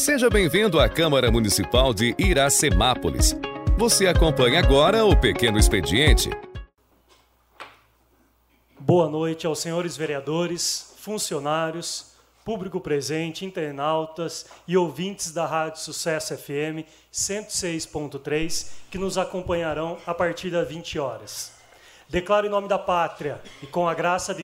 Seja bem-vindo à Câmara Municipal de Iracemápolis. Você acompanha agora o Pequeno Expediente. Boa noite aos senhores vereadores, funcionários, público presente, internautas e ouvintes da Rádio Sucesso FM 106.3 que nos acompanharão a partir das 20 horas. Declaro em nome da pátria e com a graça de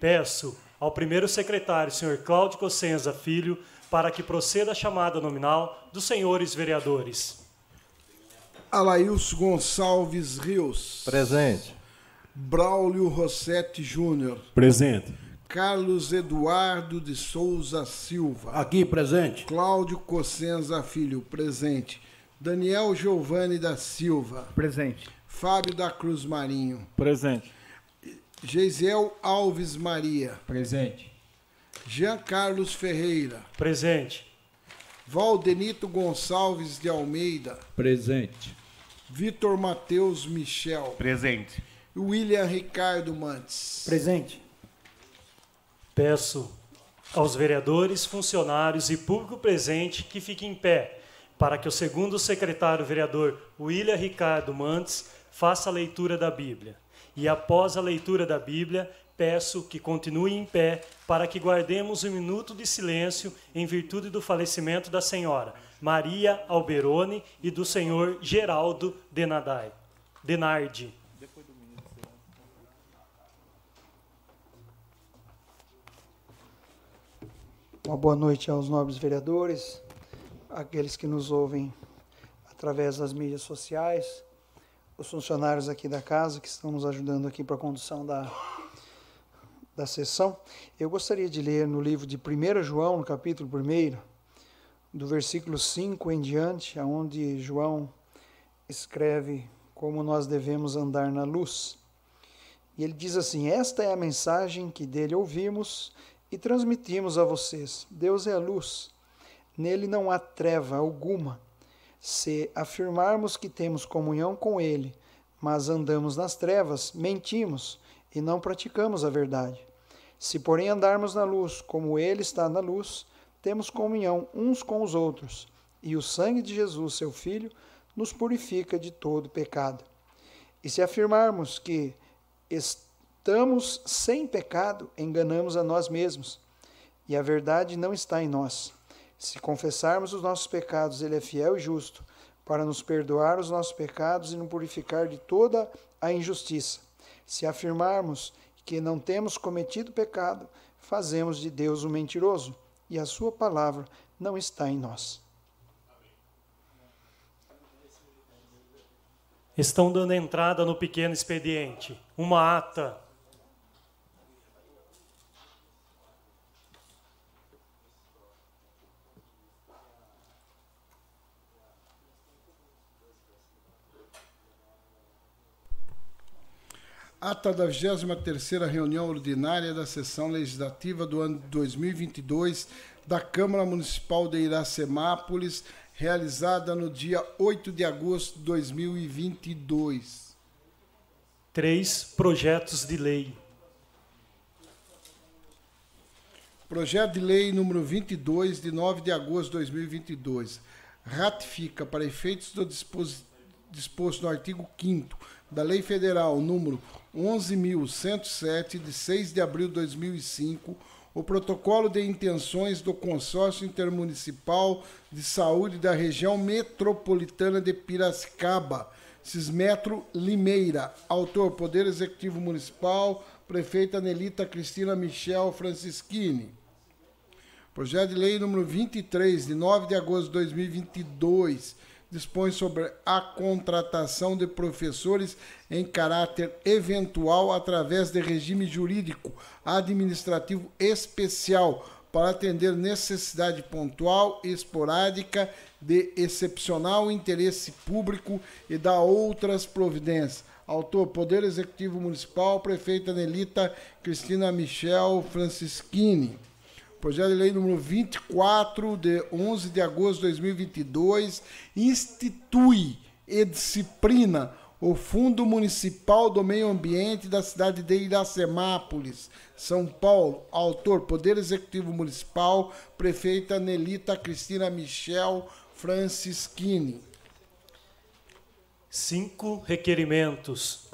peço ao primeiro secretário, senhor Cláudio Cossenza Filho, para que proceda a chamada nominal dos senhores vereadores. Alailson Gonçalves Rios. Presente. Braulio Rossetti Júnior. Presente. Carlos Eduardo de Souza Silva. Aqui, presente. Cláudio Cossenza Filho, presente. Daniel Giovanni da Silva. Presente. Fábio da Cruz Marinho. Presente. Geisel Alves Maria. Presente. Jean Carlos Ferreira. Presente. Valdenito Gonçalves de Almeida. Presente. Vitor Matheus Michel. Presente. William Ricardo Mantes. Presente. Peço aos vereadores, funcionários e público presente que fiquem em pé para que o segundo secretário vereador William Ricardo Mantes faça a leitura da Bíblia. E após a leitura da Bíblia, peço que continue em pé para que guardemos um minuto de silêncio em virtude do falecimento da senhora Maria Alberoni e do senhor Geraldo Denadai. Denardi. Uma boa noite aos nobres vereadores, aqueles que nos ouvem através das mídias sociais, os funcionários aqui da casa que estão nos ajudando aqui para a condução da, da sessão. Eu gostaria de ler no livro de 1 João, no capítulo 1, do versículo 5 em diante, onde João escreve como nós devemos andar na luz. E ele diz assim: Esta é a mensagem que dele ouvimos e transmitimos a vocês. Deus é a luz, nele não há treva alguma. Se afirmarmos que temos comunhão com ele, mas andamos nas trevas, mentimos e não praticamos a verdade. Se, porém, andarmos na luz, como ele está na luz, temos comunhão uns com os outros, e o sangue de Jesus, seu Filho, nos purifica de todo pecado. E se afirmarmos que estamos sem pecado, enganamos a nós mesmos, e a verdade não está em nós. Se confessarmos os nossos pecados, Ele é fiel e justo para nos perdoar os nossos pecados e nos purificar de toda a injustiça. Se afirmarmos que não temos cometido pecado, fazemos de Deus um mentiroso e a Sua palavra não está em nós. Estão dando entrada no pequeno expediente. Uma ata Ata da 23ª reunião ordinária da sessão legislativa do ano 2022 da Câmara Municipal de Iracemápolis, realizada no dia 8 de agosto de 2022. Três projetos de lei. Projeto de lei número 22 de 9 de agosto de 2022 ratifica para efeitos do disposto no artigo 5 da Lei Federal número 11.107, de 6 de abril de 2005, o protocolo de intenções do Consórcio Intermunicipal de Saúde da Região Metropolitana de Piracicaba, Cismetro Limeira. Autor: Poder Executivo Municipal, Prefeita Nelita Cristina Michel Francischini. Projeto de Lei número 23, de 9 de agosto de 2022 dispõe sobre a contratação de professores em caráter eventual através de regime jurídico administrativo especial para atender necessidade pontual e esporádica de excepcional interesse público e da outras providências. Autor, Poder Executivo Municipal, Prefeita Nelita Cristina Michel Francischini. Projeto de Lei número 24, de 11 de agosto de 2022, institui e disciplina o Fundo Municipal do Meio Ambiente da cidade de Iracemápolis, São Paulo. Autor: Poder Executivo Municipal, prefeita Nelita Cristina Michel Francischini. Cinco requerimentos.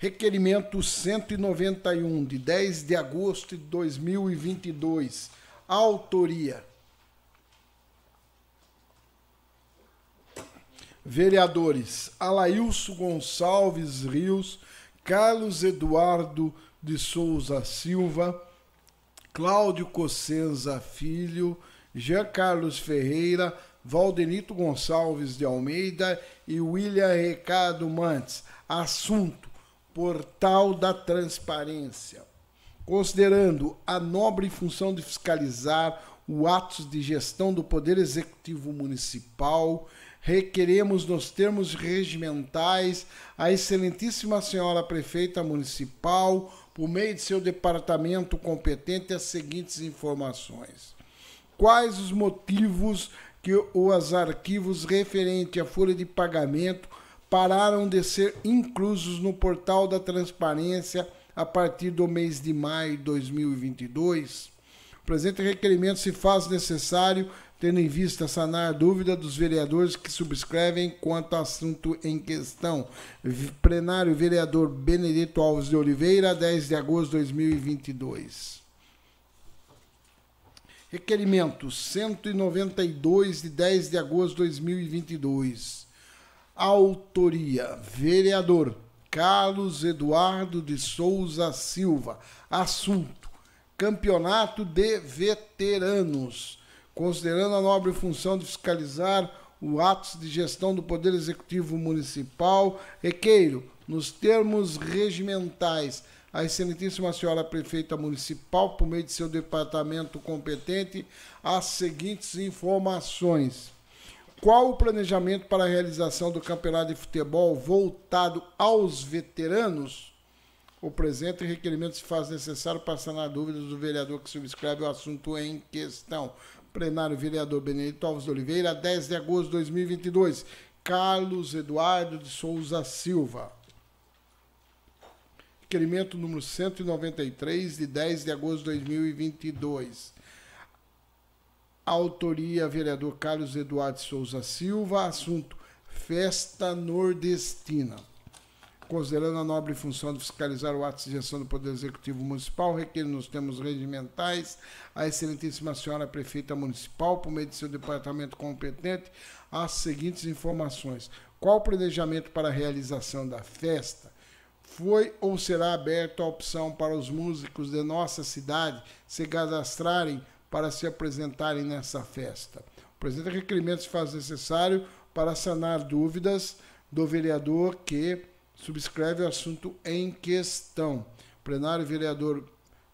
Requerimento 191, de 10 de agosto de 2022. Autoria. Vereadores Alailson Gonçalves Rios, Carlos Eduardo de Souza Silva, Cláudio Cossenza Filho, Jean Carlos Ferreira, Valdenito Gonçalves de Almeida e William Ricardo Mantes. Assunto: Portal da Transparência. Considerando a nobre função de fiscalizar o atos de gestão do Poder Executivo Municipal, requeremos nos termos regimentais a excelentíssima senhora prefeita municipal, por meio de seu departamento competente, as seguintes informações. Quais os motivos que os arquivos referentes à folha de pagamento pararam de ser inclusos no portal da transparência a partir do mês de maio de 2022. O presente requerimento se faz necessário tendo em vista sanar a dúvida dos vereadores que subscrevem quanto ao assunto em questão. Plenário Vereador Benedito Alves de Oliveira, 10 de agosto de 2022. Requerimento 192 de 10 de agosto de 2022. Autoria: Vereador Carlos Eduardo de Souza Silva. Assunto: Campeonato de Veteranos. Considerando a nobre função de fiscalizar o atos de gestão do Poder Executivo Municipal, requeiro, nos termos regimentais, a excelentíssima senhora prefeita municipal, por meio de seu departamento competente, as seguintes informações qual o planejamento para a realização do campeonato de futebol voltado aos veteranos? O presente requerimento se faz necessário para sanar dúvidas do vereador que subscreve o assunto em questão. Plenário Vereador Benedito Alves de Oliveira, 10 de agosto de 2022. Carlos Eduardo de Souza Silva. Requerimento número 193, de 10 de agosto de 2022. Autoria, vereador Carlos Eduardo Souza Silva. Assunto: Festa Nordestina. Considerando a nobre função de fiscalizar o ato de gestão do Poder Executivo Municipal, requer nos termos regimentais a excelentíssima senhora prefeita municipal, por meio de seu departamento competente, as seguintes informações. Qual o planejamento para a realização da festa? Foi ou será aberta a opção para os músicos de nossa cidade se cadastrarem para se apresentarem nessa festa. O presente requerimento se faz necessário para sanar dúvidas do vereador que subscreve o assunto em questão. Plenário vereador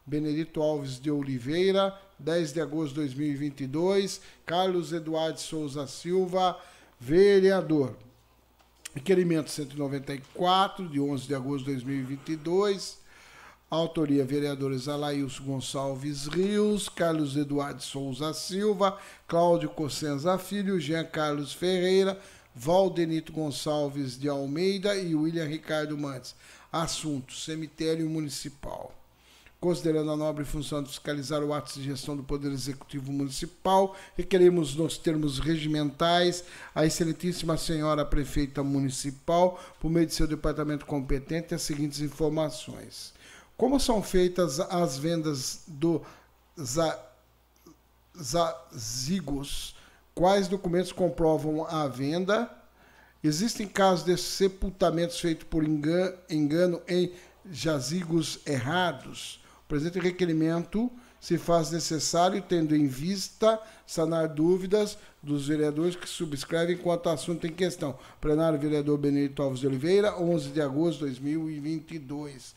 Benedito Alves de Oliveira, 10 de agosto de 2022. Carlos Eduardo Souza Silva, vereador. Requerimento 194, de 11 de agosto de 2022. Autoria: vereadores Alailson Gonçalves Rios, Carlos Eduardo Souza Silva, Cláudio Cossenza Filho, Jean Carlos Ferreira, Valdenito Gonçalves de Almeida e William Ricardo Mantes. Assunto: Cemitério Municipal. Considerando a nobre função de fiscalizar o ato de gestão do Poder Executivo Municipal, requeremos, nos termos regimentais, a excelentíssima senhora prefeita municipal, por meio de seu departamento competente, as seguintes informações como são feitas as vendas do Zazigos? Quais documentos comprovam a venda? Existem casos de sepultamentos feitos por engano em jazigos errados? O presente requerimento se faz necessário, tendo em vista sanar dúvidas dos vereadores que subscrevem quanto ao assunto em questão. Plenário Vereador Benedito Alves de Oliveira, 11 de agosto de 2022.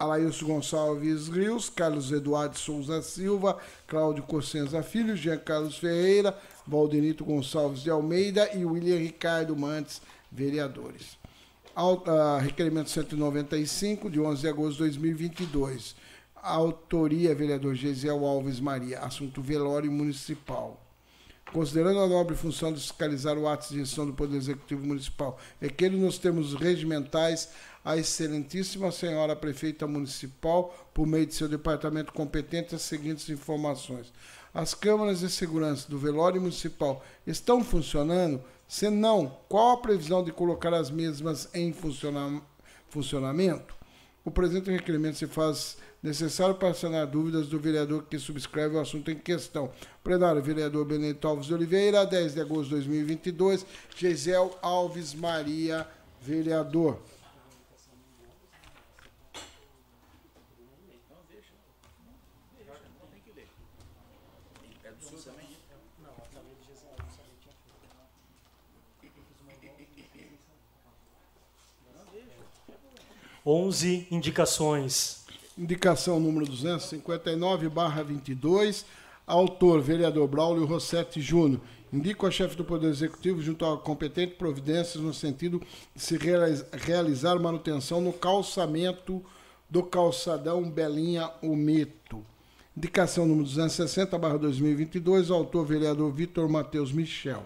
Alailson Gonçalves Rios, Carlos Eduardo Souza Silva, Cláudio Cossenza Filho, Jean Carlos Ferreira, Valdenito Gonçalves de Almeida e William Ricardo Mantes, vereadores. uh, requerimento 195, de 11 de agosto de 2022. Autoria, vereador Gesiel Alves Maria. Assunto velório municipal. Considerando a nobre função de fiscalizar o ato de gestão do Poder Executivo Municipal, requer nos termos regimentais a excelentíssima senhora prefeita municipal, por meio de seu departamento competente, as seguintes informações. As câmaras de segurança do velório municipal estão funcionando? Se não, qual a previsão de colocar as mesmas em funcionamento? O presente requerimento se faz necessário para sanar dúvidas do vereador que subscreve o assunto em questão. Plenário, vereador Benedito Alves de Oliveira, 10 de agosto de 2022. Gisel Alves Maria, vereador. Onze indicações Indicação número 259, barra 22. Autor, vereador Braulio Rossetti Júnior. Indico a chefe do Poder Executivo, junto ao competente, providências no sentido de se realizar manutenção no calçamento do calçadão Belinha Ometo. Indicação número 260, barra 2022. Autor, vereador Vitor Matheus Michel.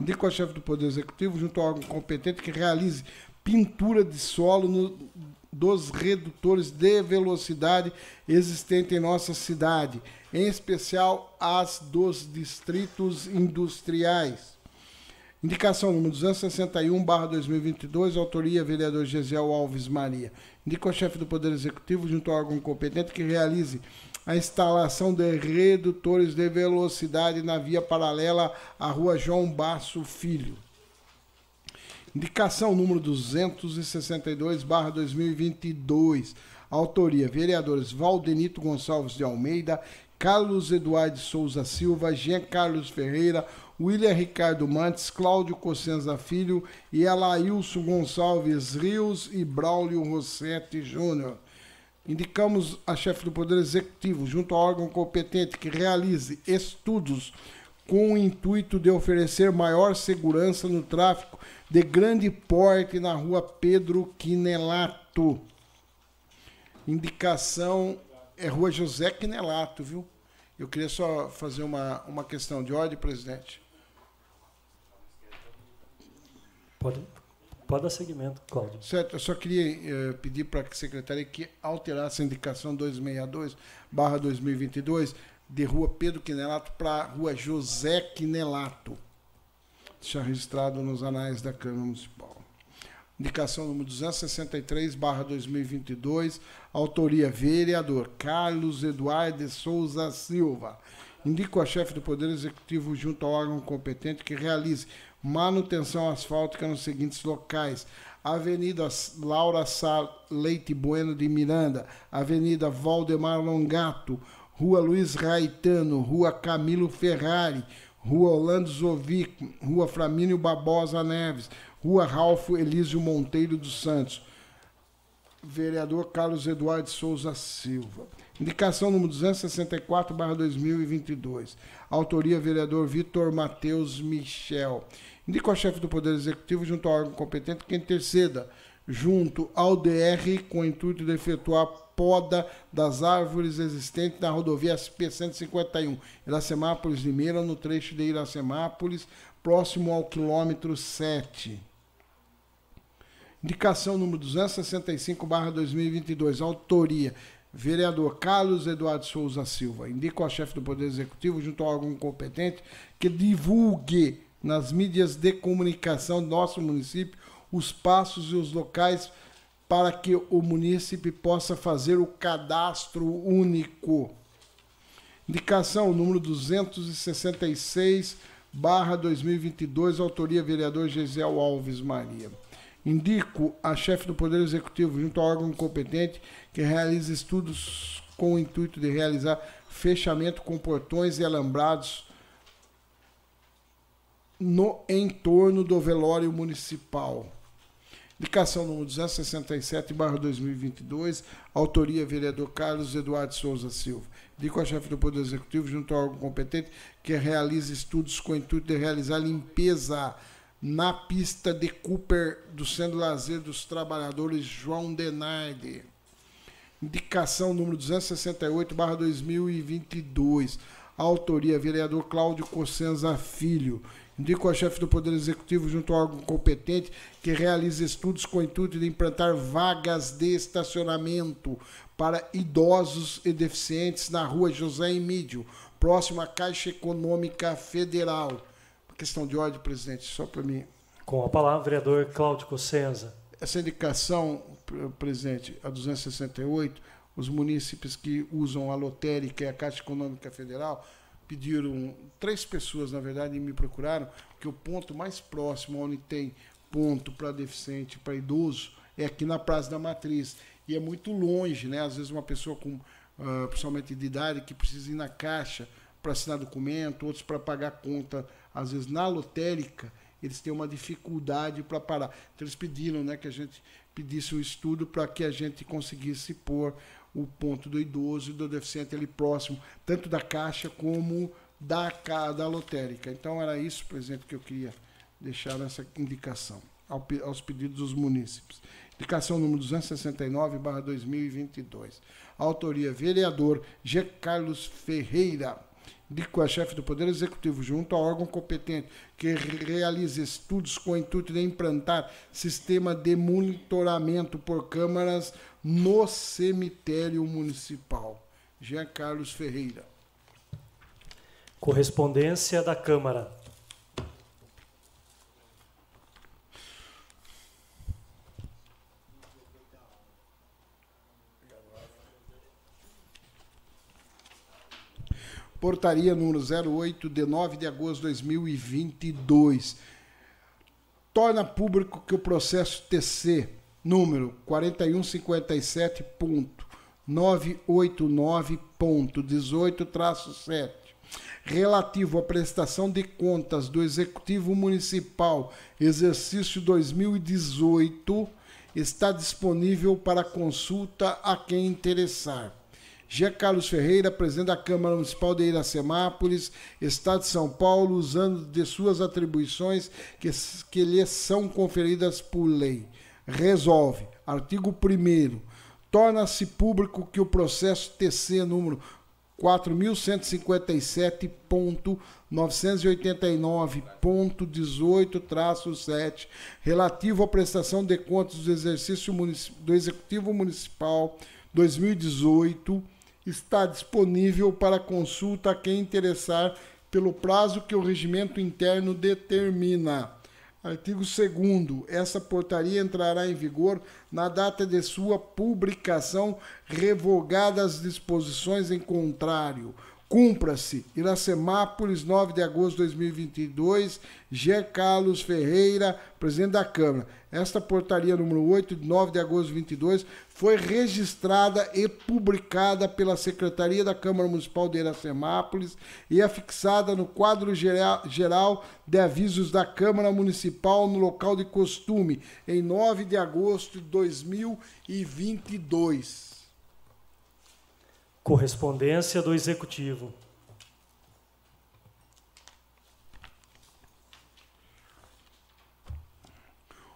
Indico a chefe do Poder Executivo, junto ao órgão competente, que realize pintura de solo no dos redutores de velocidade existentes em nossa cidade, em especial as dos distritos industriais. Indicação número 261, barra 2022, autoria vereador Gesiel Alves Maria. Indica o chefe do Poder Executivo, junto ao órgão competente, que realize a instalação de redutores de velocidade na via paralela à rua João Basso Filho. Indicação número 262, barra 2022. Autoria: vereadores Valdenito Gonçalves de Almeida, Carlos Eduardo Souza Silva, Jean Carlos Ferreira, William Ricardo Mantes, Cláudio Cossenza Filho e Elailson Gonçalves Rios e Braulio Rossetti Júnior. Indicamos a chefe do Poder Executivo, junto ao órgão competente, que realize estudos com o intuito de oferecer maior segurança no tráfego de grande porte na rua Pedro Quinelato. Indicação é rua José Quinelato, viu? Eu queria só fazer uma, uma questão de ordem, presidente. Pode, pode dar seguimento, Cláudio. Certo, eu só queria eh, pedir para a secretaria que alterasse a indicação 262 barra 2022 de rua Pedro Quinelato para rua José Quinelato deixar registrado nos anais da Câmara Municipal. Indicação número 263, barra 2022, autoria vereador Carlos Eduardo Souza Silva. Indico a chefe do Poder Executivo junto ao órgão competente que realize manutenção asfáltica nos seguintes locais: Avenida Laura Sá Leite Bueno de Miranda, Avenida Valdemar Longato, Rua Luiz Raitano, Rua Camilo Ferrari, Rua Orlando Zovic, Rua Flamínio Barbosa Neves, Rua Ralfo Elísio Monteiro dos Santos. Vereador Carlos Eduardo Souza Silva. Indicação número 264, barra 2022. Autoria, vereador Vitor Matheus Michel. Indico ao chefe do Poder Executivo, junto ao órgão competente, que interceda junto ao DR com o intuito de efetuar poda das árvores existentes na rodovia SP-151, Iracemápolis Limeira, no trecho de Iracemápolis, próximo ao quilômetro 7. Indicação número 265, barra 2022, autoria, vereador Carlos Eduardo Souza Silva. Indico ao chefe do Poder Executivo, junto ao órgão competente, que divulgue nas mídias de comunicação do nosso município os passos e os locais para que o munícipe possa fazer o cadastro único. Indicação número 266, barra 2022, autoria vereador Gisel Alves Maria. Indico a chefe do Poder Executivo, junto ao órgão competente, que realize estudos com o intuito de realizar fechamento com portões e alambrados no entorno do velório municipal. Indicação número 267, barra 2022, autoria vereador Carlos Eduardo Souza Silva. Dico ao chefe do Poder Executivo, junto ao órgão competente, que realize estudos com o intuito de realizar limpeza na pista de Cooper do Centro Lazer dos Trabalhadores João Denardi. Indicação número 268, barra 2022. Autoria, vereador Cláudio Cossenza Filho. Indico a chefe do Poder Executivo junto ao órgão competente que realize estudos com o intuito de implantar vagas de estacionamento para idosos e deficientes na rua José Emídio, próximo à Caixa Econômica Federal. Questão de ordem, presidente, só para mim. Com a palavra, vereador Cláudio Cossenza. Essa indicação, presidente, a 268, os munícipes que usam a lotérica e a Caixa Econômica Federal pediram, três pessoas, na verdade, me procuraram, que o ponto mais próximo onde tem ponto para deficiente, para idoso, é aqui na Praça da Matriz. E é muito longe, né? Às vezes uma pessoa com, uh, principalmente de idade, que precisa ir na caixa para assinar documento, outros para pagar conta, às vezes na lotérica, eles têm uma dificuldade para parar. Então eles pediram né, que a gente pedisse um estudo para que a gente conseguisse pôr o ponto do idoso e do deficiente ali próximo, tanto da caixa como da, da lotérica. Então era isso, presidente, que eu queria deixar nessa indicação ao, aos pedidos dos munícipes. Indicação número 269, barra 2022. Autoria, vereador G. Carlos Ferreira com a chefe do Poder Executivo, junto ao órgão competente que realize estudos com o intuito de implantar sistema de monitoramento por câmaras no cemitério municipal. Jean Carlos Ferreira. Correspondência da Câmara. portaria número 08, de 9 de agosto de 2022. Torna público que o processo TC número 4157.989.18-7 relativo à prestação de contas do Executivo Municipal exercício 2018 está disponível para consulta a quem interessar. G. Carlos Ferreira, presidente da Câmara Municipal de Iracemápolis, Estado de São Paulo, usando de suas atribuições que, que lhe são conferidas por lei. Resolve. Artigo 1 Torna-se público que o processo TC número 4157.989.18-7, relativo à prestação de contas do exercício do Executivo Municipal 2018, está disponível para consulta a quem interessar pelo prazo que o regimento interno determina. Artigo 2 Essa portaria entrará em vigor na data de sua publicação, revogadas as disposições em contrário. Cumpra-se. Iracemápolis, 9 de agosto de 2022. G. Carlos Ferreira, presidente da Câmara. Esta portaria número 8, de 9 de agosto de 2022, foi registrada e publicada pela Secretaria da Câmara Municipal de Iracemápolis e afixada no quadro geral de avisos da Câmara Municipal no local de costume, em 9 de agosto de 2022. Correspondência do Executivo.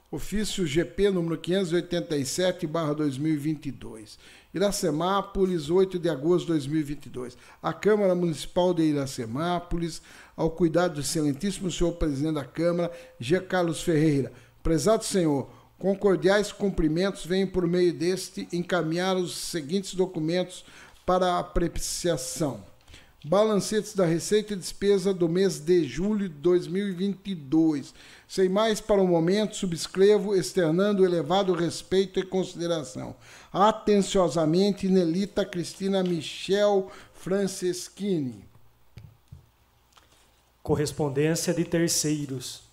Ofício GP número 587/2022. Iracemápolis, 8 de agosto de 2022. A Câmara Municipal de Iracemápolis, ao cuidado do excelentíssimo senhor presidente da Câmara, G. Carlos Ferreira. Prezado senhor, com cordiais cumprimentos, venho por meio deste encaminhar os seguintes documentos para apreciação. Balancetes da receita e despesa do mês de julho de 2022. Sem mais para o momento, subscrevo, externando elevado respeito e consideração. Atenciosamente, Nelita Cristina Michel Franceschini. Correspondência de terceiros.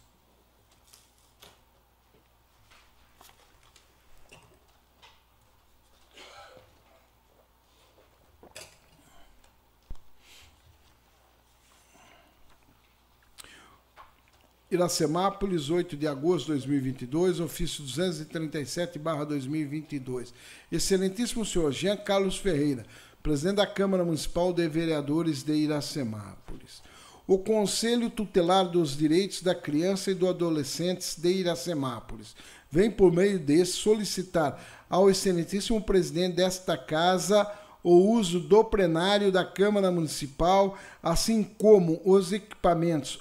Iracemápolis, 8 de agosto de 2022, ofício 237-2022. Excelentíssimo senhor Jean Carlos Ferreira, presidente da Câmara Municipal de Vereadores de Iracemápolis. O Conselho Tutelar dos Direitos da Criança e do Adolescente de Iracemápolis vem por meio desse solicitar ao excelentíssimo presidente desta casa o uso do plenário da Câmara Municipal, assim como os equipamentos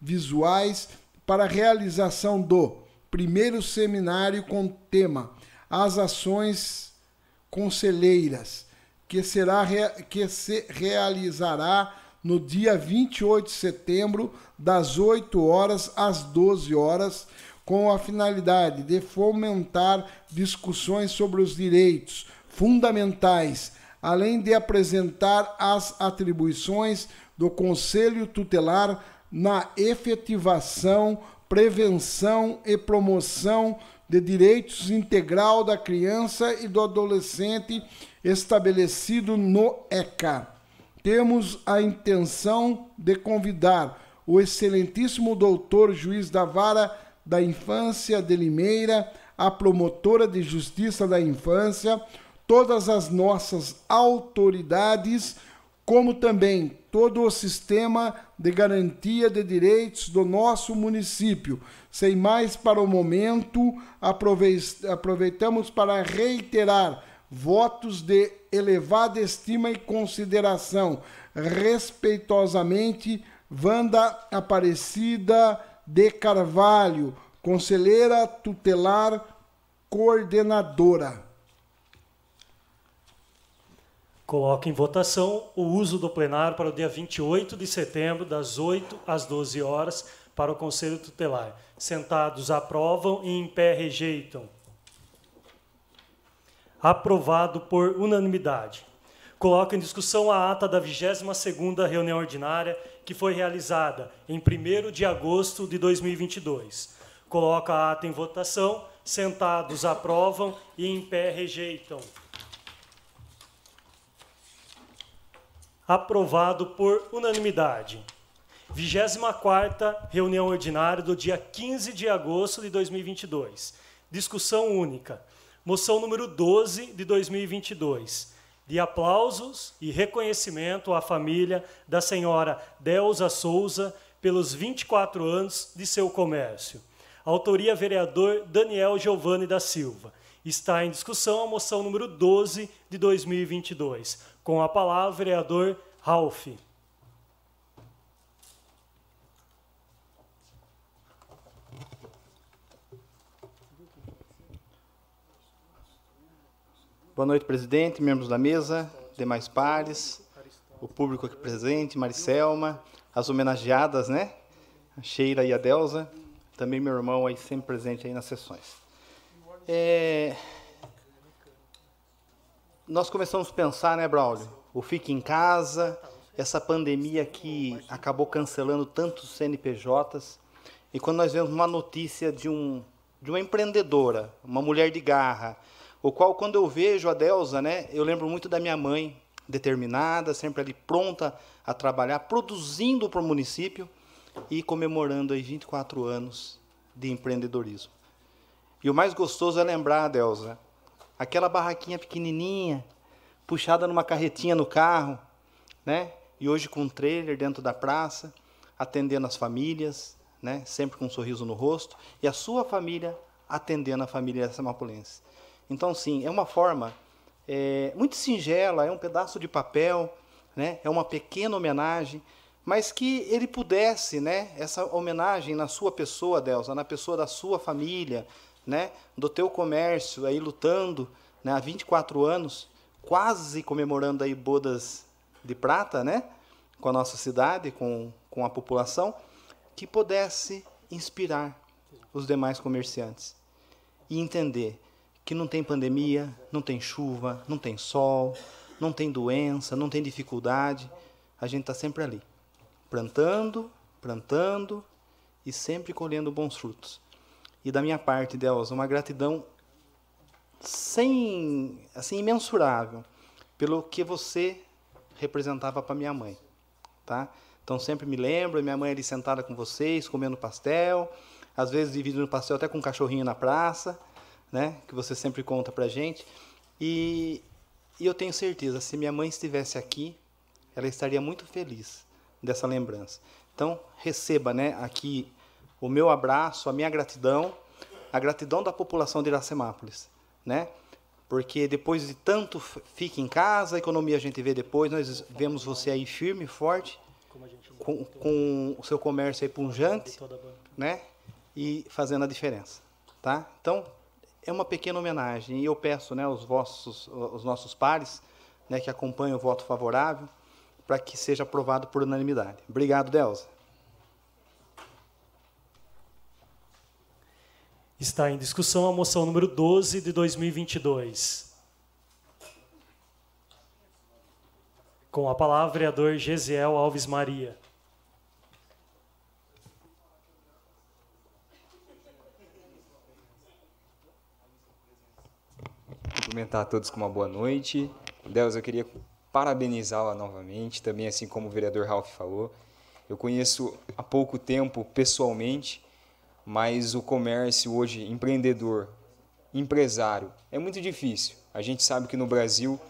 audiovisuais para a realização do primeiro seminário com tema As Ações Conselheiras, que, será, que se realizará no dia 28 de setembro, das 8 horas às 12 horas, com a finalidade de fomentar discussões sobre os direitos fundamentais, além de apresentar as atribuições do Conselho Tutelar na efetivação, prevenção e promoção de direitos integral da criança e do adolescente estabelecido no ECA. Temos a intenção de convidar o excelentíssimo doutor juiz da vara da infância de Limeira, a promotora de justiça da infância, todas as nossas autoridades, como também todo o sistema de garantia de direitos do nosso município. Sem mais para o momento, aproveitamos para reiterar votos de elevada estima e consideração. Respeitosamente, Wanda Aparecida de Carvalho, conselheira tutelar coordenadora. Coloca em votação o uso do plenário para o dia 28 de setembro, das 8 às 12 horas, para o Conselho Tutelar. Sentados aprovam e em pé rejeitam. Aprovado por unanimidade. Coloca em discussão a ata da 22ª reunião ordinária, que foi realizada em 1 de agosto de 2022. Coloca a ata em votação. Sentados aprovam e em pé rejeitam. Aprovado por unanimidade. 24ª reunião ordinária do dia 15 de agosto de 2022. Discussão única. Moção número 12 de 2022. De aplausos e reconhecimento à família da senhora Delza Souza pelos 24 anos de seu comércio. Autoria vereador Daniel Giovanni da Silva. Está em discussão a moção número 12 de 2022. Com a palavra, vereador Ralph. Boa noite, presidente, membros da mesa, demais pares, o público aqui presente, Maricelma, as homenageadas, né? A Sheila e a Delza, também meu irmão aí sempre presente aí nas sessões. É... Nós começamos a pensar, né, Braulio, o fique em casa, essa pandemia que acabou cancelando tantos CNPJs. E quando nós vemos uma notícia de, um, de uma empreendedora, uma mulher de garra, o qual, quando eu vejo a Delza, né, eu lembro muito da minha mãe, determinada, sempre ali pronta a trabalhar, produzindo para o município e comemorando aí 24 anos de empreendedorismo. E o mais gostoso é lembrar, Delza, aquela barraquinha pequenininha, puxada numa carretinha no carro, né? E hoje com um trailer dentro da praça, atendendo as famílias, né? Sempre com um sorriso no rosto, e a sua família atendendo a família samapulense. Então, sim, é uma forma é, muito singela, é um pedaço de papel, né? É uma pequena homenagem, mas que ele pudesse, né? Essa homenagem na sua pessoa, Delsa, na pessoa da sua família, né? Do teu comércio aí lutando, né? Há 24 anos, quase comemorando aí bodas de prata, né? Com a nossa cidade, com, com a população, que pudesse inspirar os demais comerciantes e entender que não tem pandemia, não tem chuva, não tem sol, não tem doença, não tem dificuldade. A gente está sempre ali, plantando, plantando e sempre colhendo bons frutos. E da minha parte, Deus, uma gratidão sem, assim, imensurável pelo que você representava para minha mãe, tá? Então sempre me lembro, minha mãe ali sentada com vocês, comendo pastel, às vezes dividindo pastel até com um cachorrinho na praça, né? Que você sempre conta para gente. E, e eu tenho certeza, se minha mãe estivesse aqui, ela estaria muito feliz dessa lembrança. Então receba, né? Aqui o meu abraço, a minha gratidão a gratidão da população de Iracemápolis, né? Porque depois de tanto fique em casa, a economia a gente vê depois, nós vemos você aí firme, forte, com, com o seu comércio aí punjante, né? E fazendo a diferença, tá? Então, é uma pequena homenagem e eu peço, né, aos vossos, os nossos pares, né, que acompanham o voto favorável, para que seja aprovado por unanimidade. Obrigado, Delza. Está em discussão a moção número 12 de 2022. Com a palavra, vereador Gesiel Alves Maria. Cumprimentar a todos com uma boa noite. Deus, eu queria parabenizá-la novamente, também assim como o vereador Ralph falou. Eu conheço há pouco tempo pessoalmente mas o comércio hoje, empreendedor, empresário, é muito difícil. A gente sabe que no Brasil,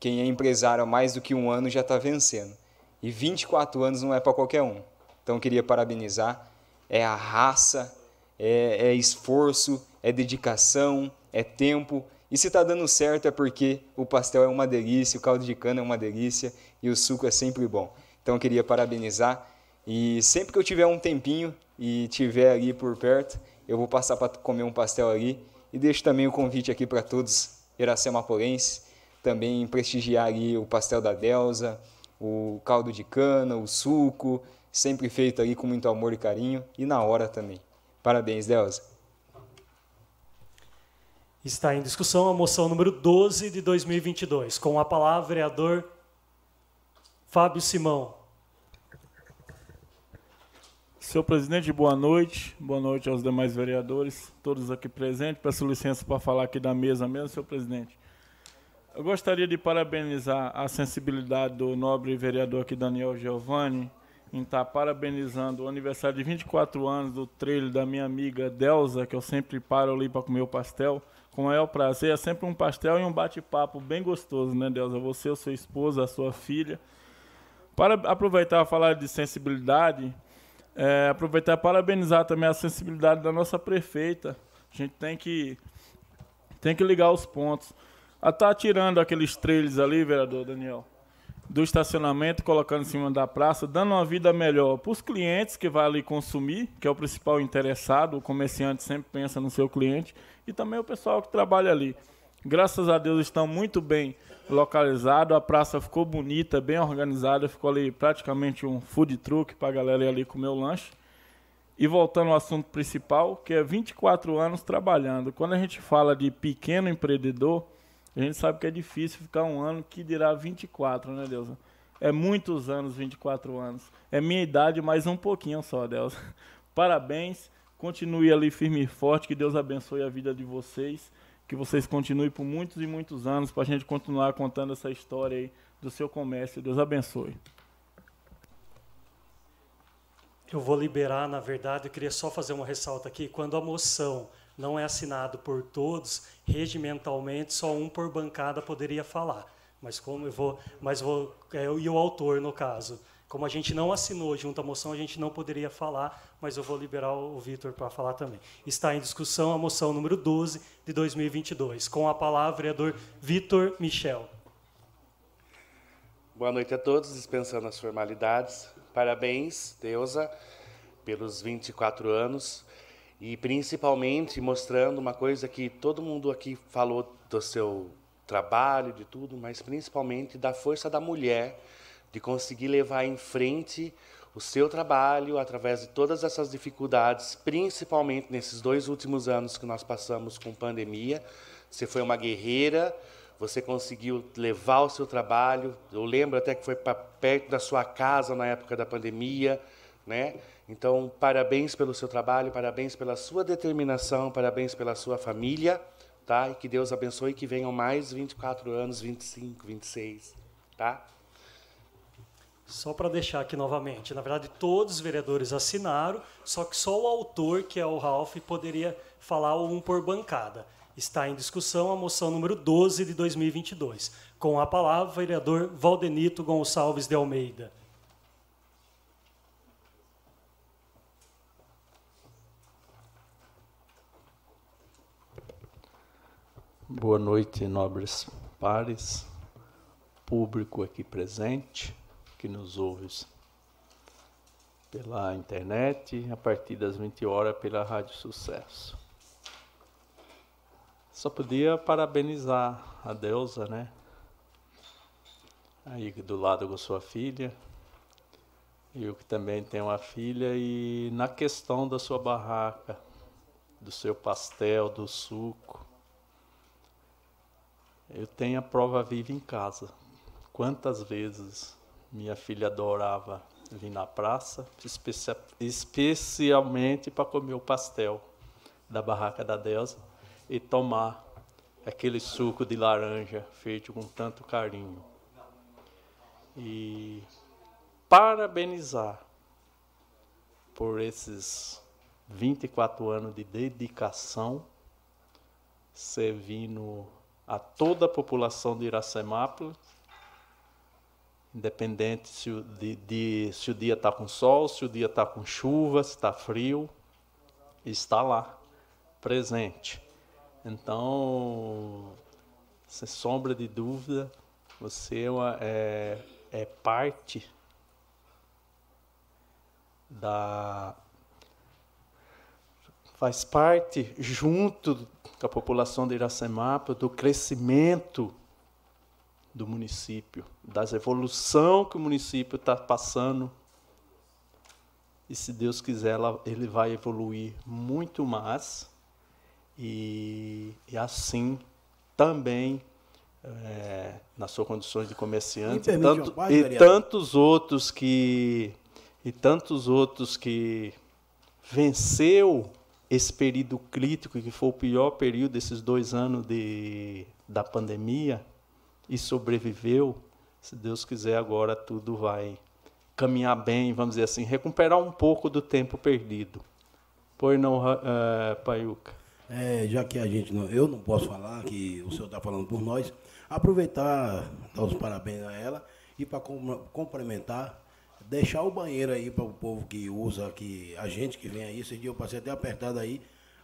quem é empresário há mais do que um ano já está vencendo. E 24 anos não é para qualquer um. Então, queria parabenizar. É a raça, é, é esforço, é dedicação, é tempo. E se está dando certo é porque o pastel é uma delícia, o caldo de cana é uma delícia e o suco é sempre bom. Então, queria parabenizar. E sempre que eu tiver um tempinho, e tiver ali por perto, eu vou passar para comer um pastel ali. E deixo também o convite aqui para todos iracemapolenses, também prestigiar ali o pastel da Delza, o caldo de cana, o suco, sempre feito ali com muito amor e carinho e na hora também. Parabéns, Delza. Está em discussão a moção número 12 de 2022. Com a palavra, vereador Fábio Simão. Senhor presidente, boa noite. Boa noite aos demais vereadores, todos aqui presentes. Peço licença para falar aqui da mesa mesmo, senhor presidente. Eu gostaria de parabenizar a sensibilidade do nobre vereador aqui, Daniel Giovanni, em estar parabenizando o aniversário de 24 anos do trailer da minha amiga Delza, que eu sempre paro ali para comer o pastel. Com o maior prazer, é sempre um pastel e um bate-papo bem gostoso, né, Delza? Você, a sua esposa, a sua filha. Para aproveitar e falar de sensibilidade, é, aproveitar e parabenizar também a sensibilidade da nossa prefeita. A gente tem que, tem que ligar os pontos. Ela tá tirando aqueles trailers ali, vereador Daniel, do estacionamento, colocando em cima da praça, dando uma vida melhor para os clientes que vai ali consumir, que é o principal interessado. O comerciante sempre pensa no seu cliente e também o pessoal que trabalha ali. Graças a Deus estão muito bem localizado, a praça ficou bonita, bem organizada, ficou ali praticamente um food truck para a galera ir ali comer o lanche. E voltando ao assunto principal, que é 24 anos trabalhando. Quando a gente fala de pequeno empreendedor, a gente sabe que é difícil ficar um ano, que dirá 24, né, Deus? É muitos anos, 24 anos. É minha idade, mais um pouquinho só, Deus. Parabéns, continue ali firme e forte, que Deus abençoe a vida de vocês que vocês continuem por muitos e muitos anos para a gente continuar contando essa história aí do seu comércio. Deus abençoe. Eu vou liberar, na verdade, eu queria só fazer uma ressalta aqui. Quando a moção não é assinada por todos, regimentalmente só um por bancada poderia falar. Mas como eu vou, mas vou, é, e o autor no caso. Como a gente não assinou junto à moção, a gente não poderia falar, mas eu vou liberar o Vitor para falar também. Está em discussão a moção número 12 de 2022. Com a palavra, vereador Vitor Michel. Boa noite a todos, dispensando as formalidades. Parabéns, Deusa, pelos 24 anos e principalmente mostrando uma coisa que todo mundo aqui falou do seu trabalho, de tudo, mas principalmente da força da mulher de conseguir levar em frente o seu trabalho através de todas essas dificuldades, principalmente nesses dois últimos anos que nós passamos com pandemia. Você foi uma guerreira, você conseguiu levar o seu trabalho. Eu lembro até que foi para perto da sua casa na época da pandemia, né? Então, parabéns pelo seu trabalho, parabéns pela sua determinação, parabéns pela sua família, tá? E que Deus abençoe que venham mais 24 anos, 25, 26, tá? Só para deixar aqui novamente, na verdade todos os vereadores assinaram, só que só o autor, que é o Ralph, poderia falar um por bancada. Está em discussão a moção número 12 de 2022. Com a palavra, o vereador Valdenito Gonçalves de Almeida. Boa noite, nobres pares, público aqui presente, que nos ouve pela internet, a partir das 20 horas pela Rádio Sucesso. Só podia parabenizar a deusa, né? Aí do lado com sua filha, eu que também tenho uma filha, e na questão da sua barraca, do seu pastel, do suco, eu tenho a prova viva em casa. Quantas vezes minha filha adorava vir na praça, especia especialmente para comer o pastel da barraca da Deusa e tomar aquele suco de laranja feito com tanto carinho. E parabenizar por esses 24 anos de dedicação servindo a toda a população de Iracemápolis, independente se o, de, de, se o dia está com sol, se o dia está com chuva, se está frio, está lá, presente. Então, sem sombra de dúvida, você é, uma, é, é parte da faz parte junto com a população de Iracemapa do crescimento do município, das evolução que o município está passando. E se Deus quiser, ele vai evoluir muito mais. E, e assim também é, nas suas condições de comerciante e, tanto, e tantos outros que e tantos outros que venceu esse período crítico, que foi o pior período desses dois anos de, da pandemia, e sobreviveu, se Deus quiser, agora tudo vai caminhar bem, vamos dizer assim, recuperar um pouco do tempo perdido. Pois não, uh, Paiuca? É, já que a gente não, eu não posso falar, que o senhor está falando por nós, aproveitar, dar os parabéns a ela e para complementar, deixar o banheiro aí para o povo que usa, que a gente que vem aí, esse dia eu passei até apertado aí,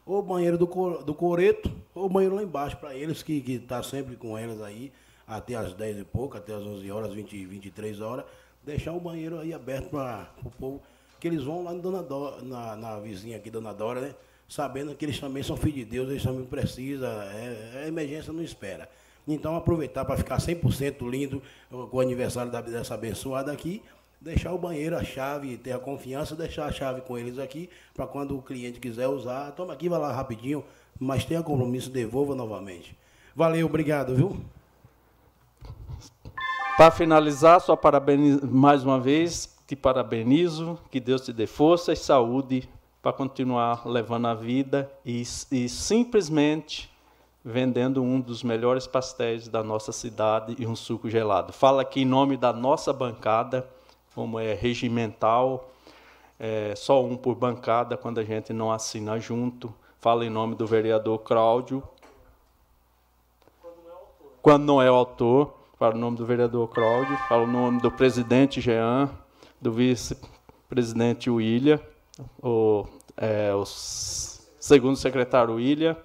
ou banheiro do, do Coreto, ou banheiro lá embaixo, para eles que estão tá sempre com elas aí, até as 10 e pouco, até as 11 horas, 20, 23 horas, deixar o banheiro aí aberto para o povo, que eles vão lá Dona Dora, na, na vizinha aqui, Dona Dora, né? Sabendo que eles também são filhos de Deus, eles também precisam, é, a emergência não espera. Então aproveitar para ficar 100% lindo com o aniversário da, dessa abençoada aqui, deixar o banheiro, a chave, ter a confiança, deixar a chave com eles aqui, para quando o cliente quiser usar, toma aqui, vai lá rapidinho, mas tenha compromisso, devolva novamente. Valeu, obrigado, viu? Para finalizar, só mais uma vez, te parabenizo, que Deus te dê força e saúde para continuar levando a vida e, e simplesmente vendendo um dos melhores pastéis da nossa cidade e um suco gelado. Fala aqui em nome da nossa bancada como é regimental, é, só um por bancada quando a gente não assina junto. Fala em nome do vereador Cláudio. Quando não é o autor, fala o nome do vereador Cláudio, fala o nome do presidente Jean, do vice-presidente William, o, é, o segundo secretário William,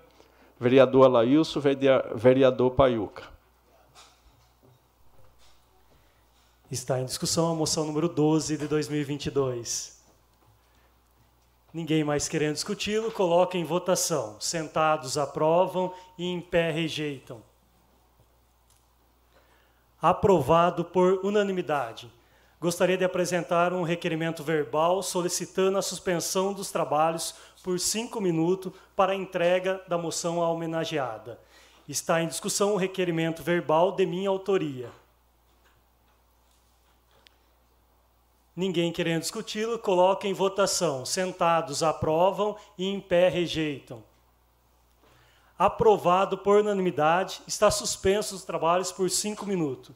vereador Alailson, vereador Paiuca. Está em discussão a moção número 12 de 2022. Ninguém mais querendo discuti-lo, coloca em votação. Sentados aprovam e em pé rejeitam. Aprovado por unanimidade. Gostaria de apresentar um requerimento verbal solicitando a suspensão dos trabalhos por cinco minutos para a entrega da moção à homenageada. Está em discussão o requerimento verbal de minha autoria. Ninguém querendo discuti-lo, coloca em votação. Sentados aprovam e em pé rejeitam. Aprovado por unanimidade, está suspenso os trabalhos por cinco minutos.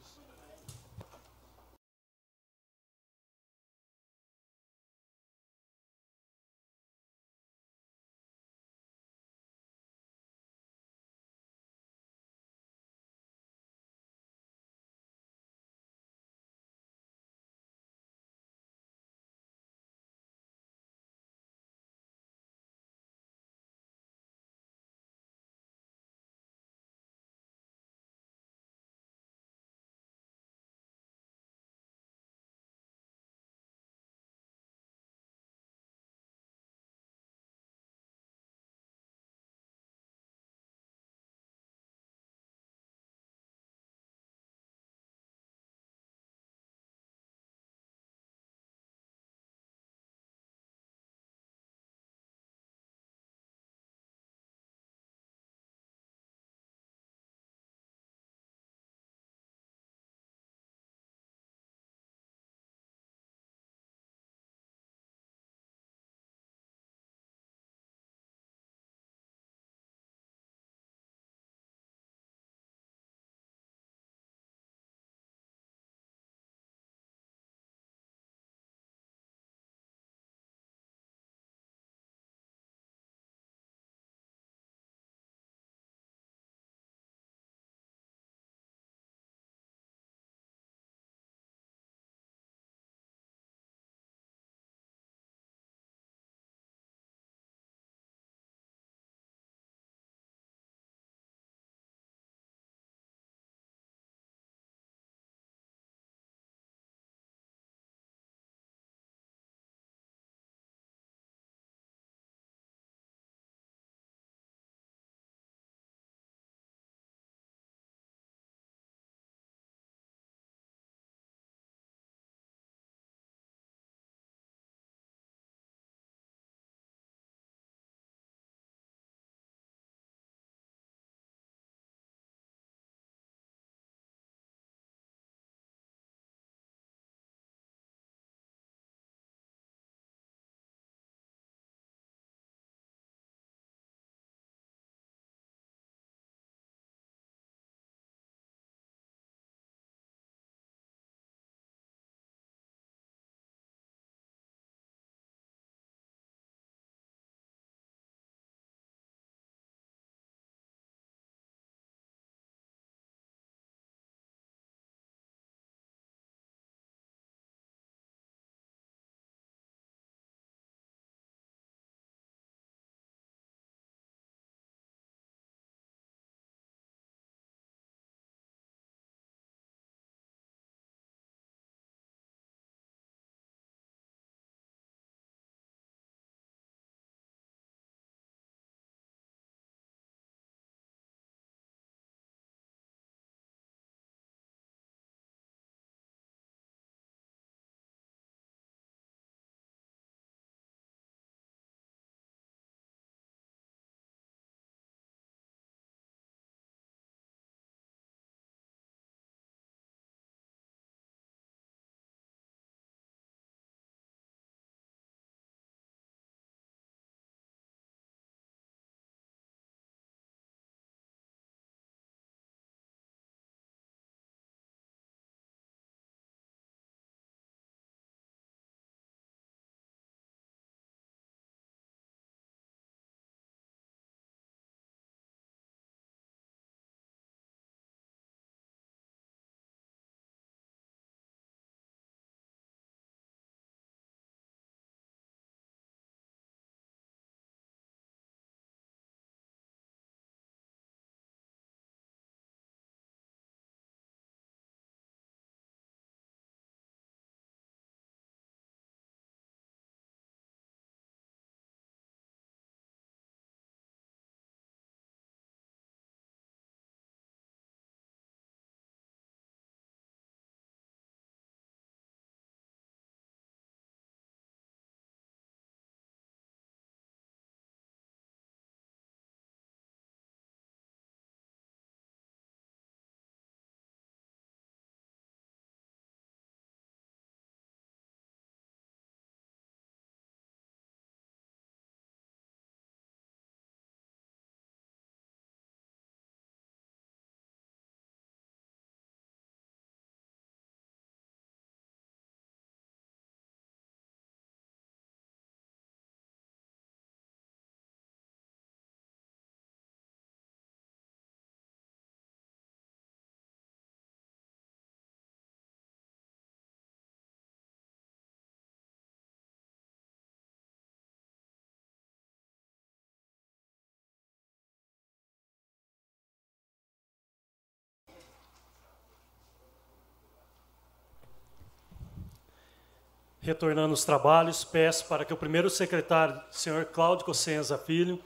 Retornando os trabalhos, peço para que o primeiro secretário, senhor Cláudio Cossenza Filho,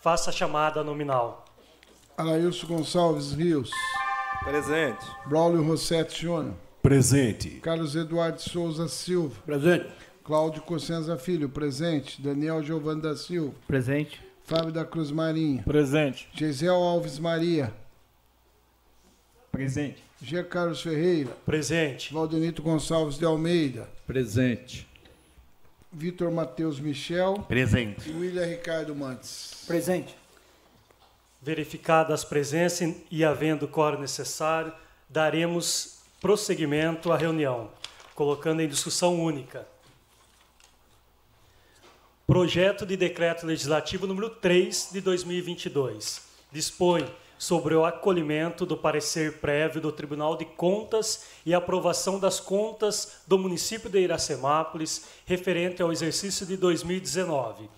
faça a chamada nominal. Alailson Gonçalves Rios. Presente. Braulio Rossetti Júnior. Presente. Carlos Eduardo Souza Silva. Presente. Cláudio Cossenza Filho, presente. Daniel Giovanni da Silva. Presente. Fábio da Cruz Marinho. Presente. Geisel Alves Maria. Presente. G. Carlos Ferreira. Presente. Valdenito Gonçalves de Almeida. Presente. Vitor Matheus Michel. Presente. E William Ricardo Mantes. Presente. Verificada as presenças e havendo o quórum necessário, daremos prosseguimento à reunião, colocando em discussão única. Projeto de Decreto Legislativo número 3 de 2022 dispõe sobre o acolhimento do parecer prévio do Tribunal de Contas e aprovação das contas do município de Iracemápolis referente ao exercício de 2019.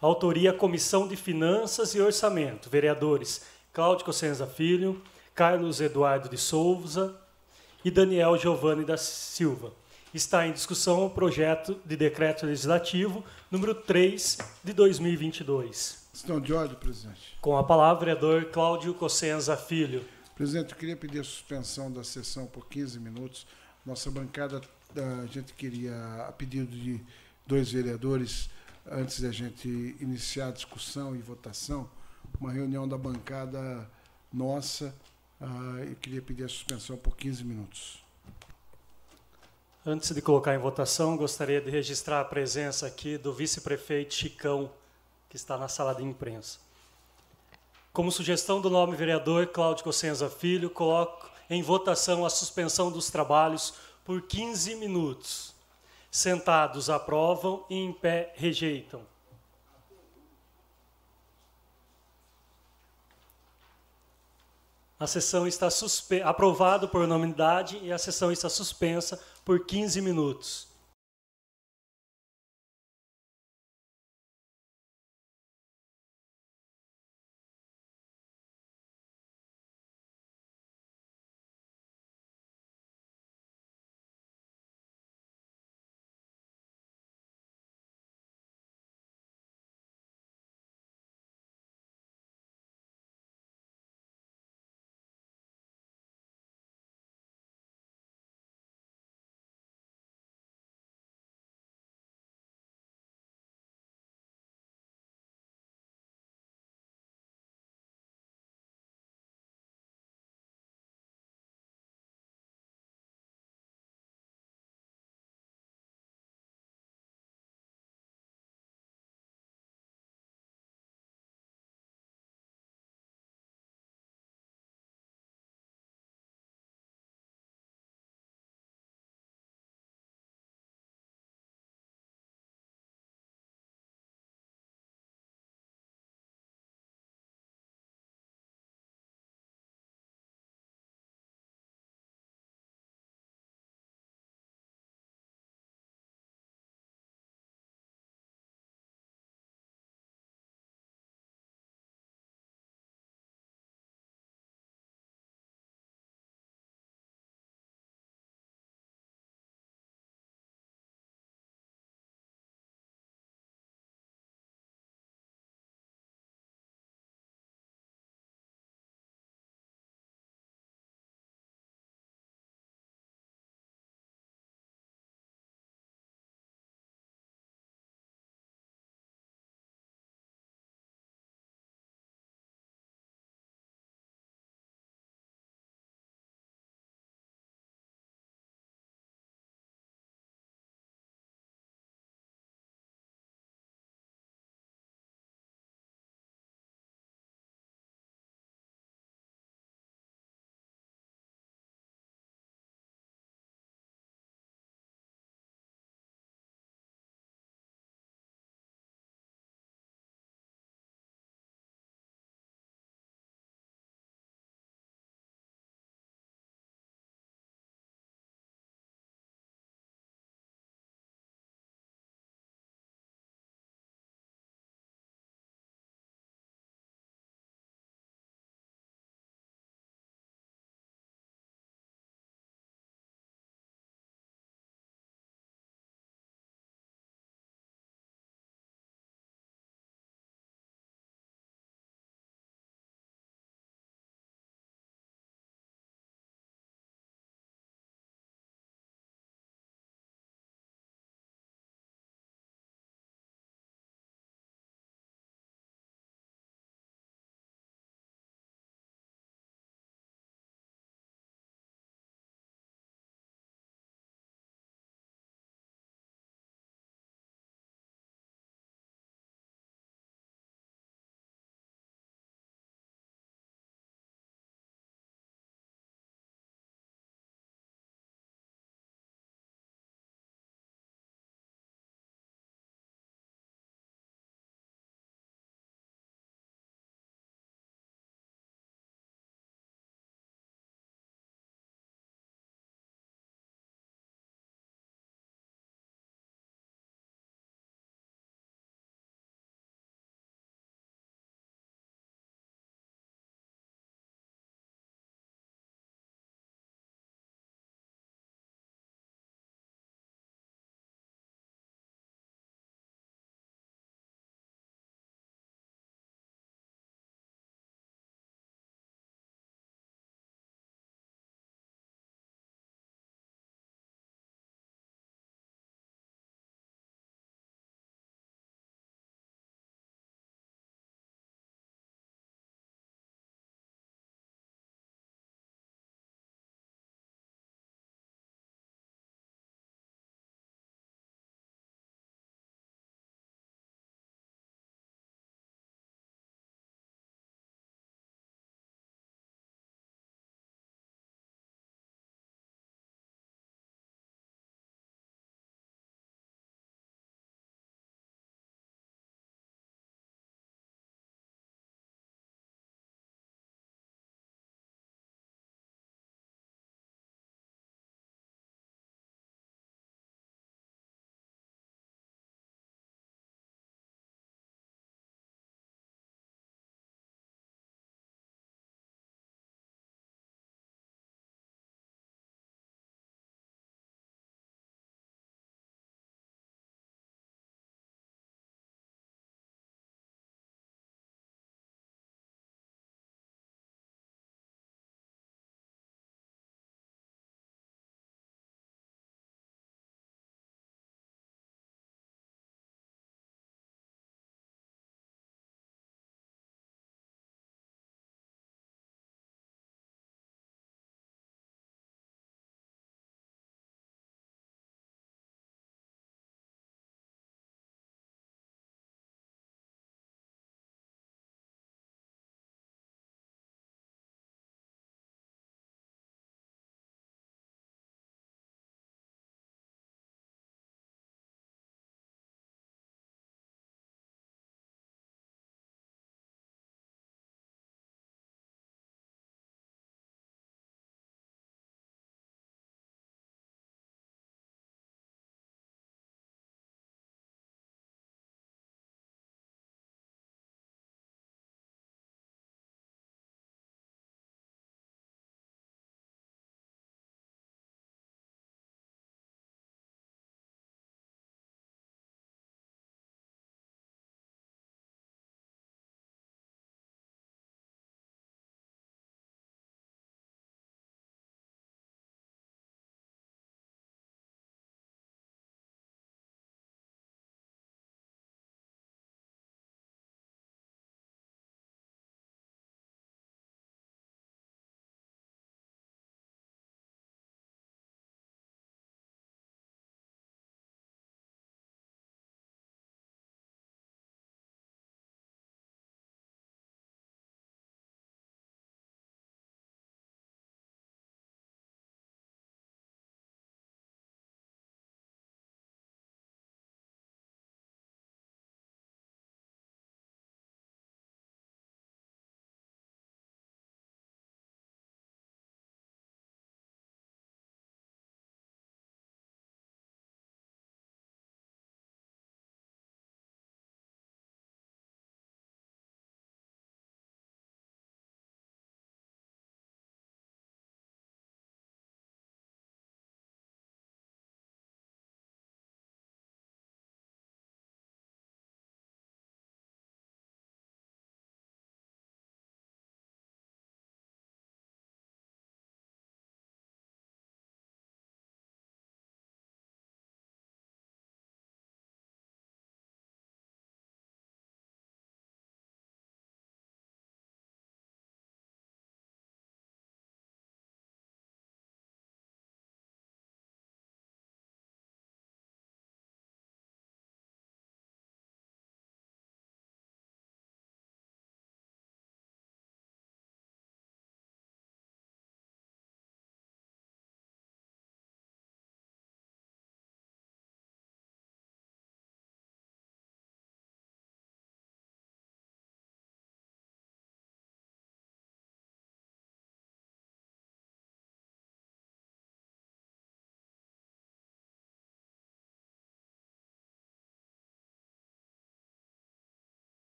Autoria Comissão de Finanças e Orçamento. Vereadores Cláudio Cossenza Filho, Carlos Eduardo de Souza e Daniel Giovanni da Silva. Está em discussão o projeto de decreto legislativo número 3 de 2022. Estão de ordem, presidente. Com a palavra, vereador Cláudio Cossenza Filho. Presidente, eu queria pedir a suspensão da sessão por 15 minutos. Nossa bancada, a gente queria, a pedido de dois vereadores, antes da gente iniciar a discussão e votação, uma reunião da bancada nossa. ah, Eu queria pedir a suspensão por 15 minutos. Antes de colocar em votação, gostaria de registrar a presença aqui do vice-prefeito Chicão, que está na sala de imprensa. Como sugestão do nome vereador Cláudio Cossenza Filho, coloco em votação a suspensão dos trabalhos por 15 minutos. Sentados aprovam e em pé rejeitam. A sessão está suspe... aprovado por unanimidade e a sessão está suspensa por 15 minutos.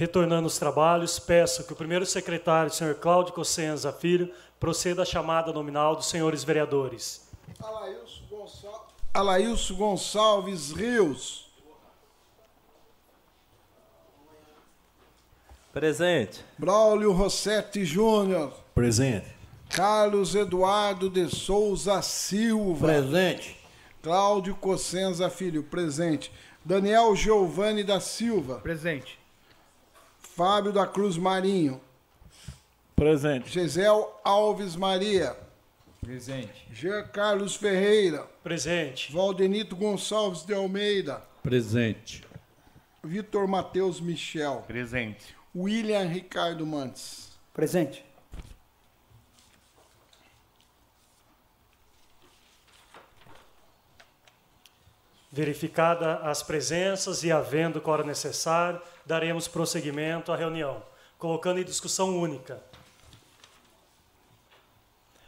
Retornando aos trabalhos, peço que o primeiro secretário, senhor Cláudio Cossenza Filho, proceda à chamada nominal dos senhores vereadores. Alailson Gonçalves, Alailson Gonçalves Rios. Presente. Braulio Rossetti Júnior. Presente. Carlos Eduardo de Souza Silva. Presente. Cláudio Cossenza Filho. Presente. Daniel Giovanni da Silva. Presente. Fábio da Cruz Marinho. Presente. Gisel Alves Maria. Presente. Jean Carlos Ferreira. Presente. Valdenito Gonçalves de Almeida. Presente. Vitor Matheus Michel. Presente. William Ricardo Mantes. Presente. Verificada as presenças e havendo quórum necessário, daremos prosseguimento à reunião, colocando em discussão única.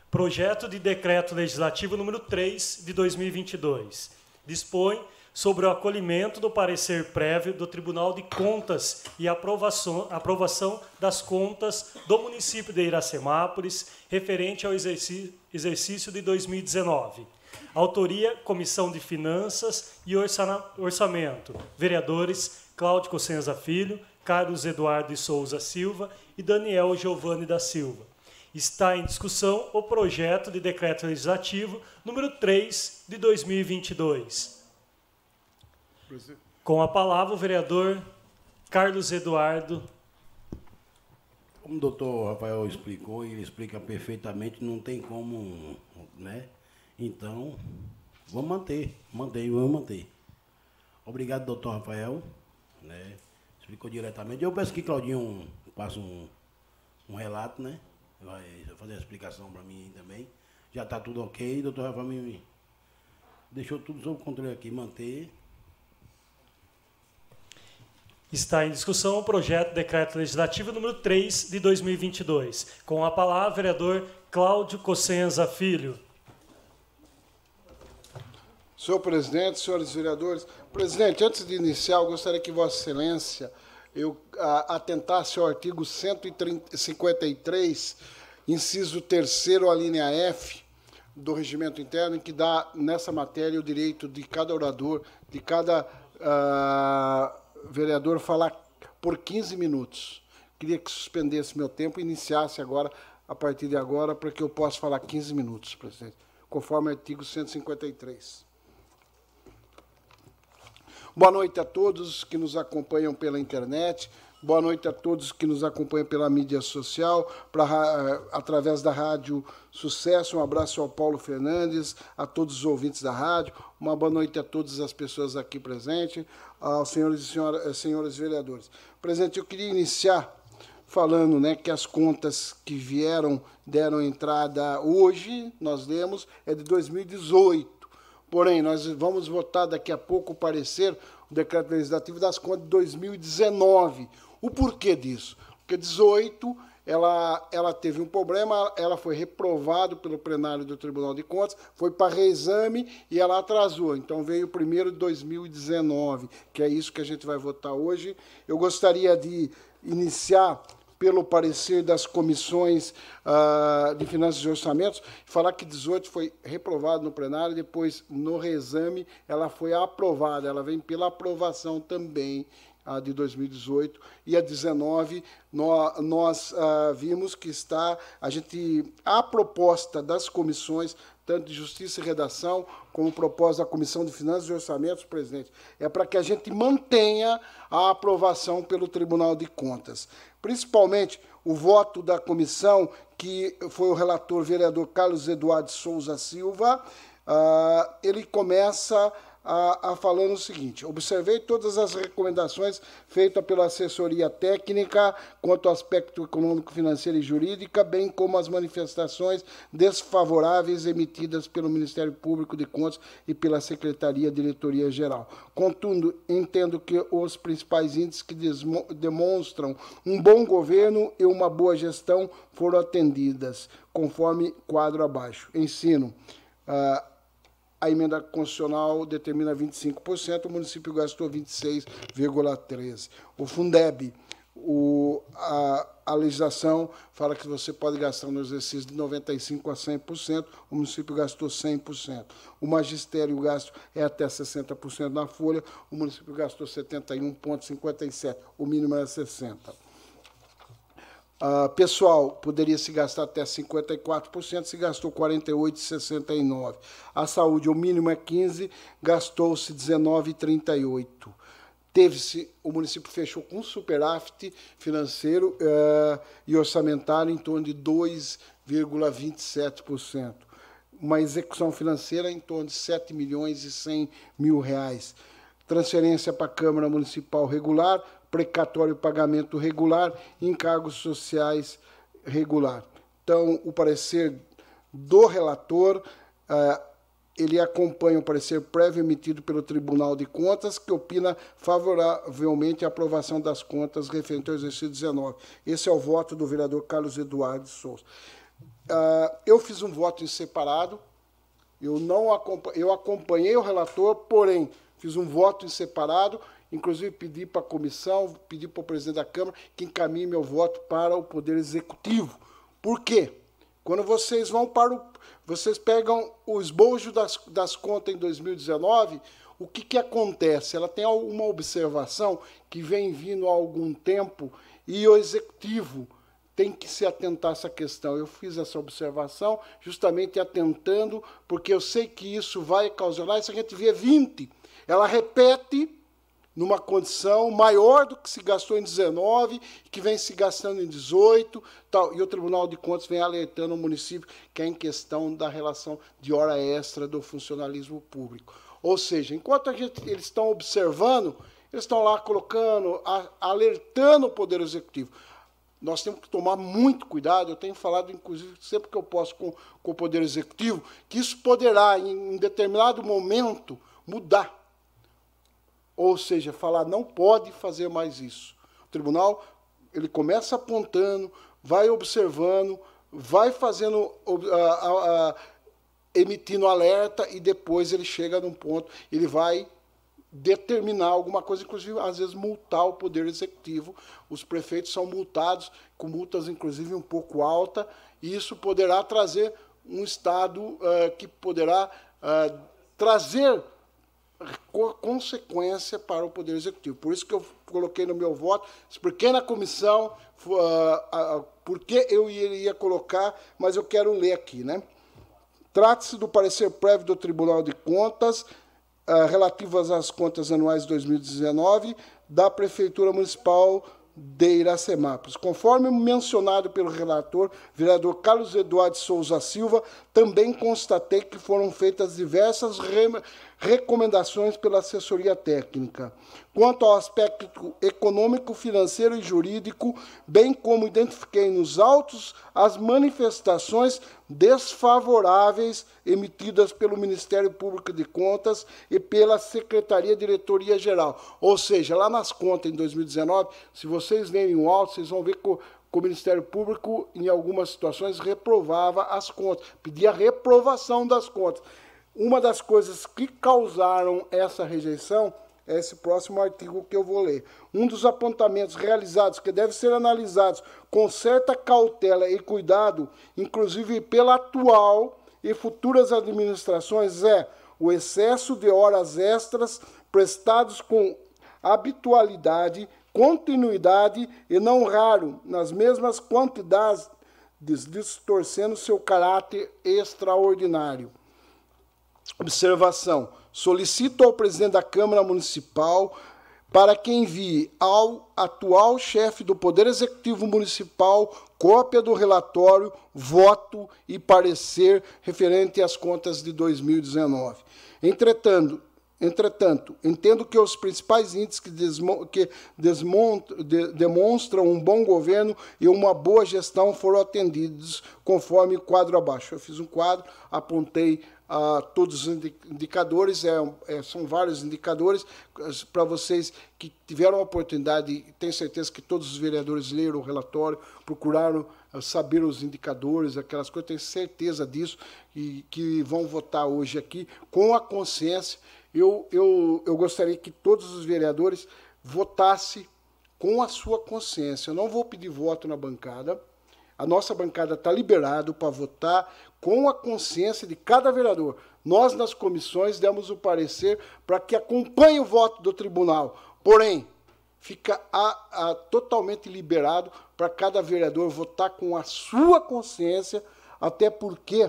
Projeto de Decreto Legislativo número 3 de 2022. Dispõe sobre o acolhimento do parecer prévio do Tribunal de Contas e aprovação, aprovação das contas do município de Iracemápolis referente ao exercício, exercício de 2019. Autoria, Comissão de Finanças e Orçamento. Vereadores Cláudio Cossenza Filho, Carlos Eduardo de Souza Silva e Daniel Giovanni da Silva. Está em discussão o projeto de decreto legislativo número 3 de 2022. Com a palavra o vereador Carlos Eduardo. Como o doutor Rafael explicou, ele explica perfeitamente, não tem como, né? Então, vamos manter, manter, vamos manter. Obrigado, doutor Rafael, né? Explicou diretamente. Eu peço que Claudinho passe um, um relato, né? Vai fazer a explicação para mim também. Já está tudo ok, doutor Rafael me deixou tudo sob controle aqui, manter. Está em discussão o projeto de decreto legislativo número 3 de 2022. Com a palavra, vereador Cláudio Cossenza Filho. Senhor presidente, senhores vereadores. Presidente, antes de iniciar, eu gostaria que Vossa Excelência eu atentasse ao artigo 153, inciso 3 a linha F do regimento interno, que dá nessa matéria o direito de cada orador, de cada ah, vereador falar por 15 minutos. Queria que suspendesse meu tempo e iniciasse agora, a partir de agora, para que eu possa falar 15 minutos, presidente, conforme o artigo 153. Boa noite a todos que nos acompanham pela internet. Boa noite a todos que nos acompanham pela mídia social, pra, ra- através da Rádio Sucesso. Um abraço ao Paulo Fernandes, a todos os ouvintes da rádio. Uma boa noite a todas as pessoas aqui presentes, aos senhores e senhora, senhores vereadores. Presidente, eu queria iniciar falando né, que as contas que vieram, deram entrada hoje, nós lemos, é de 2018. Porém, nós vamos votar daqui a pouco o parecer, o decreto legislativo das contas de 2019. O porquê disso? Porque 18 ela, ela teve um problema, ela foi reprovada pelo plenário do Tribunal de Contas, foi para reexame e ela atrasou. Então veio o primeiro de 2019, que é isso que a gente vai votar hoje. Eu gostaria de iniciar pelo parecer das comissões ah, de Finanças e Orçamentos, falar que 18 foi reprovado no plenário, depois no reexame ela foi aprovada, ela vem pela aprovação também a de 2018 e a 19 nó- nós ah, vimos que está a gente a proposta das comissões tanto de Justiça e Redação como proposta da Comissão de Finanças e Orçamentos, presidente, é para que a gente mantenha a aprovação pelo Tribunal de Contas. Principalmente o voto da comissão, que foi o relator vereador Carlos Eduardo Souza Silva, ah, ele começa a, a falando o seguinte: observei todas as recomendações feitas pela assessoria técnica quanto ao aspecto econômico, financeiro e jurídico, bem como as manifestações desfavoráveis emitidas pelo Ministério Público de Contas e pela Secretaria Diretoria Geral. Contudo, entendo que os principais índices que demonstram um bom governo e uma boa gestão foram atendidas, conforme quadro abaixo. Ensino. ah, a emenda constitucional determina 25%, o município gastou 26,13%. O Fundeb, O, a, a legislação fala que você pode gastar no exercício de 95% a 100%, o município gastou 100%. O magistério o gasto é até 60% na folha, o município gastou 71,57%, o mínimo era 60%. Uh, pessoal, poderia se gastar até 54%, se gastou 48,69%. A saúde, o mínimo é 15%, gastou-se 19,38%. Teve-se, o município fechou com um superávit financeiro uh, e orçamentário em torno de 2,27%. Uma execução financeira em torno de 7 milhões e 100 mil reais. Transferência para a Câmara Municipal regular, precatório pagamento regular, encargos sociais regular. Então, o parecer do relator, uh, ele acompanha o parecer prévio emitido pelo Tribunal de Contas, que opina favoravelmente a aprovação das contas referente ao exercício 19. Esse é o voto do vereador Carlos Eduardo Souza. Uh, eu fiz um voto em separado, eu, não acompanhei, eu acompanhei o relator, porém, fiz um voto em separado Inclusive, pedi para a comissão, pedi para o presidente da Câmara que encaminhe meu voto para o Poder Executivo. Por quê? Quando vocês vão para o. Vocês pegam o esbojo das, das contas em 2019, o que, que acontece? Ela tem uma observação que vem vindo há algum tempo e o executivo tem que se atentar a essa questão. Eu fiz essa observação justamente atentando, porque eu sei que isso vai causar. Se a gente vê 20, ela repete numa condição maior do que se gastou em 19, que vem se gastando em 18, tal, e o Tribunal de Contas vem alertando o município que é em questão da relação de hora extra do funcionalismo público. Ou seja, enquanto gente, eles estão observando, eles estão lá colocando, alertando o Poder Executivo. Nós temos que tomar muito cuidado, eu tenho falado, inclusive, sempre que eu posso com, com o Poder Executivo, que isso poderá, em, em determinado momento, mudar ou seja, falar não pode fazer mais isso. O tribunal ele começa apontando, vai observando, vai fazendo, emitindo alerta e depois ele chega num ponto, ele vai determinar alguma coisa, inclusive às vezes multar o poder executivo. Os prefeitos são multados com multas inclusive um pouco alta e isso poderá trazer um estado uh, que poderá uh, trazer consequência para o Poder Executivo. Por isso que eu coloquei no meu voto, porque na comissão, uh, uh, porque eu iria colocar, mas eu quero ler aqui. Né? Trata-se do parecer prévio do Tribunal de Contas, relativas às contas anuais de 2019, da Prefeitura Municipal de Iracemápolis. Conforme mencionado pelo relator, vereador Carlos Eduardo Souza Silva, também constatei que foram feitas diversas recomendações pela assessoria técnica. Quanto ao aspecto econômico, financeiro e jurídico, bem como identifiquei nos autos as manifestações desfavoráveis emitidas pelo Ministério Público de Contas e pela Secretaria Diretoria Geral. Ou seja, lá nas contas em 2019, se vocês verem o auto, vocês vão ver que o Ministério Público, em algumas situações, reprovava as contas, pedia reprovação das contas. Uma das coisas que causaram essa rejeição é esse próximo artigo que eu vou ler. Um dos apontamentos realizados que deve ser analisados com certa cautela e cuidado, inclusive pela atual e futuras administrações, é o excesso de horas extras prestados com habitualidade, continuidade e não raro nas mesmas quantidades, distorcendo seu caráter extraordinário. Observação: solicito ao presidente da Câmara Municipal para que envie ao atual chefe do Poder Executivo Municipal cópia do relatório, voto e parecer referente às contas de 2019. Entretanto, Entretanto, entendo que os principais índices que, que de demonstram um bom governo e uma boa gestão foram atendidos conforme o quadro abaixo. Eu fiz um quadro, apontei a todos os indicadores, é, é, são vários indicadores, para vocês que tiveram a oportunidade, tenho certeza que todos os vereadores leram o relatório, procuraram ah, saber os indicadores, aquelas coisas, tenho certeza disso, e que vão votar hoje aqui com a consciência. Eu, eu, eu gostaria que todos os vereadores votassem com a sua consciência. Eu não vou pedir voto na bancada. A nossa bancada está liberado para votar com a consciência de cada vereador. Nós, nas comissões, demos o parecer para que acompanhe o voto do tribunal. Porém, fica a, a, totalmente liberado para cada vereador votar com a sua consciência, até porque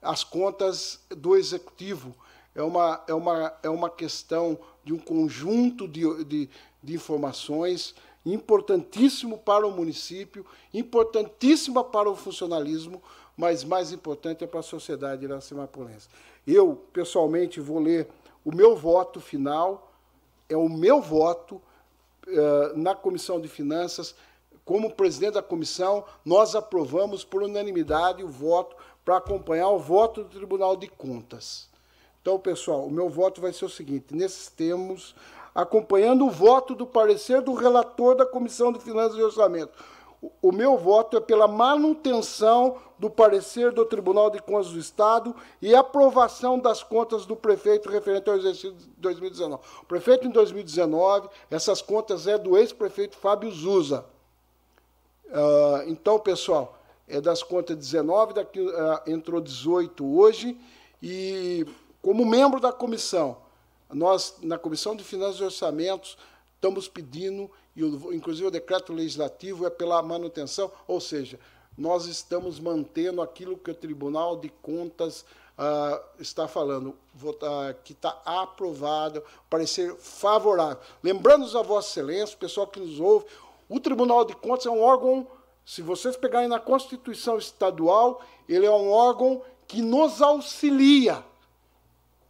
as contas do executivo é uma, é uma, é uma questão de um conjunto de, de, de informações importantíssimo para o município, importantíssima para o funcionalismo, mas mais importante é para a sociedade iracemapolense. Eu, pessoalmente, vou ler o meu voto final, é o meu voto uh, na Comissão de Finanças. Como presidente da comissão, nós aprovamos por unanimidade o voto para acompanhar o voto do Tribunal de Contas. Então, pessoal, o meu voto vai ser o seguinte: nesses termos, acompanhando o voto do parecer do relator da Comissão de Finanças e Orçamento. O meu voto é pela manutenção do parecer do Tribunal de Contas do Estado e aprovação das contas do prefeito referente ao exercício de 2019. O prefeito, em 2019, essas contas é do ex-prefeito Fábio Zuza. Uh, então, pessoal, é das contas 19, daqui, uh, entrou 18 hoje, e como membro da comissão, nós, na Comissão de Finanças e Orçamentos, estamos pedindo, e inclusive o decreto legislativo é pela manutenção, ou seja, nós estamos mantendo aquilo que o Tribunal de Contas uh, está falando, uh, que está aprovado, parecer favorável. Lembrando a Vossa Excelência, o pessoal que nos ouve, o Tribunal de Contas é um órgão, se vocês pegarem na Constituição Estadual, ele é um órgão que nos auxilia,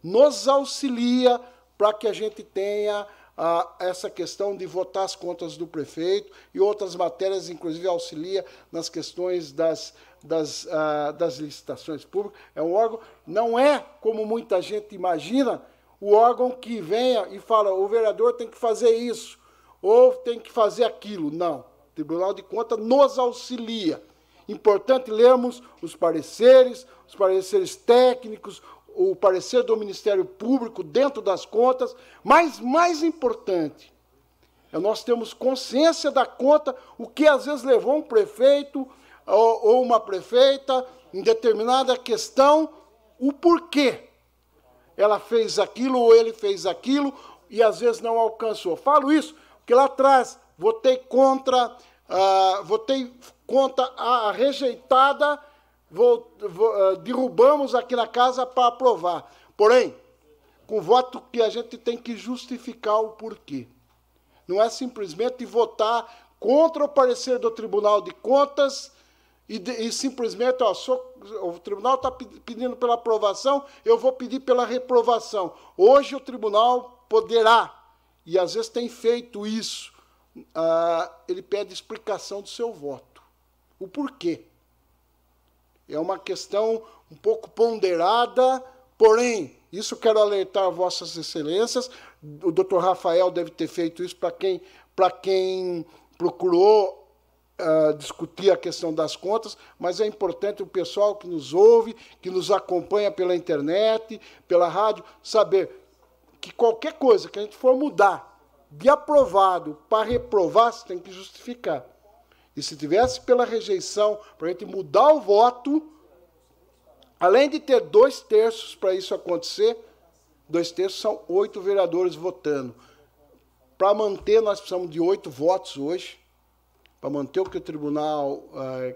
nos auxilia para que a gente tenha ah, essa questão de votar as contas do prefeito e outras matérias, inclusive auxilia nas questões das, das, ah, das licitações públicas. É um órgão, não é como muita gente imagina, o órgão que venha e fala o vereador tem que fazer isso ou tem que fazer aquilo. Não. O Tribunal de Contas nos auxilia. Importante lermos os pareceres, os pareceres técnicos, o parecer do Ministério Público dentro das contas, mas mais importante, é nós temos consciência da conta, o que às vezes levou um prefeito ou, ou uma prefeita em determinada questão, o porquê ela fez aquilo ou ele fez aquilo e às vezes não alcançou. Falo isso porque lá atrás votei contra, uh, votei contra a rejeitada vou, vou, uh, derrubamos aqui na casa para aprovar. Porém, com voto que a gente tem que justificar o porquê. Não é simplesmente votar contra o parecer do Tribunal de Contas e, de, e simplesmente, ó, sou, o tribunal está pedindo pela aprovação, eu vou pedir pela reprovação. Hoje o tribunal poderá, e às vezes tem feito isso, uh, ele pede explicação do seu voto. O porquê. É uma questão um pouco ponderada, porém, isso quero alertar Vossas Excelências. O doutor Rafael deve ter feito isso para quem, quem procurou Uh, discutir a questão das contas, mas é importante o pessoal que nos ouve, que nos acompanha pela internet, pela rádio, saber que qualquer coisa que a gente for mudar de aprovado para reprovar, você tem que justificar. E se tivesse pela rejeição, para a gente mudar o voto, além de ter dois terços para isso acontecer, dois terços são oito vereadores votando. Para manter, nós precisamos de oito votos hoje, para manter o que o tribunal uh,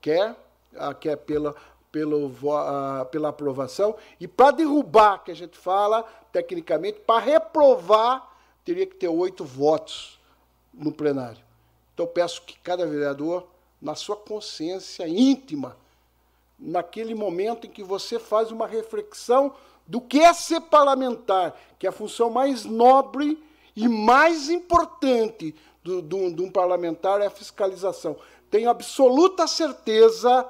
quer, uh, quer pela, pelo, uh, pela aprovação, e para derrubar, que a gente fala tecnicamente, para reprovar, teria que ter oito votos no plenário. Então, peço que cada vereador, na sua consciência íntima, naquele momento em que você faz uma reflexão do que é ser parlamentar, que é a função mais nobre e mais importante do, do, de um parlamentar é a fiscalização. Tenho absoluta certeza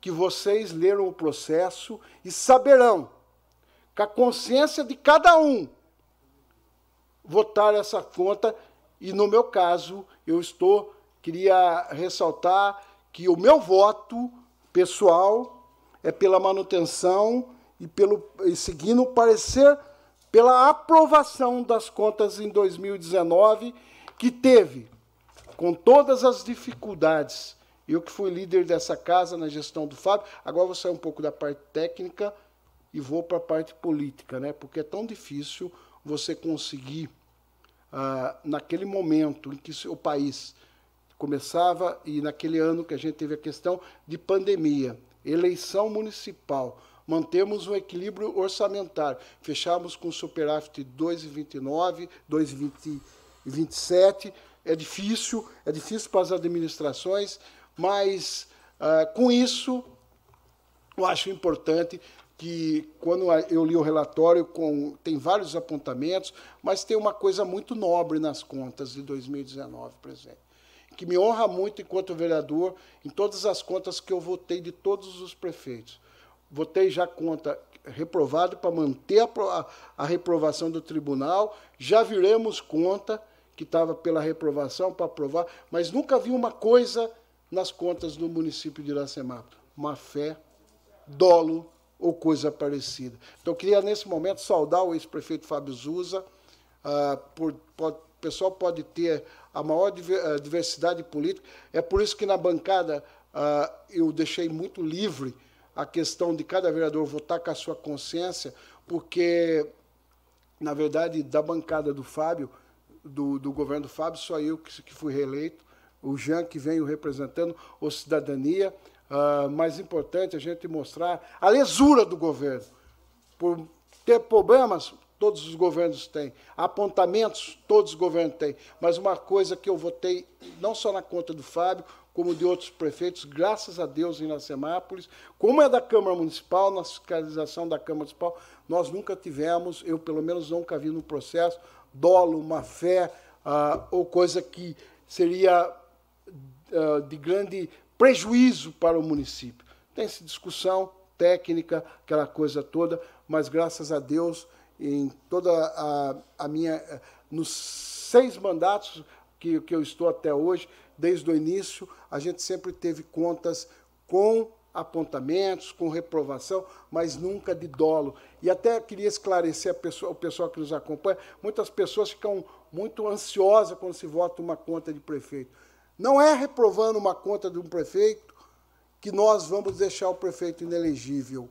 que vocês leram o processo e saberão que a consciência de cada um votar essa conta e no meu caso, eu estou queria ressaltar que o meu voto pessoal é pela manutenção e pelo e seguindo o parecer pela aprovação das contas em 2019, que teve com todas as dificuldades. Eu que fui líder dessa casa na gestão do Fábio, agora vou sair um pouco da parte técnica e vou para a parte política, né? Porque é tão difícil você conseguir, ah, naquele momento em que o país começava e naquele ano que a gente teve a questão de pandemia, eleição municipal, mantemos um equilíbrio orçamentário, fechamos com superávit de 2,29, 2,27, é difícil, é difícil para as administrações, mas ah, com isso eu acho importante que quando eu li o relatório com, tem vários apontamentos, mas tem uma coisa muito nobre nas contas de 2019, presidente, que me honra muito enquanto vereador em todas as contas que eu votei de todos os prefeitos. Votei já conta reprovada para manter a, a, reprovação do tribunal, já viremos conta que estava pela reprovação para aprovar, mas nunca vi uma coisa nas contas do município de Iracema, má fé, dolo ou coisa parecida. Então, eu queria, nesse momento, saudar o ex-prefeito Fábio Zuza. Ah, por, pode, o pessoal pode ter a maior eh, diversidade política. É por isso que, na bancada, ah, eu deixei muito livre a questão de cada vereador votar com a sua consciência, porque, na verdade, da bancada do Fábio, do, do governo do Fábio, só eu que, que fui reeleito, o Jean que veio representando o Cidadania, Uh, mais importante a gente mostrar a lesura do governo. Por ter problemas, todos os governos têm. Apontamentos, todos os governos têm. Mas uma coisa que eu votei, não só na conta do Fábio, como de outros prefeitos, graças a Deus em Iracemápolis, como é da Câmara Municipal, na fiscalização da Câmara Municipal, nós nunca tivemos, eu pelo menos nunca vi no processo, dolo, má fé, uh, ou coisa que seria uh, de grande prejuízo para o município. Tem-se discussão técnica, aquela coisa toda, mas graças a Deus, em toda a, a minha. nos seis mandatos que, que eu estou até hoje, desde o início, a gente sempre teve contas com apontamentos, com reprovação, mas nunca de dolo. E até queria esclarecer pessoa, o pessoal que nos acompanha, muitas pessoas ficam muito ansiosas quando se vota uma conta de prefeito. Não é reprovando uma conta de um prefeito que nós vamos deixar o prefeito inelegível.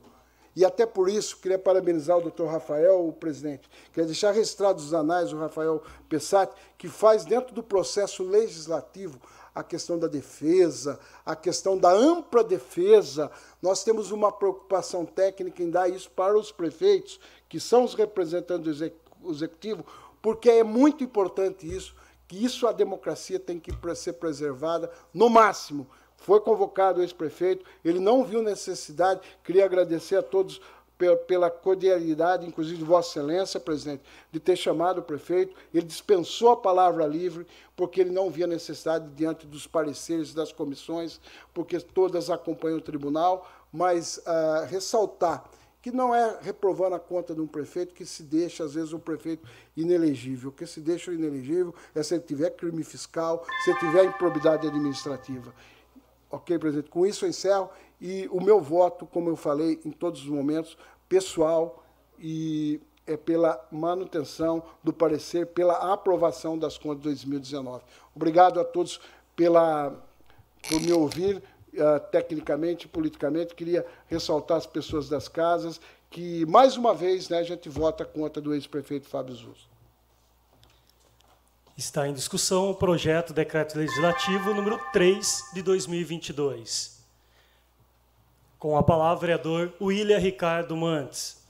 E até por isso, queria parabenizar o doutor Rafael, o presidente. Queria deixar registrado os anais o Rafael Pessati, que faz dentro do processo legislativo a questão da defesa, a questão da ampla defesa. Nós temos uma preocupação técnica em dar isso para os prefeitos, que são os representantes do executivo, porque é muito importante isso que isso a democracia tem que ser preservada no máximo. Foi convocado o ex-prefeito, ele não viu necessidade, queria agradecer a todos pela cordialidade, inclusive de Vossa Excelência, presidente, de ter chamado o prefeito. Ele dispensou a palavra livre, porque ele não via necessidade diante dos pareceres das comissões, porque todas acompanham o tribunal, mas uh, ressaltar que não é reprovando a conta de um prefeito que se deixa, às vezes, o prefeito inelegível. Que se deixa inelegível é se ele tiver crime fiscal, se ele tiver improbidade administrativa. Ok, presidente? Com isso eu encerro. E o meu voto, como eu falei em todos os momentos, pessoal e é pela manutenção do parecer, pela aprovação das contas de 2019. Obrigado a todos pela, por me ouvir uh, tecnicamente, politicamente, queria ressaltar as pessoas das casas, que, mais uma vez, né, a gente vota contra do ex-prefeito Fábio Zuz. Está em discussão o projeto Decreto Legislativo número 3 de 2022. Com a palavra, vereador William Ricardo Mantes.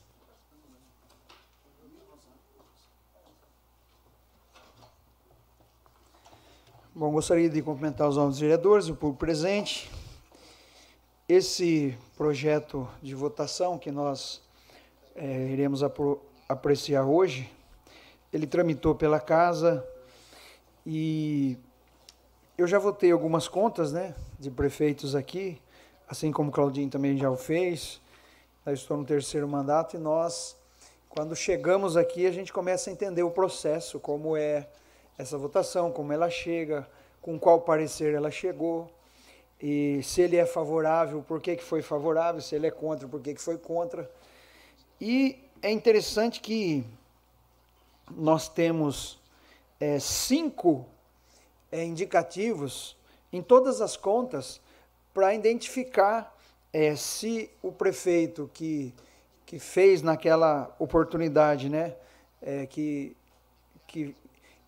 Bom, gostaria de cumprimentar os novos vereadores, o público presente, esse projeto de votação que nós é, iremos apreciar hoje, ele tramitou pela casa e eu já votei algumas contas, né, de prefeitos aqui, assim como Claudinho também já o fez. Eu estou no terceiro mandato e nós, quando chegamos aqui, a gente começa a entender o processo, como é essa votação, como ela chega, com qual parecer ela chegou e se ele é favorável, por que, que foi favorável, se ele é contra, por que, que foi contra. E é interessante que nós temos é, cinco é, indicativos em todas as contas para identificar é, se o prefeito que, que fez naquela oportunidade, né, é, que, que,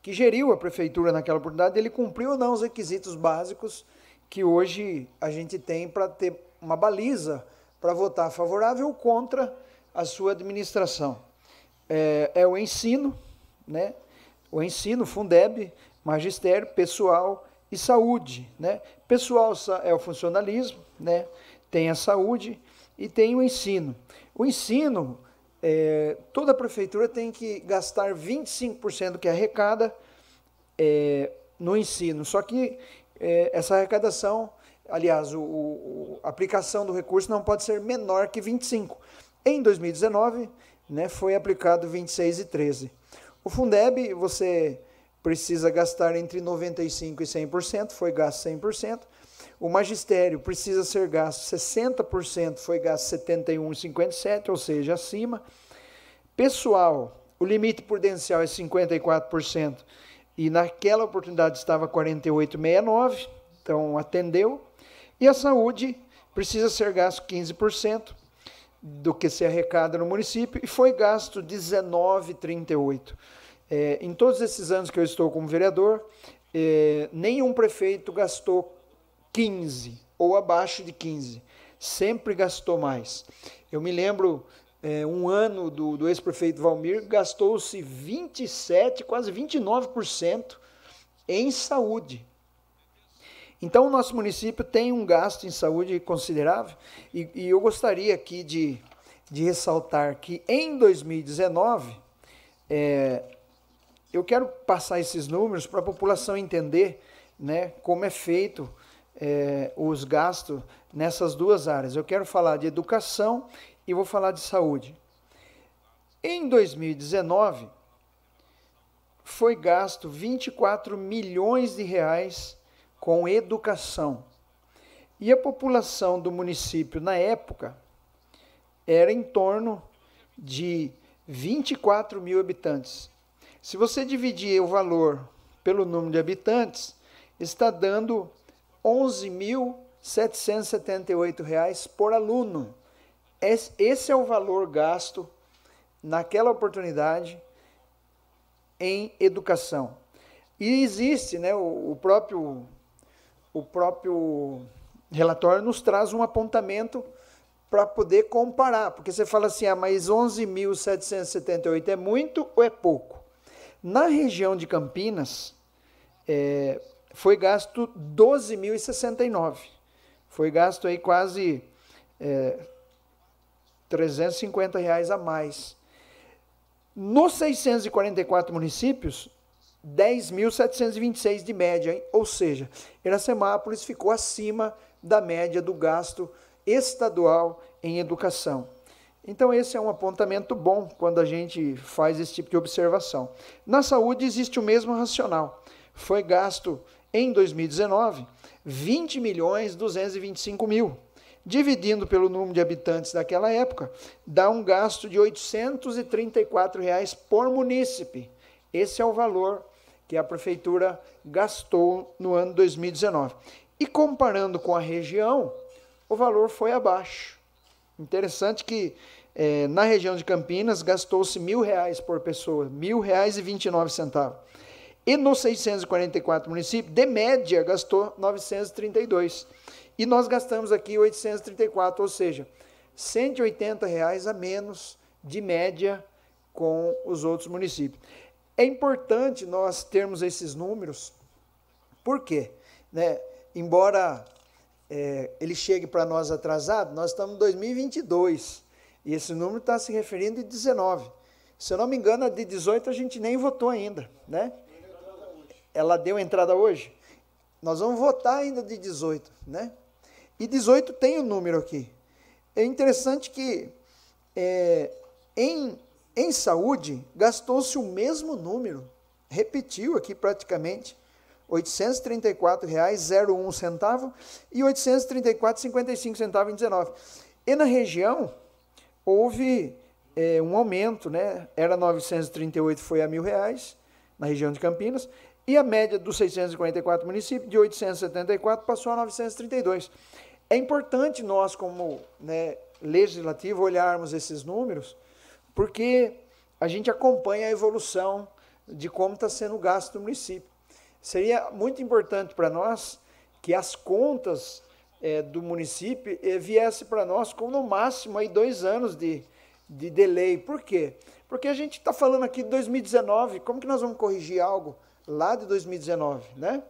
que geriu a prefeitura naquela oportunidade, ele cumpriu ou não os requisitos básicos que hoje a gente tem para ter uma baliza para votar favorável ou contra a sua administração. É, é, o ensino, né? o ensino, Fundeb, magistério, pessoal e saúde. Né? Pessoal é o funcionalismo, né? tem a saúde e tem o ensino. O ensino, é, toda prefeitura tem que gastar 25% do que arrecada é, no ensino. Só que é, essa arrecadação, aliás, o, o, a aplicação do recurso não pode ser menor que 25%. Em 2019, né, foi aplicado 26 e 13. O Fundeb, você precisa gastar entre 95% e 100%, foi gasto 100%. O magistério precisa ser gasto 60%, foi gasto 71,57, ou seja, acima. Pessoal, o limite prudencial é 54%, e naquela oportunidade estava 48,69, então atendeu. E a saúde precisa ser gasto 15% do que se arrecada no município e foi gasto 19,38. É, em todos esses anos que eu estou como vereador, é, nenhum prefeito gastou 15 ou abaixo de 15. Sempre gastou mais. Eu me lembro é, um ano do, do ex-prefeito Valmir, gastou-se 27, quase 29% em saúde. Então, o nosso município tem um gasto em saúde considerável e, e eu gostaria aqui de, de ressaltar que em 2019, é, eu quero passar esses números para a população entender né, como é feito é, os gastos nessas duas áreas. Eu quero falar de educação e vou falar de saúde. Em 2019, foi gasto 24 milhões de reais com educação. E a população do município na época era em torno de 24 mil habitantes. Se você dividir o valor pelo número de habitantes, está dando R$ 11.778 por aluno. Esse é o valor gasto naquela oportunidade em educação. E existe, né, o, próprio o próprio relatório nos traz um apontamento para poder comparar, porque você fala assim, ah, mas 11.778 é muito ou é pouco? Na região de Campinas, é, foi gasto 12.069. Foi gasto aí quase é, 350 reais a mais. Nos 644 municípios, 10.726 de média, hein? ou seja, Iracemápolis ficou acima da média do gasto estadual em educação. Então, esse é um apontamento bom quando a gente faz esse tipo de observação. Na saúde, existe o mesmo racional. Foi gasto em 2019 20 milhões 225 mil dividindo pelo número de habitantes daquela época, dá um gasto de 834 reais por munícipe. Esse é o valor que a prefeitura gastou no ano 2019. E comparando com a região, o valor foi abaixo. Interessante que é, na região de Campinas gastou-se mil reais por pessoa, mil reais e 29 centavos. E nos 644 municípios, de média, gastou 932 e nós gastamos aqui 834, ou seja, 180 reais a menos de média com os outros municípios. É importante nós termos esses números, por quê? Né? Embora é, ele chegue para nós atrasado, nós estamos em 2022 e esse número está se referindo de 19. Se eu não me engano, a de 18 a gente nem votou ainda, né? Ela deu entrada hoje? Nós vamos votar ainda de 18, né? E 18 tem o um número aqui. É interessante que é, em, em saúde gastou-se o mesmo número, repetiu aqui praticamente, R$ 834,01 centavo e R$ 834,55 centavos em 19. E na região houve é, um aumento, né? Era 938, foi a mil reais na região de Campinas E a média dos 644 municípios, de 874, passou a 932. É importante nós, como né, legislativo, olharmos esses números, porque a gente acompanha a evolução de como está sendo gasto do município. Seria muito importante para nós que as contas é, do município eh, viessem para nós com no máximo aí dois anos de, de delay. Por quê? Porque a gente está falando aqui de 2019, como que nós vamos corrigir algo lá de 2019, né?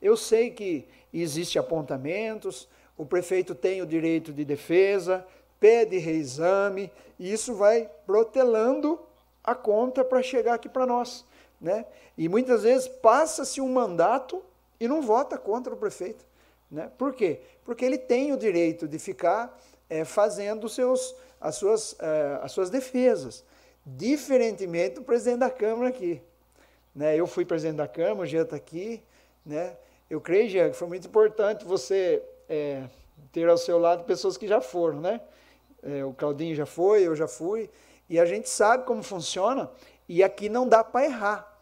Eu sei que existe apontamentos, o prefeito tem o direito de defesa, pede reexame, e isso vai protelando a conta para chegar aqui para nós. Né? E muitas vezes passa-se um mandato e não vota contra o prefeito. Né? Por quê? Porque ele tem o direito de ficar é, fazendo seus, as, suas, é, as suas defesas, diferentemente do presidente da Câmara aqui. Né? Eu fui presidente da Câmara, o Jean está aqui. Né? Eu creio, Jean, que foi muito importante você é, ter ao seu lado pessoas que já foram. Né? o Claudinho já foi, eu já fui. E a gente sabe como funciona e aqui não dá para errar.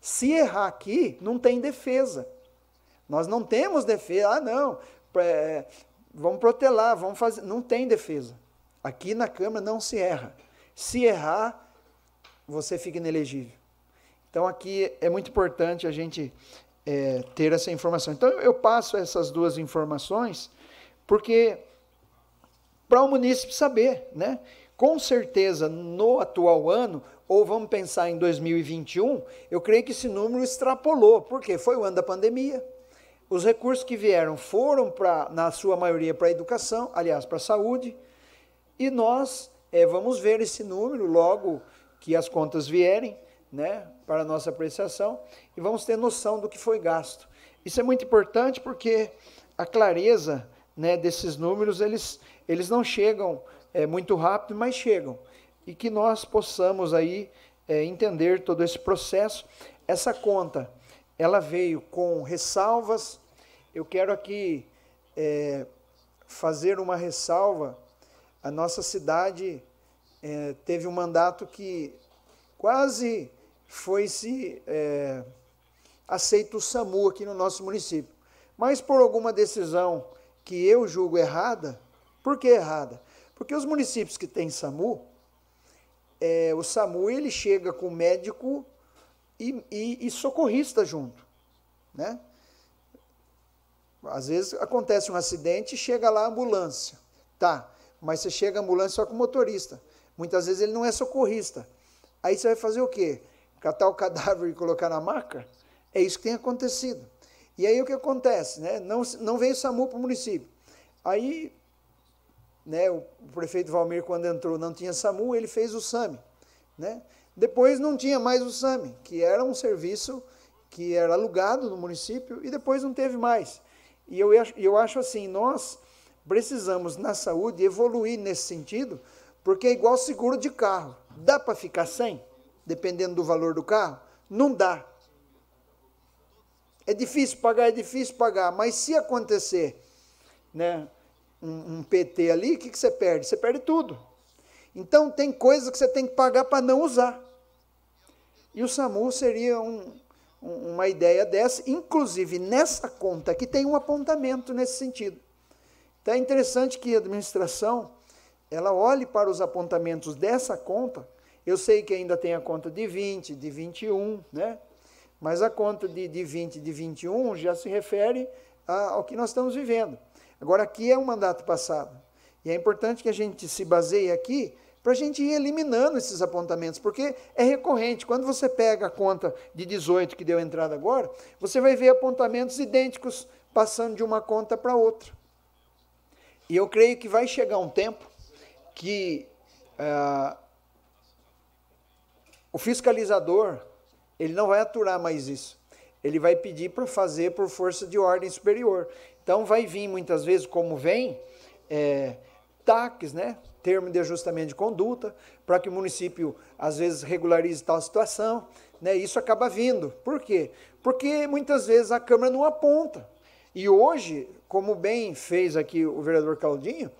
Se errar aqui, não tem defesa. Nós não temos defesa. Ah, não, é, vamos protelar, vamos fazer. Não tem defesa. Aqui na Câmara não se erra. Se errar, você fica inelegível. Então aqui é muito importante a gente é, ter essa informação. Então eu passo essas duas informações porque para o munícipe saber, né? Com certeza, no atual ano, ou vamos pensar em 2021, eu creio que esse número extrapolou, porque foi o ano da pandemia. Os recursos que vieram foram, pra, na sua maioria, para a educação, aliás, para a saúde, e nós é, vamos ver esse número logo que as contas vierem, né, para a nossa apreciação, e vamos ter noção do que foi gasto. Isso é muito importante porque a clareza né, desses números, eles, eles não chegam é, muito rápido, mas chegam. E que nós possamos aí é, entender todo esse processo. Essa conta, ela veio com ressalvas. Eu quero aqui é, fazer uma ressalva. A nossa cidade é, teve um mandato que quase foi se é, aceito o SAMU aqui no nosso município. Mas por alguma decisão que eu julgo errada, por que errada? Porque os municípios que têm SAMU, é, o SAMU ele chega com médico e, e, e socorrista junto. Né? Às vezes acontece um acidente e chega lá a ambulância. Tá, mas você chega a ambulância só com motorista. Muitas vezes ele não é socorrista. Aí você vai fazer o quê? Catar o cadáver e colocar na maca? É isso que tem acontecido. E aí o que acontece? Né? Não, não veio SAMU para o município. Aí né, o prefeito Valmir, quando entrou, não tinha SAMU, ele fez o SAMI. Né? Depois não tinha mais o SAMI, que era um serviço que era alugado no município, e depois não teve mais. E eu, eu acho assim, nós precisamos, na saúde, evoluir nesse sentido, porque é igual seguro de carro. Dá para ficar sem, dependendo do valor do carro? Não dá. É difícil pagar, é difícil pagar, mas se acontecer, né, um, um PT ali, o que, que você perde? Você perde tudo. Então tem coisas que você tem que pagar para não usar. E o SAMU seria um, uma ideia dessa, inclusive nessa conta que tem um apontamento nesse sentido. Então é interessante que a administração ela olhe para os apontamentos dessa conta. Eu sei que ainda tem a conta de 20, de 21, né? mas a conta de, de 20, de 21 já se refere a, ao que nós estamos vivendo. Agora, aqui é um mandato passado. E é importante que a gente se baseie aqui para a gente ir eliminando esses apontamentos, porque é recorrente. Quando você pega a conta de 18 que deu entrada agora, você vai ver apontamentos idênticos passando de uma conta para outra. E eu creio que vai chegar um tempo que uh, o fiscalizador ele não vai aturar mais isso. Ele vai pedir para fazer por força de ordem superior. Então vai vir muitas vezes, como vem, é, né? termo de ajustamento de conduta, para que o município às vezes regularize tal situação. Né? Isso acaba vindo. Por quê? Porque muitas vezes a Câmara não aponta. E hoje, como bem fez aqui o vereador Caldinho,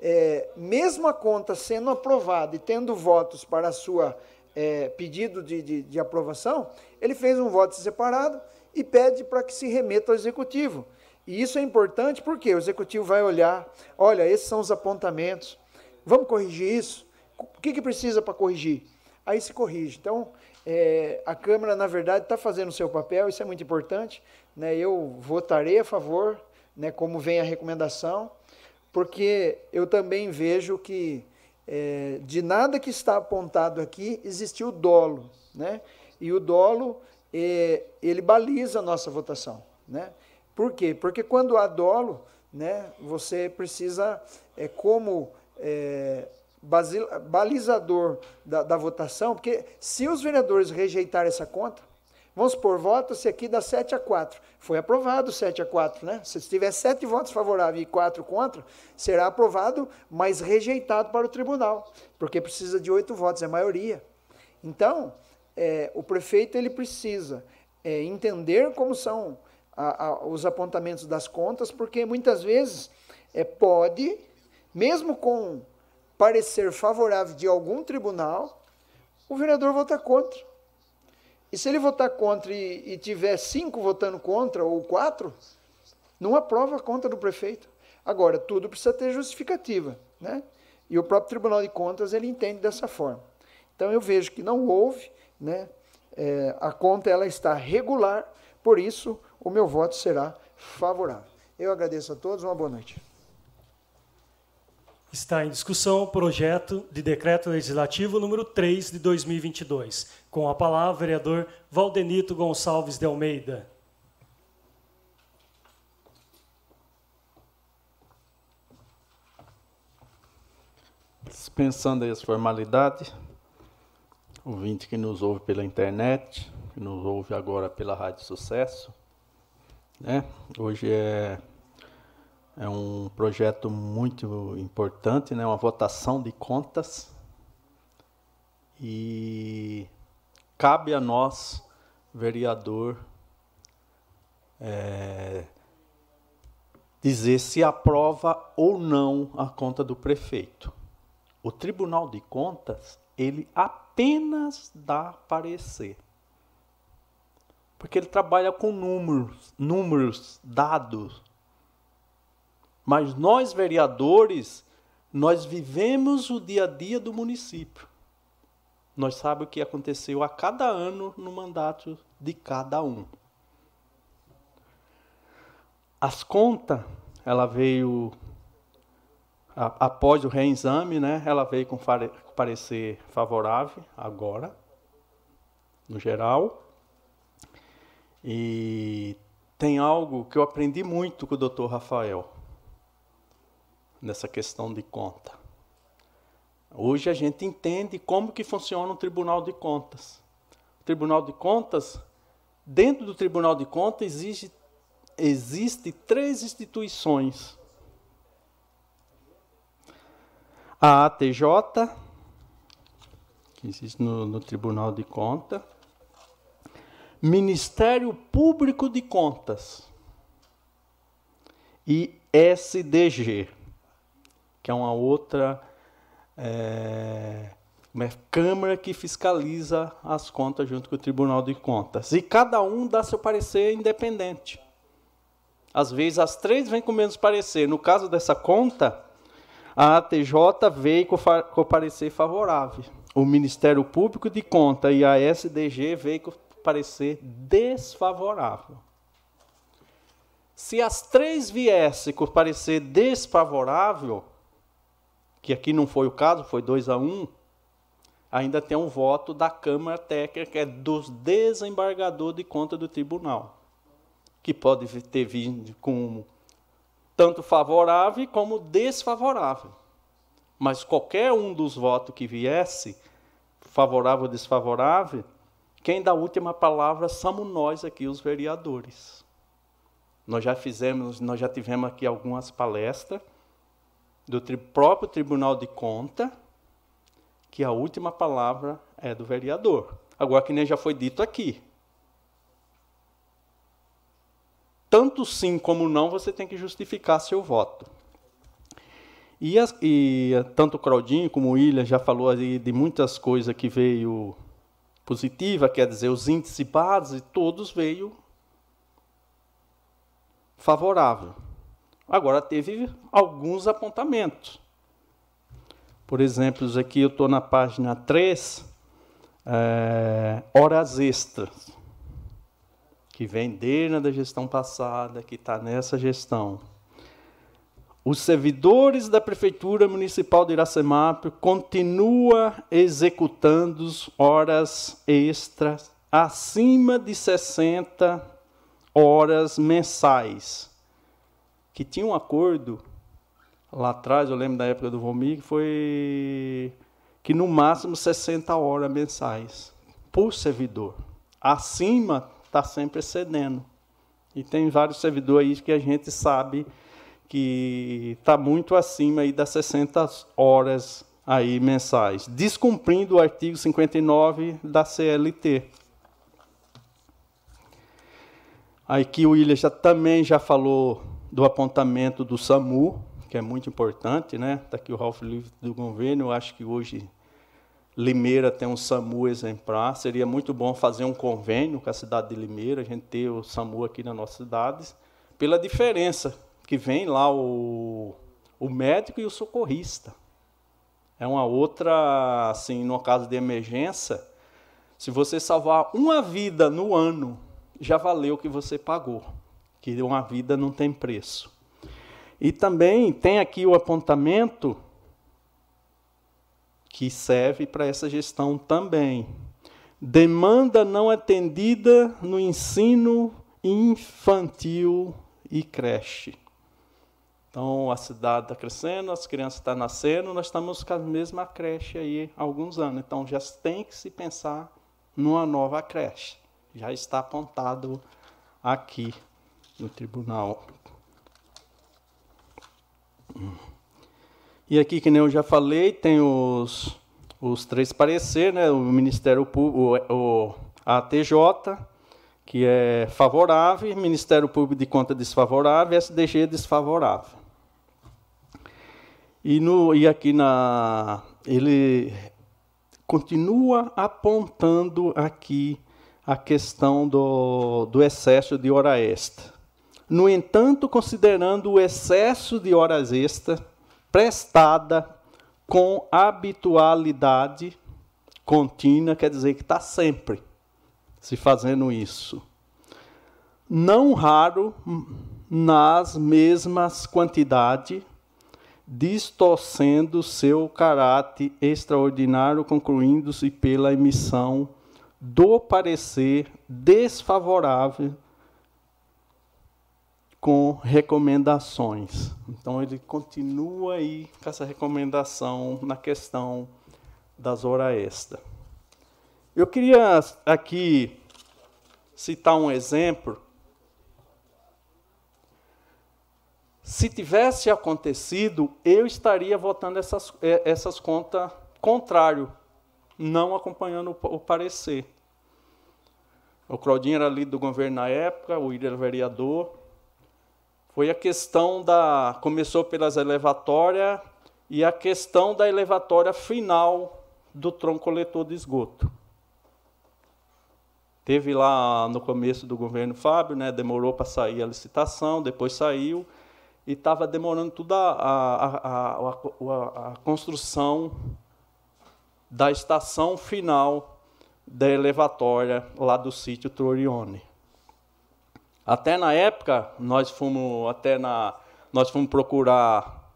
é, mesmo a conta sendo aprovada e tendo votos para a sua é, pedido de, de, de aprovação, ele fez um voto separado e pede para que se remeta ao executivo. E isso é importante porque o executivo vai olhar, olha, esses são os apontamentos, vamos corrigir isso? O que, que precisa para corrigir? Aí se corrige. Então, é, a Câmara, na verdade, está fazendo o seu papel, isso é muito importante. Né? Eu votarei a favor, né, como vem a recomendação, porque eu também vejo que é, de nada que está apontado aqui existiu dolo. Né? E o dolo, é, ele baliza a nossa votação. Né? Por quê? Porque quando há dolo, né, você precisa, é, como é, balizador da, da, votação, porque se os vereadores rejeitarem essa conta, vamos supor, vota-se aqui dá 7 a 4. Foi aprovado 7 a 4, né? Se tiver 7 votos favoráveis e 4 contra, será aprovado, mas rejeitado para o tribunal, porque precisa de 8 votos, é maioria. Então, é, o prefeito ele precisa é, entender como são a, a, os apontamentos das contas, porque muitas vezes é, pode, mesmo com parecer favorável de algum tribunal, o vereador vota contra. E se ele votar contra e, e tiver cinco votando contra, ou quatro, não aprova a conta do prefeito. Agora, tudo precisa ter justificativa. Né? E o próprio Tribunal de Contas ele entende dessa forma. Então eu vejo que não houve, né? É, a conta ela está regular, por isso o meu voto será favorável. Eu agradeço a todos, uma boa noite. Está em discussão o projeto de decreto legislativo número 3 de 2022. Com a palavra, vereador Valdenito Gonçalves de Almeida. Dispensando as formalidades, ouvinte que nos ouve pela internet, que nos ouve agora pela Rádio Sucesso, né? Hoje é é um projeto muito importante, né? uma votação de contas. E cabe a nós, vereador, é, dizer se aprova ou não a conta do prefeito. O Tribunal de Contas, ele apenas dá parecer. Porque ele trabalha com números, números, dados. Mas nós, vereadores, nós vivemos o dia a dia do município. Nós sabemos o que aconteceu a cada ano no mandato de cada um. As contas, ela veio a, após o reexame, né? Ela veio com parecer favorável agora, no geral. E tem algo que eu aprendi muito com o Dr. Rafael nessa questão de conta. Hoje a gente entende como que funciona o Tribunal de Contas. O Tribunal de Contas, dentro do Tribunal de Contas existe, existe três instituições. A ATJ, que existe no, no Tribunal de Contas, Ministério Público de Contas e SDG que é uma outra é, uma Câmara que fiscaliza as contas junto com o Tribunal de Contas. E cada um dá seu parecer independente. Às vezes as três vêm com menos parecer. No caso dessa conta, a ATJ veio com, com parecer favorável. O Ministério Público de Conta e a SDG veio com parecer desfavorável. Se as três viessem com parecer desfavorável, que aqui não foi o caso, foi 2 a 1, um, ainda tem um voto da Câmara Técnica, que é dos desembargadores de conta do tribunal, que pode ter vindo com tanto favorável como desfavorável. Mas qualquer um dos votos que viesse, favorável ou desfavorável, quem dá a última palavra somos nós aqui, os vereadores. Nós já fizemos, nós já tivemos aqui algumas palestras do tri próprio Tribunal de Conta que a última palavra é do vereador. Agora, que nem já foi dito aqui. Tanto sim como não, você tem que justificar seu voto. E, as, e tanto o Claudinho como o William já falou ali de muitas coisas que veio positiva, quer dizer, os índices base, todos veio favorável. Agora teve alguns apontamentos. Por exemplo, aqui eu estou na página 3, é, horas extras, que vem desde da gestão passada, que está nessa gestão. Os servidores da Prefeitura Municipal de Iracemap continuam executando horas extras acima de 60 horas mensais. Que tinha um acordo lá atrás, eu lembro da época do Vomir, que foi que no máximo 60 horas mensais por servidor. Acima está sempre excedendo. E tem vários servidores aí que a gente sabe que está muito acima aí das 60 horas aí mensais, descumprindo o artigo 59 da CLT. Aqui o William já, também já falou do apontamento do SAMU, que é muito importante, né? Está aqui o Ralph Livre do convênio, eu acho que hoje Limeira tem um SAMU exemplar, seria muito bom fazer um convênio com a cidade de Limeira, a gente ter o SAMU aqui na nossa cidade, pela diferença que vem lá o, o médico e o socorrista. É uma outra, assim, no caso de emergência, se você salvar uma vida no ano, já valeu o que você pagou, que uma vida não tem preço. E também tem aqui o apontamento que serve para essa gestão também. Demanda não atendida no ensino infantil e creche. Então a cidade está crescendo, as crianças estão nascendo, nós estamos com a mesma creche aí há alguns anos. Então já tem que se pensar numa nova creche. Já está apontado aqui no tribunal. E aqui, que nem eu já falei, tem os, os três pareceres, né? o Ministério Público, o ATJ, que é favorável, Ministério Público de Conta desfavorável, SDG desfavorável. E, no, e aqui na, ele continua apontando aqui a questão do, do excesso de hora extra. No entanto, considerando o excesso de horas extra prestada com habitualidade contínua, quer dizer que está sempre se fazendo isso. Não raro nas mesmas quantidades distorcendo seu caráter extraordinário, concluindo-se pela emissão do parecer desfavorável com recomendações. Então ele continua aí com essa recomendação na questão das horas extras. Eu queria aqui citar um exemplo Se tivesse acontecido, eu estaria votando essas, é, essas contas contrário, não acompanhando o, parecer. O Claudinho era líder do governo na época, o William era vereador. Foi a questão da. Começou pelas elevatórias e a questão da elevatória final do tronco coletor de esgoto. Teve lá no começo do governo Fábio, né, demorou para sair a licitação, depois saiu e estava demorando toda a, a, a, a, construção da estação final da elevatória lá do sítio Torione. Até na época, nós fomos até na nós fomos procurar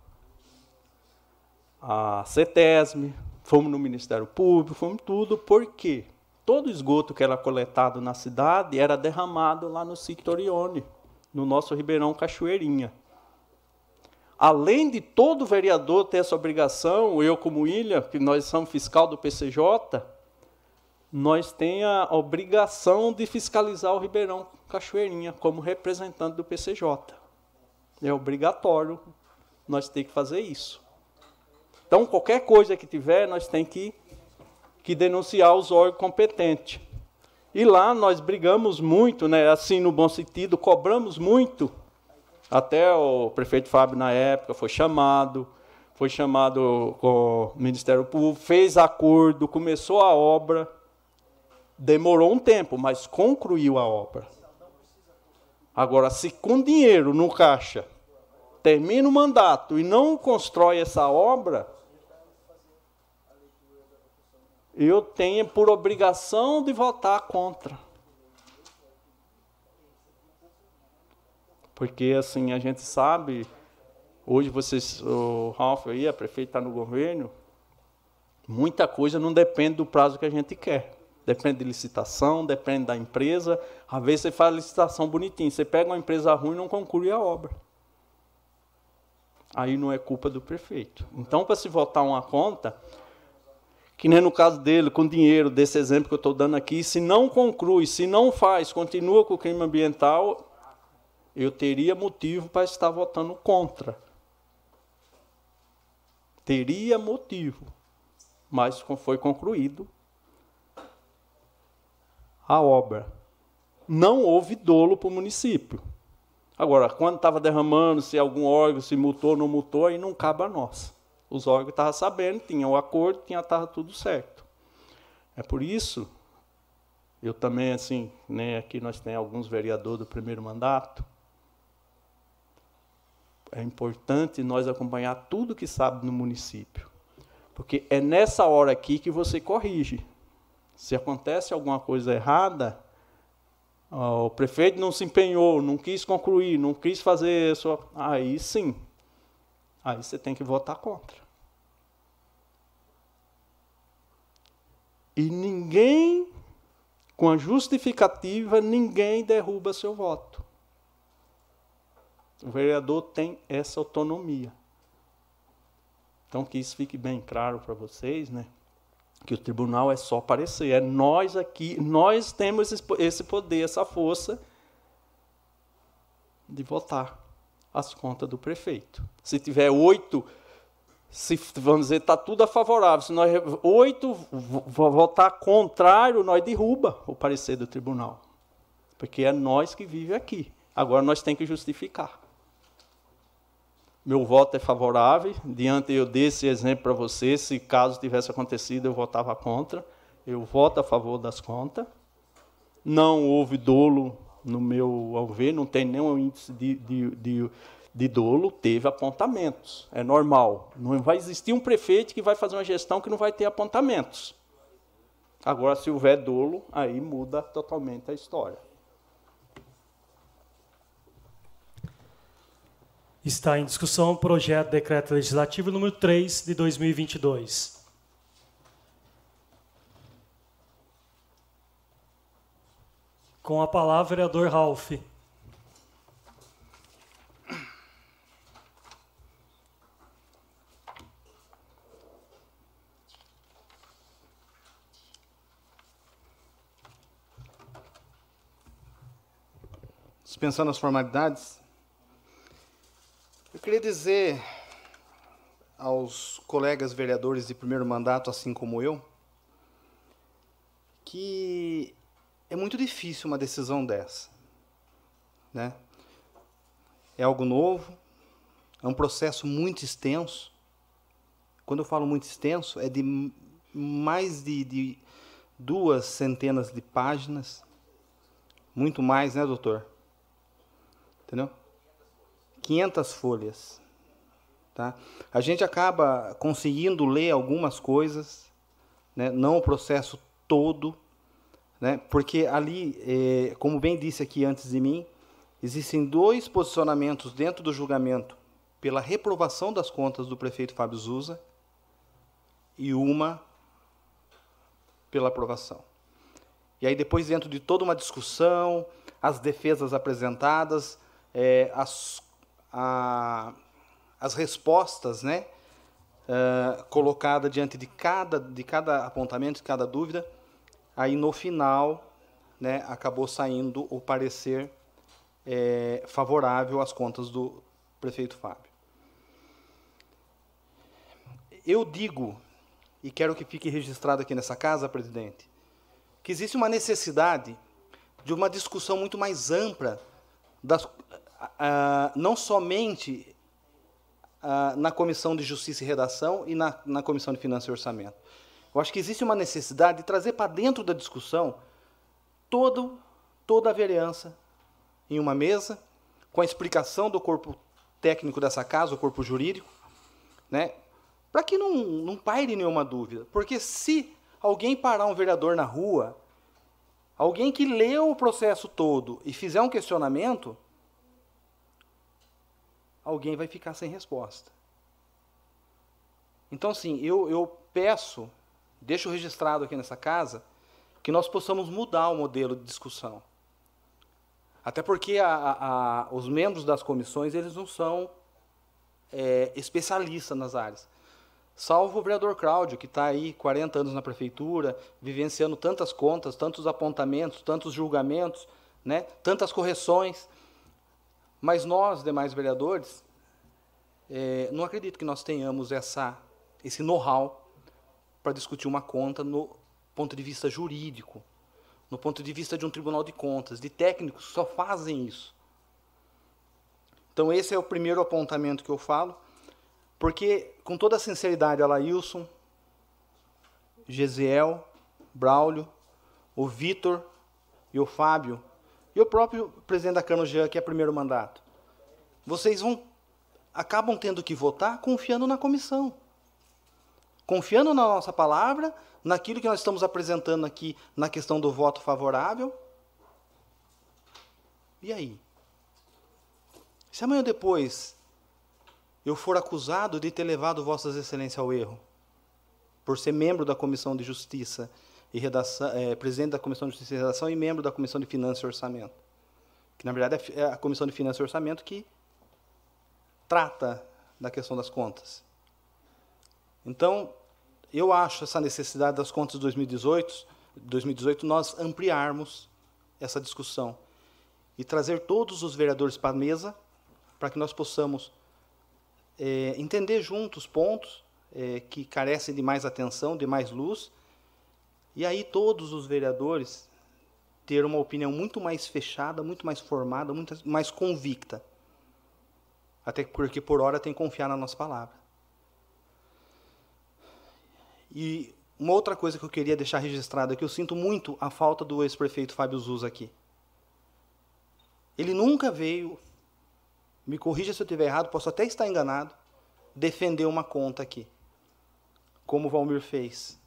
a CETESM, fomos no Ministério Público, fomos tudo, porque todo esgoto que era coletado na cidade era derramado lá no sítio Torione, no nosso Ribeirão Cachoeirinha. Além de todo vereador ter essa obrigação, eu como Ilha, que nós somos fiscal do PCJ, nós temos a obrigação de fiscalizar o Ribeirão Cachoeirinha como representante do PCJ. É obrigatório nós ter que fazer isso. Então, qualquer coisa que tiver, nós temos que, que denunciar os órgãos competentes. E lá nós brigamos muito, né, assim no bom sentido, cobramos muito até o prefeito Fábio, na época, foi chamado, foi chamado com o Ministério Público, fez acordo, começou a obra. Demorou um tempo, mas concluiu a obra. Agora, se com dinheiro no caixa termina o mandato e não constrói essa obra, eu tenho por obrigação de votar contra. Porque assim, a gente sabe, hoje vocês, o Ralph aí, a prefeita está no governo, muita coisa não depende do prazo que a gente quer. Depende de licitação, depende da empresa. Às vezes você faz a licitação bonitinho, você pega uma empresa ruim e não conclui a obra. Aí não é culpa do prefeito. Então, para se votar uma conta, que nem no caso dele, com dinheiro, desse exemplo que eu estou dando aqui, se não conclui, se não faz, continua com o crime ambiental, eu teria motivo para estar votando contra. Teria motivo, mas foi concluído a obra. Não houve dolo para o município. Agora, quando estava derramando, se algum órgão se multou ou não multou, aí não cabe a nós. Os órgãos estavam sabendo, tinham o acordo, tinha estava tudo certo. É por isso, eu também, assim, né, aqui nós temos alguns vereadores do primeiro mandato. É importante nós acompanhar tudo que sabe no município. Porque é nessa hora aqui que você corrige. Se acontece alguma coisa errada, o prefeito não se empenhou, não quis concluir, não quis fazer isso, aí sim, aí você tem que votar contra. E ninguém, com a justificativa, ninguém derruba seu voto. O vereador tem essa autonomia. Então, que isso fique bem claro para vocês, né? Que o tribunal é só parecer. É nós aqui, nós temos esse poder, essa força de votar as contas do prefeito. Se tiver oito, se vamos dizer, está tudo a favorável. Se nós oito votar contrário, nós derruba o parecer do tribunal. Porque é nós que vive aqui. Agora nós temos que justificar. Meu voto é favorável. Diante eu desse exemplo para você, se caso tivesse acontecido, eu votava contra. Eu voto a favor das contas. Não houve dolo no meu ao ver, não tem nenhum índice de, de, de, de dolo, teve apontamentos. É normal. Não vai existir um prefeito que vai fazer uma gestão que não vai ter apontamentos. Agora, se houver dolo, aí muda totalmente a história. Está em discussão o projeto de decreto legislativo número 3 de 2022. Com a palavra, vereador Ralph. Dispensando as formalidades, eu queria dizer aos colegas vereadores de primeiro mandato, assim como eu, que é muito difícil uma decisão dessa. Né? É algo novo, é um processo muito extenso. Quando eu falo muito extenso, é de mais de, de duas centenas de páginas. Muito mais, né, doutor? Entendeu? 500 folhas. Tá? A gente acaba conseguindo ler algumas coisas, né? não o processo todo, né? porque ali, é, como bem disse aqui antes de mim, existem dois posicionamentos dentro do julgamento pela reprovação das contas do prefeito Fábio Zusa e uma pela aprovação. E aí depois, dentro de toda uma discussão, as defesas apresentadas, é, as a, as respostas, né, uh, colocada diante de cada, de cada apontamento, de cada dúvida, aí no final, né, acabou saindo o parecer é, favorável às contas do prefeito Fábio. Eu digo, e quero que fique registrado aqui nessa casa, presidente, que existe uma necessidade de uma discussão muito mais ampla das, não somente na Comissão de Justiça e Redação e na, na Comissão de Finanças e Orçamento. Eu acho que existe uma necessidade de trazer para dentro da discussão todo, toda a vereança em uma mesa, com a explicação do corpo técnico dessa casa, o corpo jurídico, né? para que não, não paire nenhuma dúvida. Porque se alguém parar um vereador na rua, alguém que leu o processo todo e fizer um questionamento, alguém vai ficar sem resposta. Então, assim, eu, eu peço, deixo registrado aqui nessa casa, que nós possamos mudar o modelo de discussão. Até porque a, a, os membros das comissões, eles não são é, especialistas nas áreas. Salvo o vereador Cláudio, que está aí 40 anos na prefeitura, vivenciando tantas contas, tantos apontamentos, tantos julgamentos, né, tantas correções. Mas nós, demais vereadores, é, não acredito que nós tenhamos essa, esse know-how para discutir uma conta no ponto de vista jurídico, no ponto de vista de um tribunal de contas, de técnicos que só fazem isso. Então, esse é o primeiro apontamento que eu falo, porque, com toda a sinceridade, Alailson, Gesiel, Braulio, o Vitor e o Fábio, e o próprio presidente da Câmara, Jean, que é primeiro mandato, vocês vão acabam tendo que votar confiando na comissão. Confiando na nossa palavra, naquilo que nós estamos apresentando aqui na questão do voto favorável. E aí? Se amanhã depois eu for acusado de ter levado Vossas Excelências ao erro, por ser membro da Comissão de Justiça e Redação, é, presidente da Comissão de Justiça e Redação e membro da Comissão de Finanças e Orçamento, que na verdade é a Comissão de Finanças e Orçamento que trata da questão das contas. Então, eu acho essa necessidade das contas de 2018, 2018 nós ampliarmos essa discussão e trazer todos os vereadores para a mesa para que nós possamos é, entender juntos pontos é, que carecem de mais atenção, de mais luz, e aí todos os vereadores ter uma opinião muito mais fechada, muito mais formada, muito mais convicta. Até porque por hora tem que confiar na nossa palavra. E uma outra coisa que eu queria deixar registrada é que eu sinto muito a falta do ex-prefeito Fábio Zuz aqui. Ele nunca veio me corrija se eu estiver errado, posso até estar enganado, defender uma conta aqui, como o Valmir fez.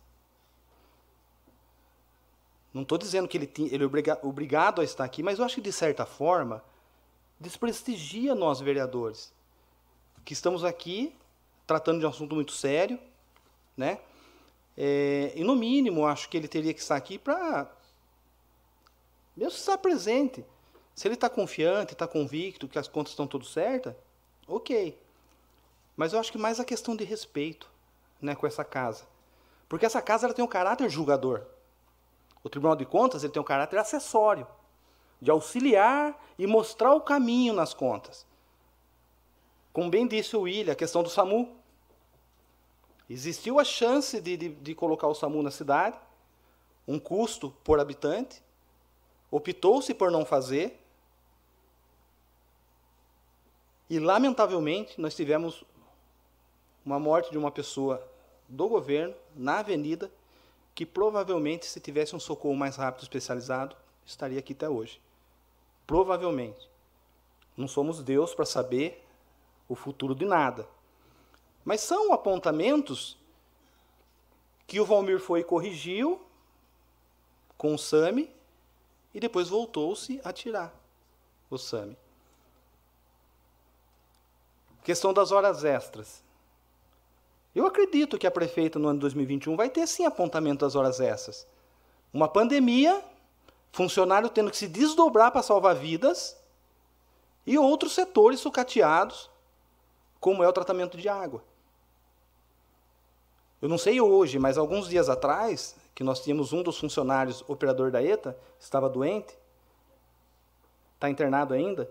Não estou dizendo que ele, ele é obrigado a estar aqui, mas eu acho que, de certa forma, desprestigia nós, vereadores, que estamos aqui tratando de um assunto muito sério, né? É, e, no mínimo, acho que ele teria que estar aqui para, mesmo estar presente, se ele está confiante, está convicto que as contas estão tudo certas, ok. Mas eu acho que mais a questão de respeito né, com essa casa. Porque essa casa ela tem um caráter julgador. O Tribunal de Contas ele tem um caráter acessório, de auxiliar e mostrar o caminho nas contas. Como bem disse o William, a questão do SAMU. Existiu a chance de, de, de colocar o SAMU na cidade, um custo por habitante, optou-se por não fazer, E, lamentavelmente, nós tivemos uma morte de uma pessoa do governo na avenida que provavelmente, se tivesse um socorro mais rápido especializado, estaria aqui até hoje. Provavelmente. Não somos Deus para saber o futuro de nada. Mas são apontamentos que o Valmir foi e corrigiu com o SAMI e depois voltou-se a tirar o SAMI. Questão das horas extras. Eu acredito que a prefeita no ano de 2021 vai ter sim apontamento das horas extras. Uma pandemia, funcionário tendo que se desdobrar para salvar vidas e outros setores sucateados, como é o tratamento de água. Eu não sei hoje, mas alguns dias atrás, que nós tínhamos um dos funcionários, operador da ETA, estava doente, está internado ainda,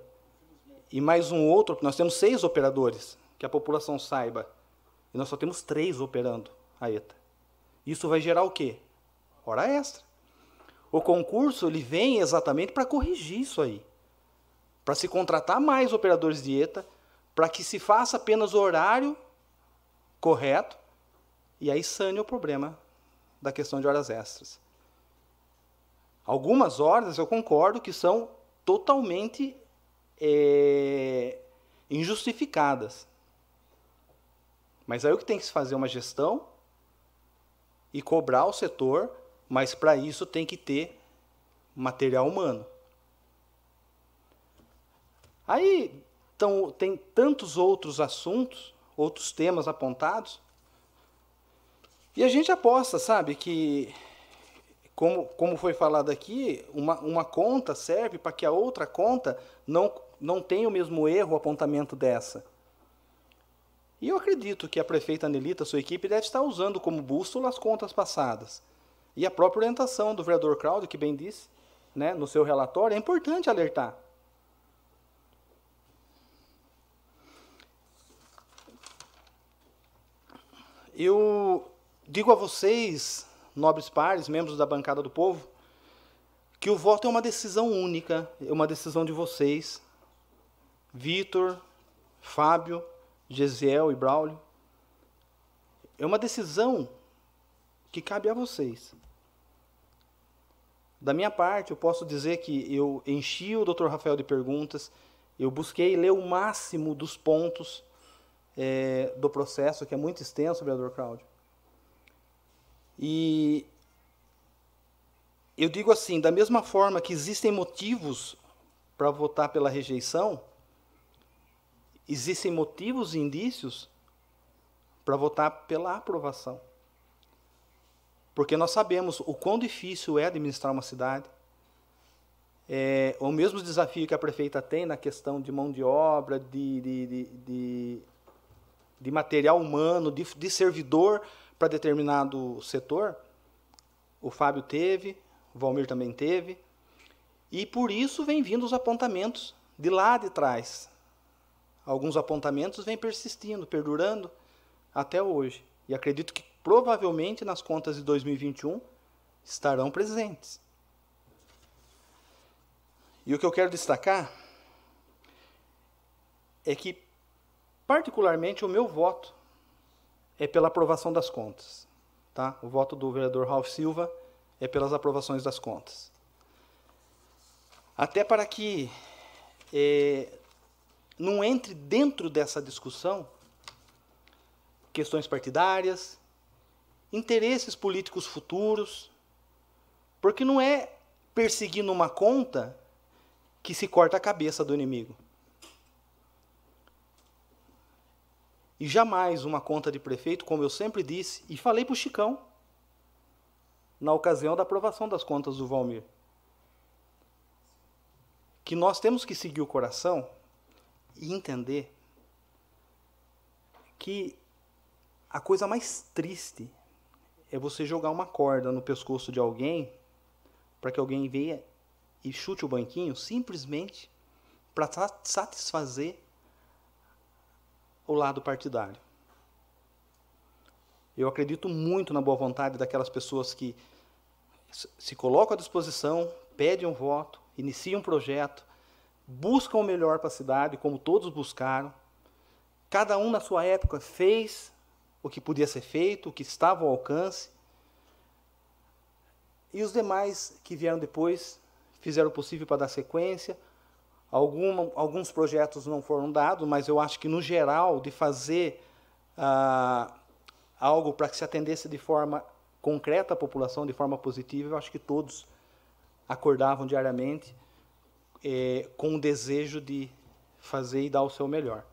e mais um outro, nós temos seis operadores, que a população saiba, e nós só temos três operando a ETA. Isso vai gerar o quê? Hora extra. O concurso ele vem exatamente para corrigir isso aí, para se contratar mais operadores de ETA, para que se faça apenas o horário correto, e aí sane o problema da questão de horas extras. Algumas ordens eu concordo que são totalmente é, injustificadas. Mas aí o que tem que se fazer é uma gestão e cobrar o setor, mas para isso tem que ter material humano. Aí então, tem tantos outros assuntos, outros temas apontados, e a gente aposta, sabe, que, como, como foi falado aqui, uma, uma conta serve para que a outra conta não, não tenha o mesmo erro, o apontamento dessa. E eu acredito que a prefeita Anelita, sua equipe, deve estar usando como bússola as contas passadas. E a própria orientação do vereador Claudio, que bem disse, né, no seu relatório, é importante alertar. Eu digo a vocês, nobres pares, membros da bancada do povo, que o voto é uma decisão única, é uma decisão de vocês, Vitor, Fábio, Gesiel e Braulio. É uma decisão que cabe a vocês. Da minha parte, eu posso dizer que eu enchi o Dr. Rafael de perguntas, eu busquei ler o máximo dos pontos é, do processo, que é muito extenso, vereador Cláudio. E eu digo assim, da mesma forma que existem motivos para votar pela rejeição, existem motivos e indícios para votar pela aprovação. Porque nós sabemos o quão difícil é administrar uma cidade. É, o mesmo desafio que a prefeita tem na questão de mão de obra, de, de, de, de de material humano, de, de servidor para determinado setor, o Fábio teve, o Valmir também teve, e por isso vem vindo os apontamentos de lá de trás. Alguns apontamentos vêm persistindo, perdurando até hoje. E acredito que provavelmente nas contas de 2021 estarão presentes. E o que eu quero destacar é que Particularmente, o meu voto é pela aprovação das contas. Tá? O voto do vereador Ralph Silva é pelas aprovações das contas. Até para que é, não entre dentro dessa discussão questões partidárias, interesses políticos futuros, porque não é perseguindo uma conta que se corta a cabeça do inimigo. E jamais uma conta de prefeito, como eu sempre disse, e falei para o Chicão, na ocasião da aprovação das contas do Valmir, que nós temos que seguir o coração e entender que a coisa mais triste é você jogar uma corda no pescoço de alguém para que alguém venha e chute o banquinho simplesmente para satisfazer o lado partidário. Eu acredito muito na boa vontade daquelas pessoas que se colocam à disposição, pedem um voto, iniciam um projeto, buscam o melhor para a cidade, como todos buscaram. Cada um, na sua época, fez o que podia ser feito, o que estava ao alcance. E os demais que vieram depois fizeram o possível para dar sequência, Alguma, alguns projetos não foram dados, mas eu acho que, no geral, de fazer ah, algo para que se atendesse de forma concreta à população, de forma positiva, eu acho que todos acordavam diariamente eh, com o desejo de fazer e dar o seu melhor.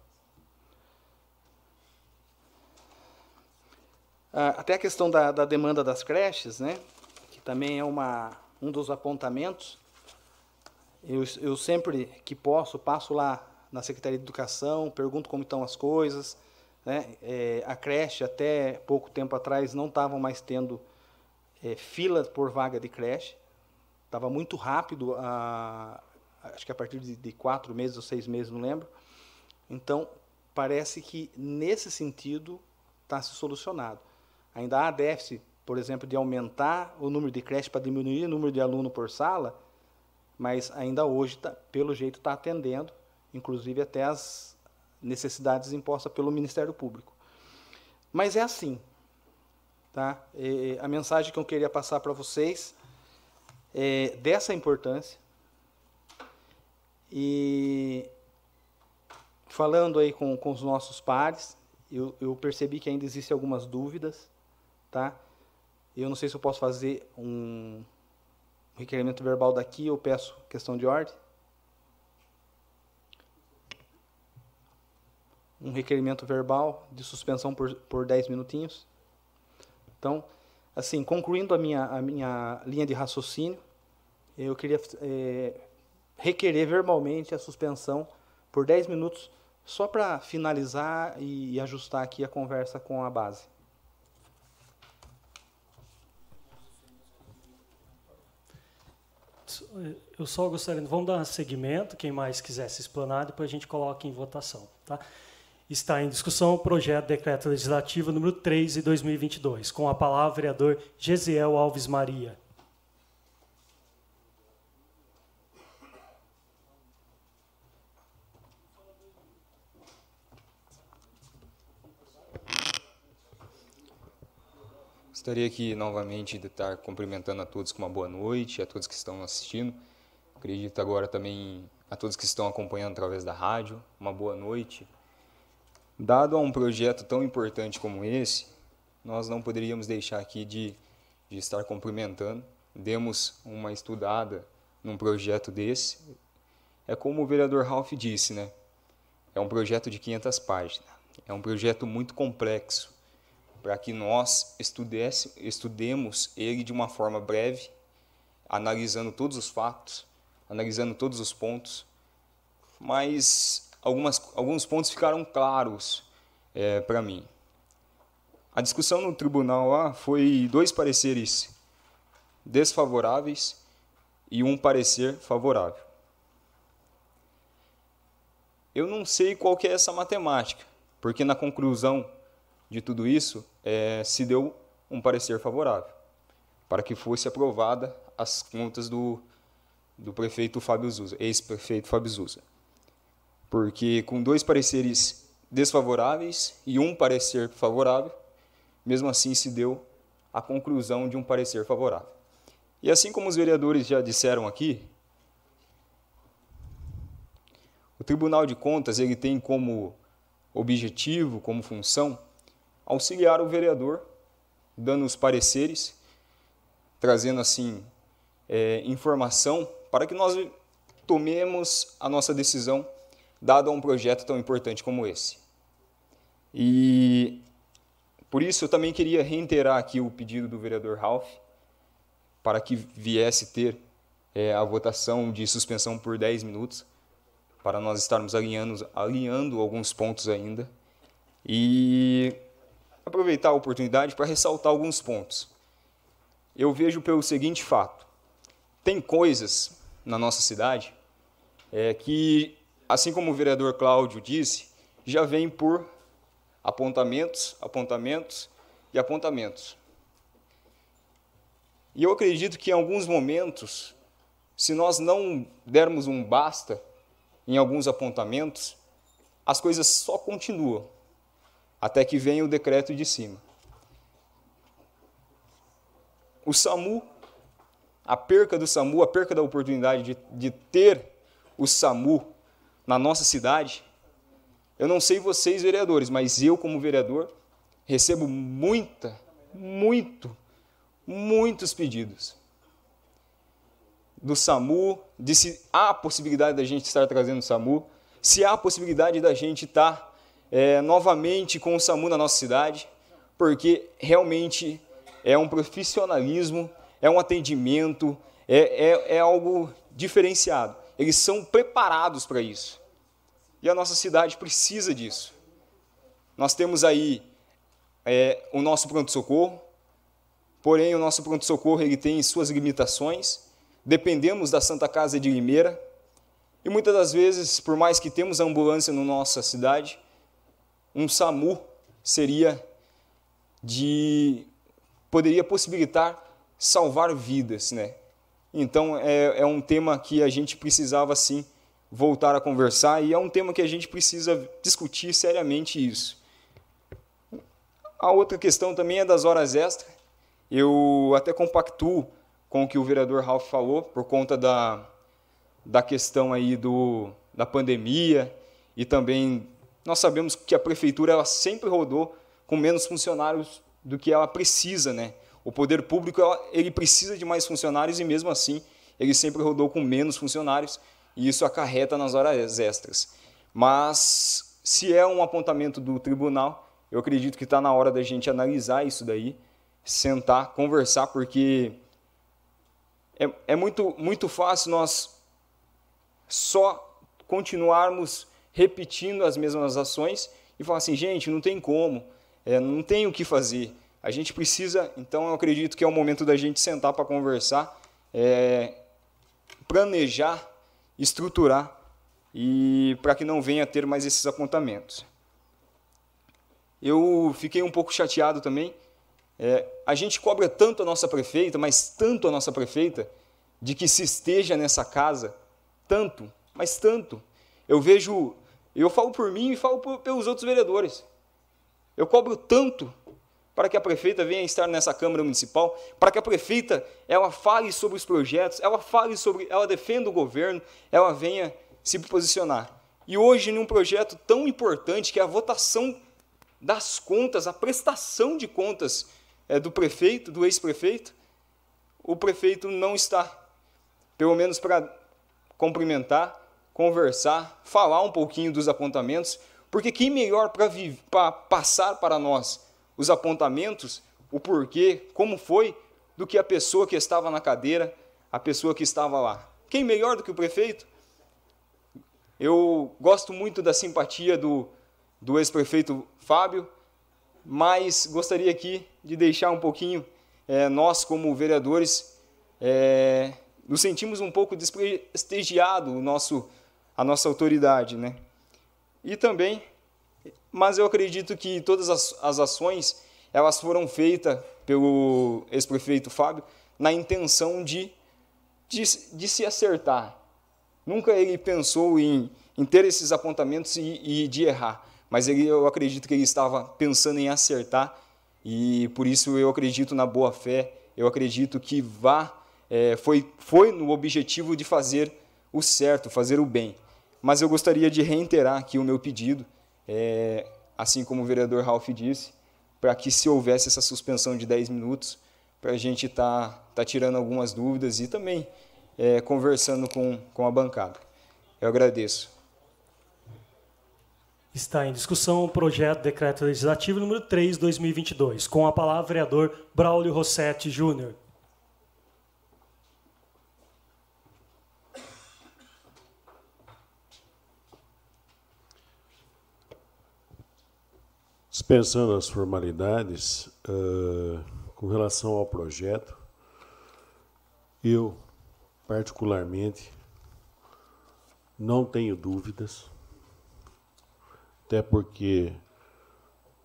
Ah, até a questão da, da demanda das creches, né, que também é uma, um dos apontamentos, eu, eu sempre que posso, passo lá na Secretaria de Educação, pergunto como estão as coisas. Né? É, a creche, até pouco tempo atrás, não estavam mais tendo é, fila por vaga de creche. Estava muito rápido, a, acho que a partir de, de quatro meses ou seis meses, não lembro. Então, parece que nesse sentido está se solucionado. Ainda há déficit, por exemplo, de aumentar o número de creche para diminuir o número de aluno por sala, mas ainda hoje, tá, pelo jeito, está atendendo, inclusive até as necessidades impostas pelo Ministério Público. Mas é assim. Tá? E a mensagem que eu queria passar para vocês é, dessa importância. E falando aí com, com os nossos pares, eu, eu percebi que ainda existem algumas dúvidas, tá? Eu não sei se eu posso fazer um requerimento verbal daqui ou peço questão de ordem. Um requerimento verbal de suspensão por, por 10 minutinhos. Então, assim, concluindo a minha, a minha linha de raciocínio, eu queria é, requerer verbalmente a suspensão por 10 minutos, só para finalizar e ajustar aqui a conversa com a base. Eu só gostaria, vamos dar seguimento, quem mais quiser se explanar, depois a gente coloca em votação. Tá? Está em discussão o projeto de decreto legislativo número 3 de 2022, com a palavra vereador Gesiel Alves Maria. Gostaria aqui novamente de estar cumprimentando a todos com uma boa noite, a todos que estão assistindo. Acredito agora também a todos que estão acompanhando através da rádio, uma boa noite. Dado a um projeto tão importante como esse, nós não poderíamos deixar aqui de, de estar cumprimentando. Demos uma estudada num projeto desse. É como o vereador Ralph disse, né? É um projeto de 500 páginas. É um projeto muito complexo para que nós estudesse, estudemos ele de uma forma breve, analisando todos os fatos, analisando todos os pontos, mas algumas, alguns pontos ficaram claros é, para mim. A discussão no tribunal lá foi dois pareceres desfavoráveis e um parecer favorável. Eu não sei qual que é essa matemática, porque na conclusão de tudo isso, é, se deu um parecer favorável para que fosse aprovada as contas do, do prefeito Fábio Zuza, ex-prefeito Fábio Zuza. Porque com dois pareceres desfavoráveis e um parecer favorável, mesmo assim se deu a conclusão de um parecer favorável. E assim como os vereadores já disseram aqui, o Tribunal de Contas ele tem como objetivo, como função, auxiliar o vereador, dando os pareceres, trazendo assim é, informação para que nós tomemos a nossa decisão dado a um projeto tão importante como esse. E por isso eu também queria reiterar aqui o pedido do vereador Ralph para que viesse ter é, a votação de suspensão por 10 minutos, para nós estarmos alinhando, alinhando alguns pontos ainda. E aproveitar a oportunidade para ressaltar alguns pontos. Eu vejo pelo seguinte fato: tem coisas na nossa cidade é, que, assim como o vereador Cláudio disse, já vem por apontamentos, apontamentos e apontamentos. E eu acredito que em alguns momentos, se nós não dermos um basta em alguns apontamentos, as coisas só continuam até que venha o decreto de cima. O SAMU, a perca do SAMU, a perca da oportunidade de, de ter o SAMU na nossa cidade, eu não sei vocês, vereadores, mas eu, como vereador, recebo muita, muito, muitos pedidos do SAMU, de se há possibilidade da gente estar trazendo o SAMU, se há possibilidade da gente estar é, novamente com o SAMU na nossa cidade, porque realmente é um profissionalismo, é um atendimento, é, é, é algo diferenciado. Eles são preparados para isso. E a nossa cidade precisa disso. Nós temos aí é, o nosso pronto-socorro, porém o nosso pronto-socorro ele tem suas limitações, dependemos da Santa Casa de Limeira, e muitas das vezes, por mais que temos a ambulância na nossa cidade, um SAMU seria de poderia possibilitar salvar vidas, né? Então é, é um tema que a gente precisava sim voltar a conversar e é um tema que a gente precisa discutir seriamente isso. A outra questão também é das horas extras. Eu até compactuo com o que o vereador Ralph falou, por conta da, da questão aí do, da pandemia e também nós sabemos que a prefeitura ela sempre rodou com menos funcionários do que ela precisa, né? O poder público ela, ele precisa de mais funcionários e mesmo assim ele sempre rodou com menos funcionários e isso acarreta nas horas extras. Mas se é um apontamento do tribunal, eu acredito que está na hora da gente analisar isso daí, sentar, conversar, porque é, é muito, muito fácil nós só continuarmos repetindo as mesmas ações e falar assim, gente, não tem como, é, não tem o que fazer. A gente precisa, então eu acredito que é o momento da gente sentar para conversar, é, planejar, estruturar e para que não venha a ter mais esses apontamentos. Eu fiquei um pouco chateado também. É, a gente cobra tanto a nossa prefeita, mas tanto a nossa prefeita, de que se esteja nessa casa, tanto, mas tanto. Eu vejo, eu falo por mim e falo por, pelos outros vereadores. Eu cobro tanto para que a prefeita venha estar nessa Câmara Municipal, para que a prefeita ela fale sobre os projetos, ela fale sobre, ela defenda o governo, ela venha se posicionar. E hoje, num projeto tão importante que é a votação das contas, a prestação de contas é, do prefeito, do ex-prefeito, o prefeito não está, pelo menos para cumprimentar, conversar, falar um pouquinho dos apontamentos, porque quem melhor para passar para nós os apontamentos, o porquê, como foi, do que a pessoa que estava na cadeira, a pessoa que estava lá. Quem melhor do que o prefeito? Eu gosto muito da simpatia do, do ex-prefeito Fábio, mas gostaria aqui de deixar um pouquinho, é, nós como vereadores, é, nos sentimos um pouco desprestigiado o nosso, a nossa autoridade, né? E também mas eu acredito que todas as, as ações elas foram feitas pelo ex-prefeito Fábio na intenção de, de, de, se acertar. Nunca ele pensou em, em ter esses apontamentos e, e de errar, mas ele, eu acredito que ele estava pensando em acertar e por isso eu acredito na boa fé, eu acredito que vá, é, foi, foi no objetivo de fazer o certo, fazer o bem. Mas eu gostaria de reiterar aqui o meu pedido é, assim como o vereador Ralph disse, para que se houvesse essa suspensão de 10 minutos, para a gente estar tá, tá tirando algumas dúvidas e também é, conversando com, com a bancada. Eu agradeço. Está em discussão o projeto de decreto legislativo número 3, 2022. Com a palavra, vereador Braulio Rossetti Júnior. Dispensando as formalidades, uh, com relação ao projeto, eu, particularmente, não tenho dúvidas, até porque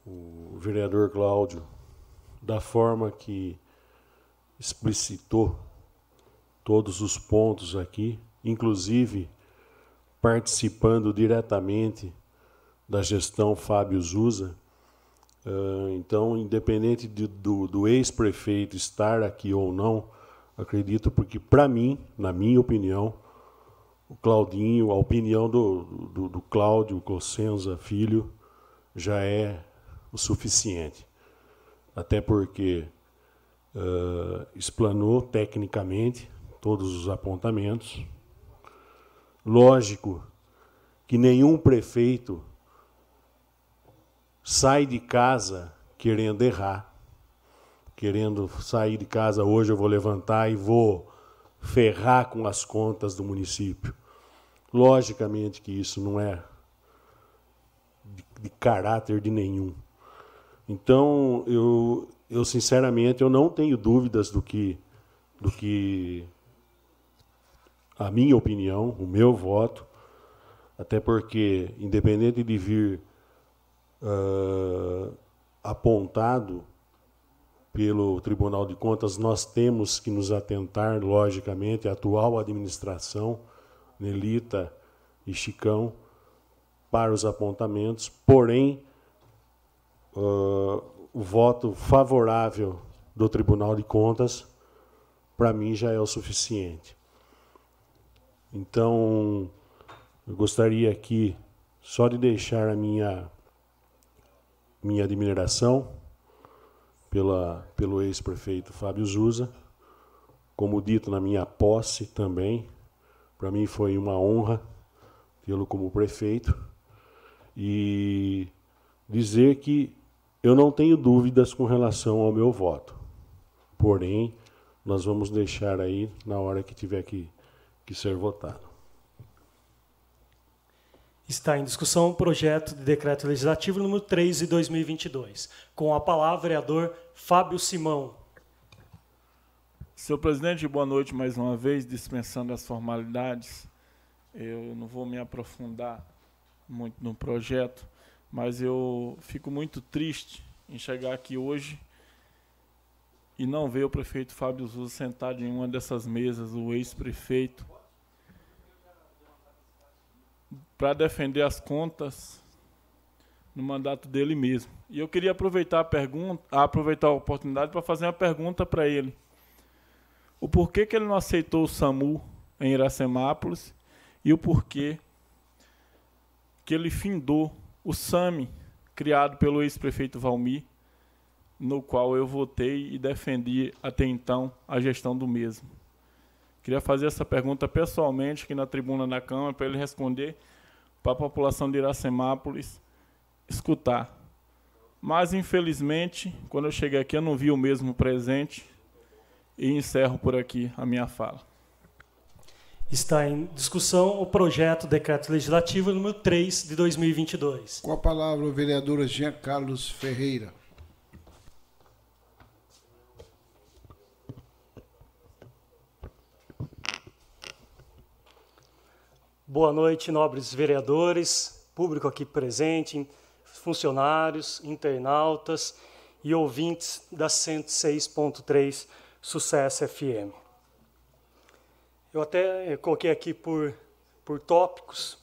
o vereador Cláudio, da forma que explicitou todos os pontos aqui, inclusive participando diretamente da gestão Fábio Zusa, Uh, então, independente de, do, do ex-prefeito estar aqui ou não, acredito porque, para mim, na minha opinião, o Claudinho, a opinião do, do, do Cláudio Cossenza Filho já é o suficiente. Até porque uh, explanou tecnicamente todos os apontamentos. Lógico que nenhum prefeito sai de casa querendo errar, querendo sair de casa hoje eu vou levantar e vou ferrar com as contas do município. Logicamente que isso não é de, de caráter de nenhum. Então, eu, eu sinceramente eu não tenho dúvidas do que do que a minha opinião, o meu voto, até porque independente de vir uh, apontado pelo Tribunal de Contas, nós temos que nos atentar, logicamente, à atual administração, Nelita e Chicão, para os apontamentos, porém, uh, o voto favorável do Tribunal de Contas para mim já é o suficiente. Então, eu gostaria aqui só de deixar a minha minha admiração pela, pelo ex-prefeito Fábio Zusa, como dito na minha posse também. Para mim foi uma honra tê-lo como prefeito e dizer que eu não tenho dúvidas com relação ao meu voto. Porém, nós vamos deixar aí na hora que tiver que, que ser votado. Está em discussão o projeto de decreto legislativo número 3 de 2022. Com a palavra, vereador Fábio Simão. Senhor presidente, boa noite mais uma vez, dispensando as formalidades. Eu não vou me aprofundar muito no projeto, mas eu fico muito triste em chegar aqui hoje e não ver o prefeito Fábio Zuz sentado em uma dessas mesas, o ex-prefeito, para defender as contas no mandato dele mesmo. E eu queria aproveitar a pergunta, aproveitar a oportunidade para fazer uma pergunta para ele. O porquê que ele não aceitou o SAMU em Iracemápolis e o porquê que ele findou o SAMI, criado pelo ex-prefeito Valmir, no qual eu votei e defendi até então a gestão do mesmo. Queria fazer essa pergunta pessoalmente aqui na tribuna da Câmara para ele responder para a população de Iracemápolis escutar. Mas, infelizmente, quando eu cheguei aqui, eu não vi o mesmo presente e encerro por aqui a minha fala. Está em discussão o projeto Decreto Legislativo número 3 de 2022. Com a palavra o vereador Jean Carlos Ferreira. Boa noite, nobres vereadores, público aqui presente, funcionários, internautas e ouvintes da 106.3 Sucesso FM. Eu até coloquei aqui por, por tópicos.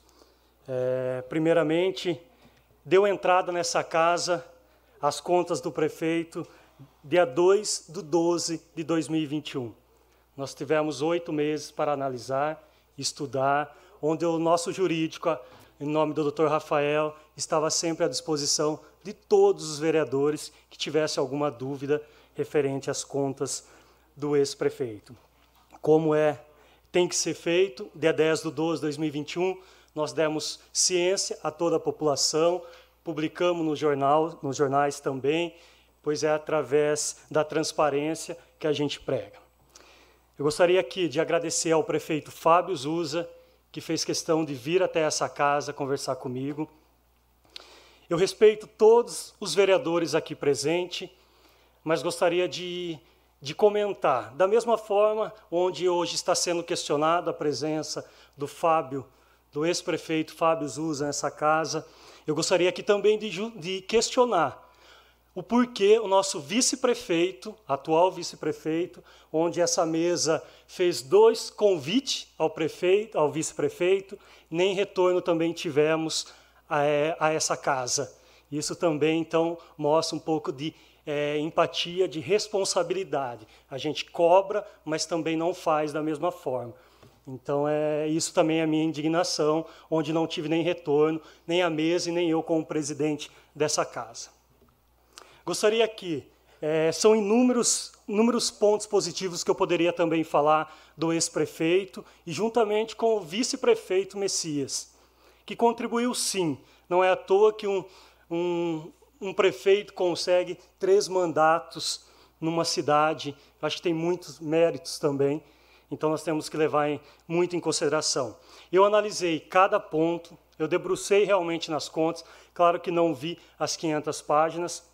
É, primeiramente, deu entrada nessa casa as contas do prefeito dia 2 de 12 de 2021. Nós tivemos oito meses para analisar, estudar, onde o nosso jurídico, em nome do Dr. Rafael, estava sempre à disposição de todos os vereadores que tivessem alguma dúvida referente às contas do ex-prefeito. Como é, tem que ser feito, dia 10 de 12 de 2021, nós demos ciência a toda a população, publicamos no jornal, nos jornais também, pois é através da transparência que a gente prega. Eu gostaria aqui de agradecer ao prefeito Fábio Zusa, que fez questão de vir até essa casa conversar comigo. Eu respeito todos os vereadores aqui presentes, mas gostaria de, de comentar. Da mesma forma, onde hoje está sendo questionada a presença do Fábio, do ex-prefeito Fábio Zusa nessa casa, eu gostaria aqui também de, de questionar o porquê o nosso vice-prefeito, atual vice-prefeito, onde essa mesa fez dois convites ao prefeito, ao vice-prefeito, nem retorno também tivemos a, é, a, essa casa. Isso também, então, mostra um pouco de é, empatia, de responsabilidade. A gente cobra, mas também não faz da mesma forma. Então, é, isso também é a minha indignação, onde não tive nem retorno, nem a mesa e nem eu como presidente dessa casa. Gostaria aqui, é, são inúmeros, inúmeros pontos positivos que eu poderia também falar do ex-prefeito e juntamente com o vice-prefeito Messias, que contribuiu sim. Não é à toa que um, um, um prefeito consegue três mandatos numa cidade, acho que tem muitos méritos também, então nós temos que levar em, muito em consideração. Eu analisei cada ponto, eu debrucei realmente nas contas, claro que não vi as 500 páginas,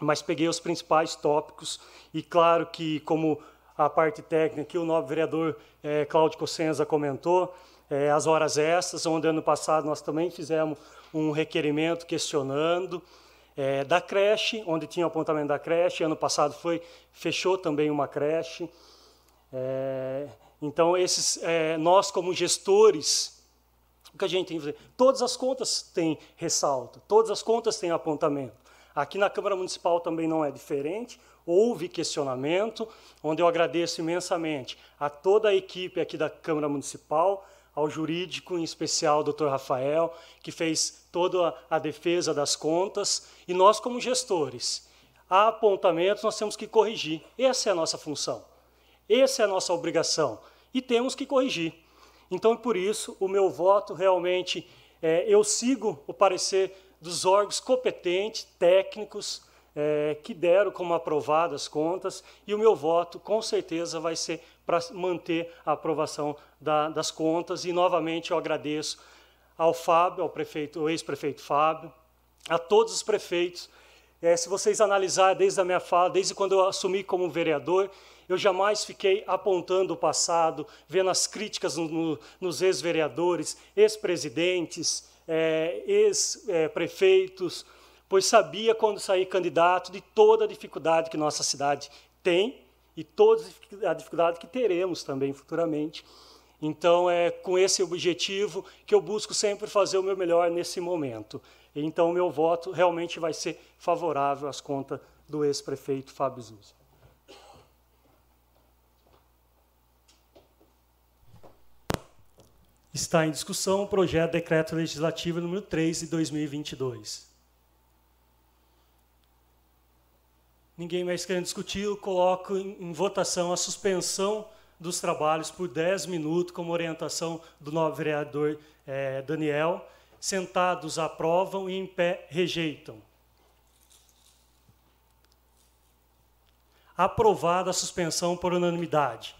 mas peguei os principais tópicos e claro que como a parte técnica que o novo vereador é, Cláudio Cossenza comentou, é, as horas extras, onde ano passado nós também fizemos um requerimento questionando, é, da creche, onde tinha o apontamento da creche, ano passado foi fechou também uma creche. Então esses nós como gestores o que a gente tem que fazer? Todas as contas têm ressalto, todas as contas têm apontamento. Aqui na Câmara Municipal também não é diferente. Houve questionamento, onde eu agradeço imensamente a toda a equipe aqui da Câmara Municipal, ao jurídico, em especial o doutor Rafael, que fez toda a defesa das contas, e nós, como gestores, há apontamentos, nós temos que corrigir. Essa é a nossa função, essa é a nossa obrigação, e temos que corrigir. Então, por isso, o meu voto realmente, é, eu sigo o parecer dos órgãos competentes, técnicos, é, que deram como aprovadas as contas, e o meu voto, com certeza, vai ser para manter a aprovação da, das contas. E, novamente, eu agradeço ao Fábio, ao prefeito, ao ex-prefeito Fábio, a todos os prefeitos. É, se vocês analisarem desde a minha fala, desde quando eu assumi como vereador, eu jamais fiquei apontando o passado, vendo as críticas no, no, nos ex-vereadores, ex-presidentes, é, ex-prefeitos, pois sabia quando sair candidato de toda a dificuldade que nossa cidade tem e toda a dificuldade que teremos também futuramente. Então, é com esse objetivo que eu busco sempre fazer o meu melhor nesse momento. Então, o meu voto realmente vai ser favorável às contas do ex-prefeito Fábio Zuzzi. Está em discussão o projeto de decreto legislativo número 3 de 2022. Ninguém mais querendo discutir, eu coloco em, votação a suspensão dos trabalhos por 10 minutos, como orientação do novo vereador eh, Daniel. Sentados aprovam e em pé rejeitam. Aprovada a suspensão por unanimidade.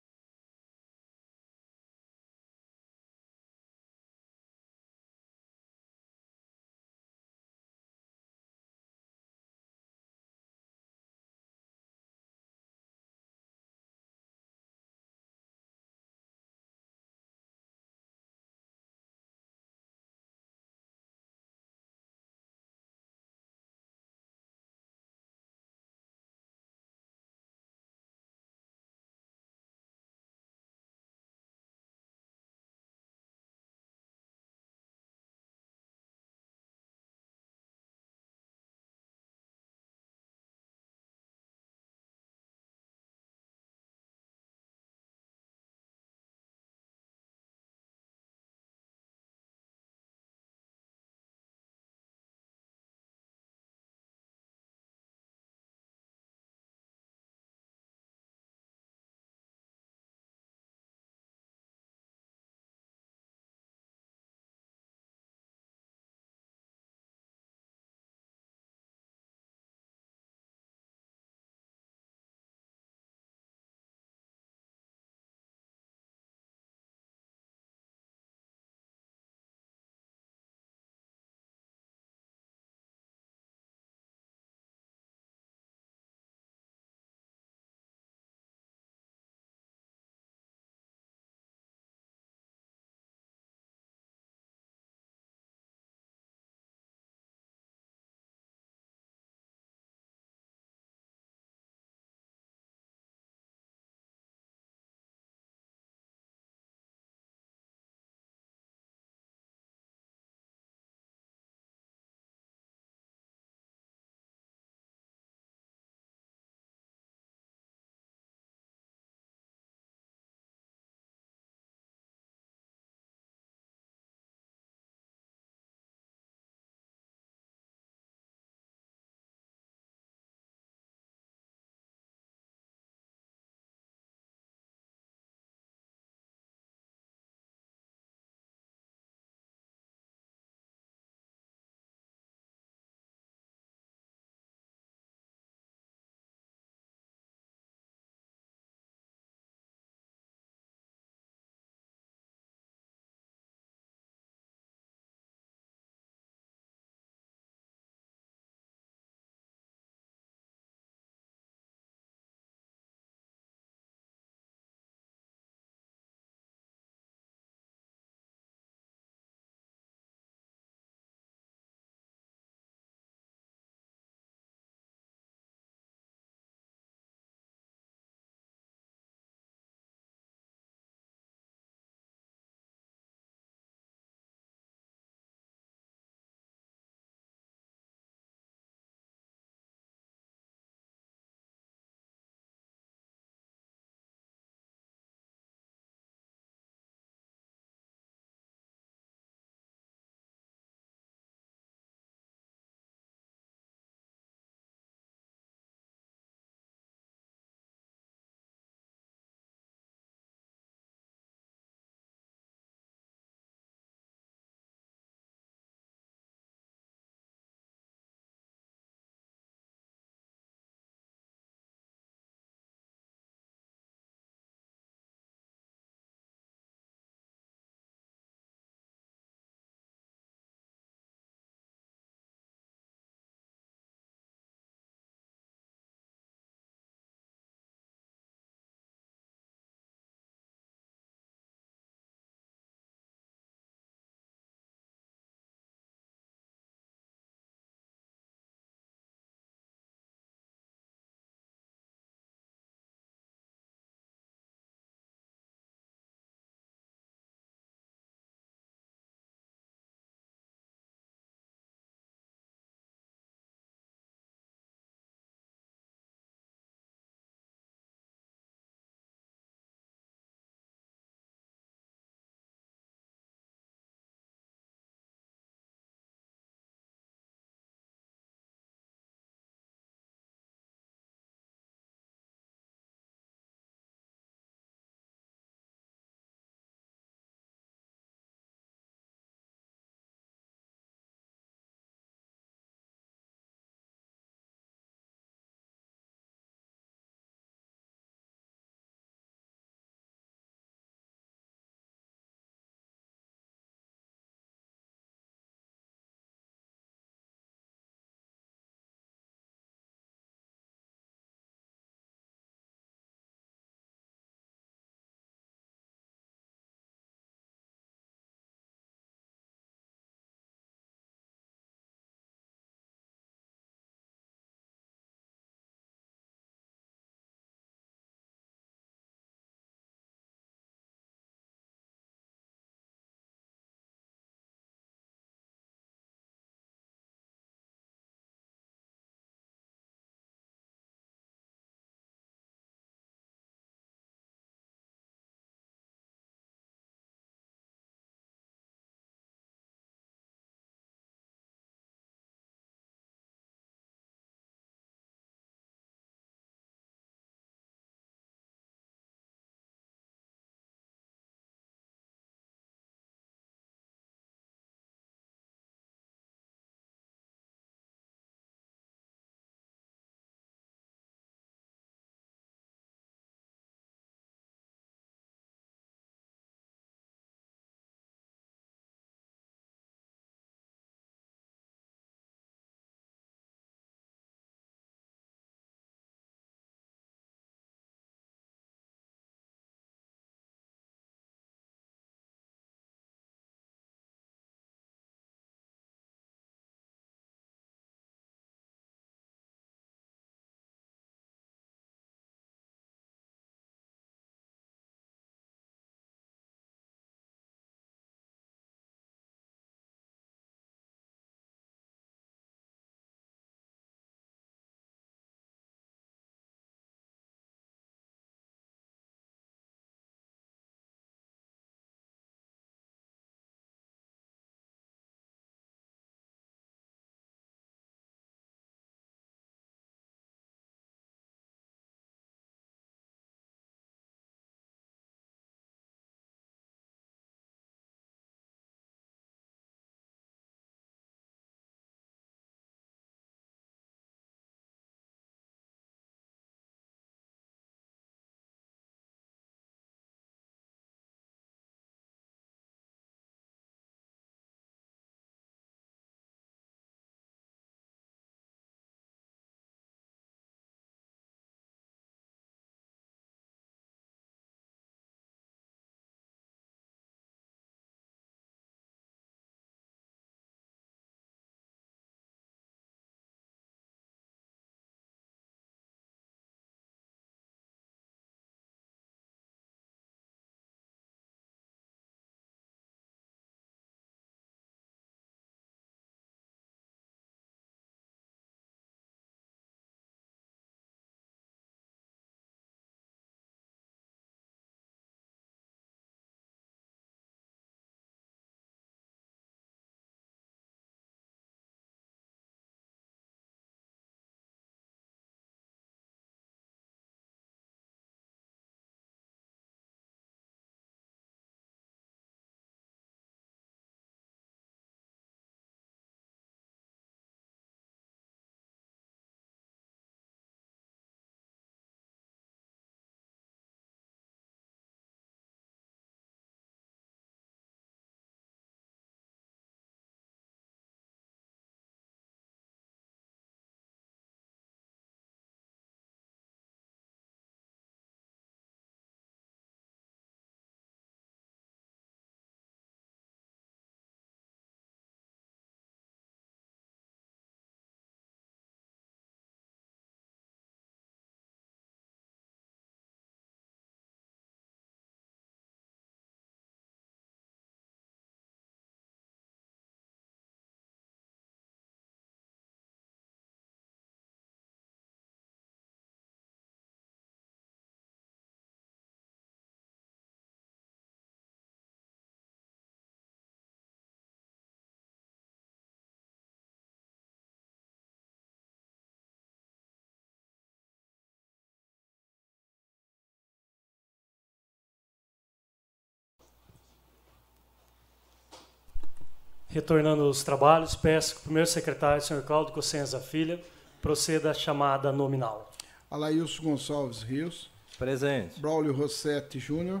Retornando aos trabalhos, peço que o primeiro secretário, senhor Cláudio Cossenza Filho, proceda à chamada nominal. Alailson Gonçalves Rios. Presente. Braulio Rossetti Júnior.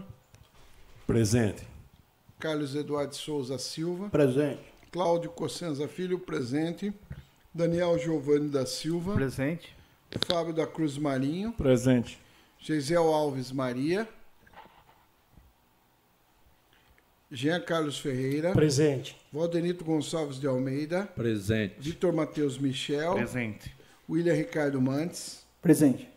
Presente. Carlos Eduardo Souza Silva. Presente. Cláudio Cossenza Filho, presente. Daniel Giovanni da Silva. Presente. Fábio da Cruz Marinho. Presente. Geisel Alves Maria. Jean Carlos Ferreira. Presente. Valdenito Gonçalves de Almeida. Presente. Vitor Matheus Michel. Presente. William Ricardo Mantes. Presente.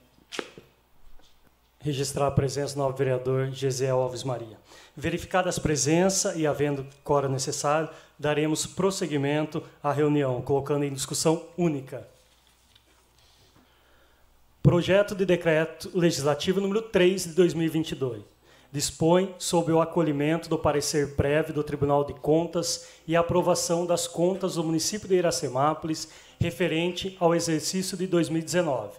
Registrar a presença do novo vereador Gesiel Alves Maria. Verificada as presenças e havendo cora necessário, daremos prosseguimento à reunião, colocando em discussão única. Projeto de Decreto Legislativo número 3 de 2022. Dispõe sobre o acolhimento do parecer prévio do Tribunal de Contas e aprovação das contas do município de Iracemápolis referente ao exercício de 2019.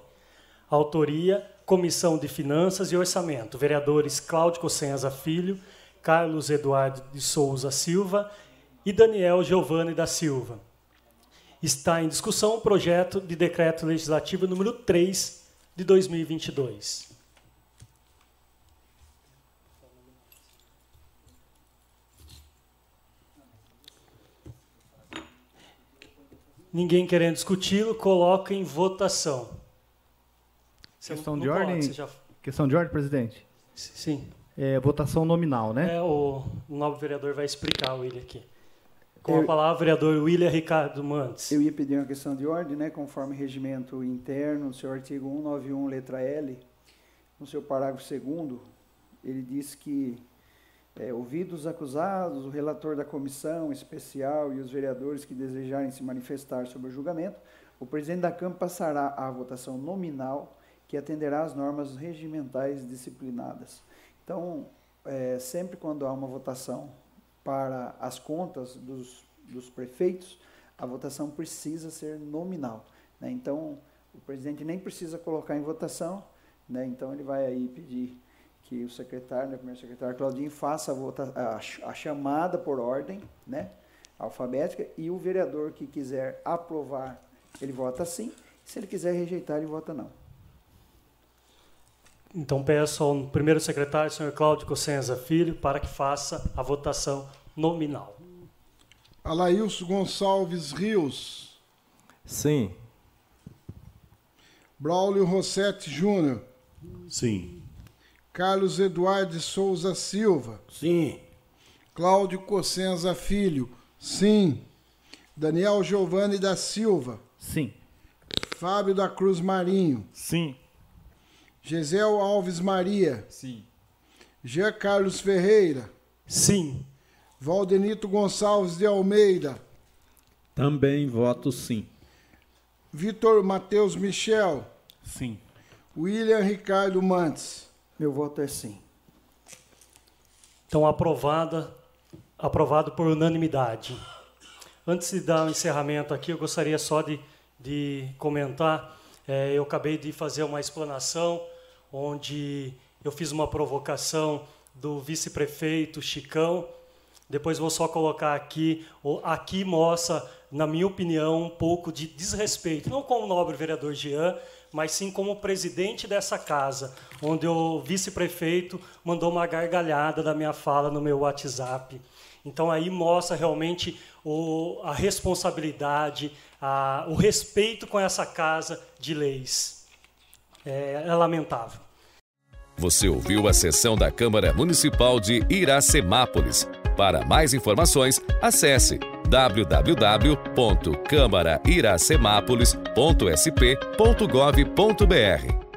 Autoria: Comissão de Finanças e Orçamento. Vereadores Cláudio Cossenza Filho, Carlos Eduardo de Souza Silva e Daniel Giovanni da Silva. Está em discussão o projeto de decreto legislativo número 3 de 2022. Ninguém querendo discuti-lo, coloca em votação. Você Questão não de ordem. já- Questão de ordem, presidente. Sim. É, votação nominal, né? É, o, o novo vereador vai explicar o William aqui. Com a Eu- palavra, o vereador William Ricardo Mantes. Eu ia pedir uma questão de ordem, né, conforme regimento interno, no seu artigo 191, letra L, no seu parágrafo 2 ele diz que, é, ouvidos os acusados, o relator da comissão especial e os vereadores que desejarem se manifestar sobre o julgamento, o presidente da Câmara passará à votação nominal que atenderá às normas regimentais disciplinadas. Então, é, sempre quando há uma votação para as contas dos, dos prefeitos, a votação precisa ser nominal. né? Então, o presidente nem precisa colocar em votação, né? então ele vai aí pedir que o secretário, né, o primeiro secretário Claudinho, faça a, vota, a, a chamada por ordem né, alfabética e o vereador que quiser aprovar, ele vota sim, se ele quiser rejeitar, ele vota não. Então peço ao primeiro secretário, senhor Cláudio Cossenza Filho, para que faça a votação nominal. Alailson Gonçalves Rios. Sim. Braulio Rossetti Júnior. Sim. Carlos Eduardo de Souza Silva. Sim. Cláudio Cossenza Filho. Sim. Daniel Giovanni da Silva. Sim. Fábio da Cruz Marinho. Sim. Gesel Alves Maria. Sim. Jean Carlos Ferreira. Sim. Valdenito Gonçalves de Almeida. Também voto sim. Vitor Matheus Michel. Sim. William Ricardo Mantes. Meu voto é sim. Então aprovada, aprovado por unanimidade. Antes de dar o encerramento aqui, eu gostaria só de, de comentar. eh, eu acabei de fazer uma explanação onde eu fiz uma provocação do vice-prefeito Chicão. Depois vou só colocar aqui, o- aqui mostra, na minha opinião, um pouco de desrespeito, não como nobre vereador Jean, mas sim como presidente dessa casa, onde o vice-prefeito mandou uma gargalhada da minha fala no meu WhatsApp. Então aí mostra realmente o, a responsabilidade, a, o respeito com essa casa de leis. É, é lamentável. Você ouviu a sessão da Câmara Municipal de Iracemápolis. Para mais informações, acesse www.câmarairacemápolis.sp.gov.br.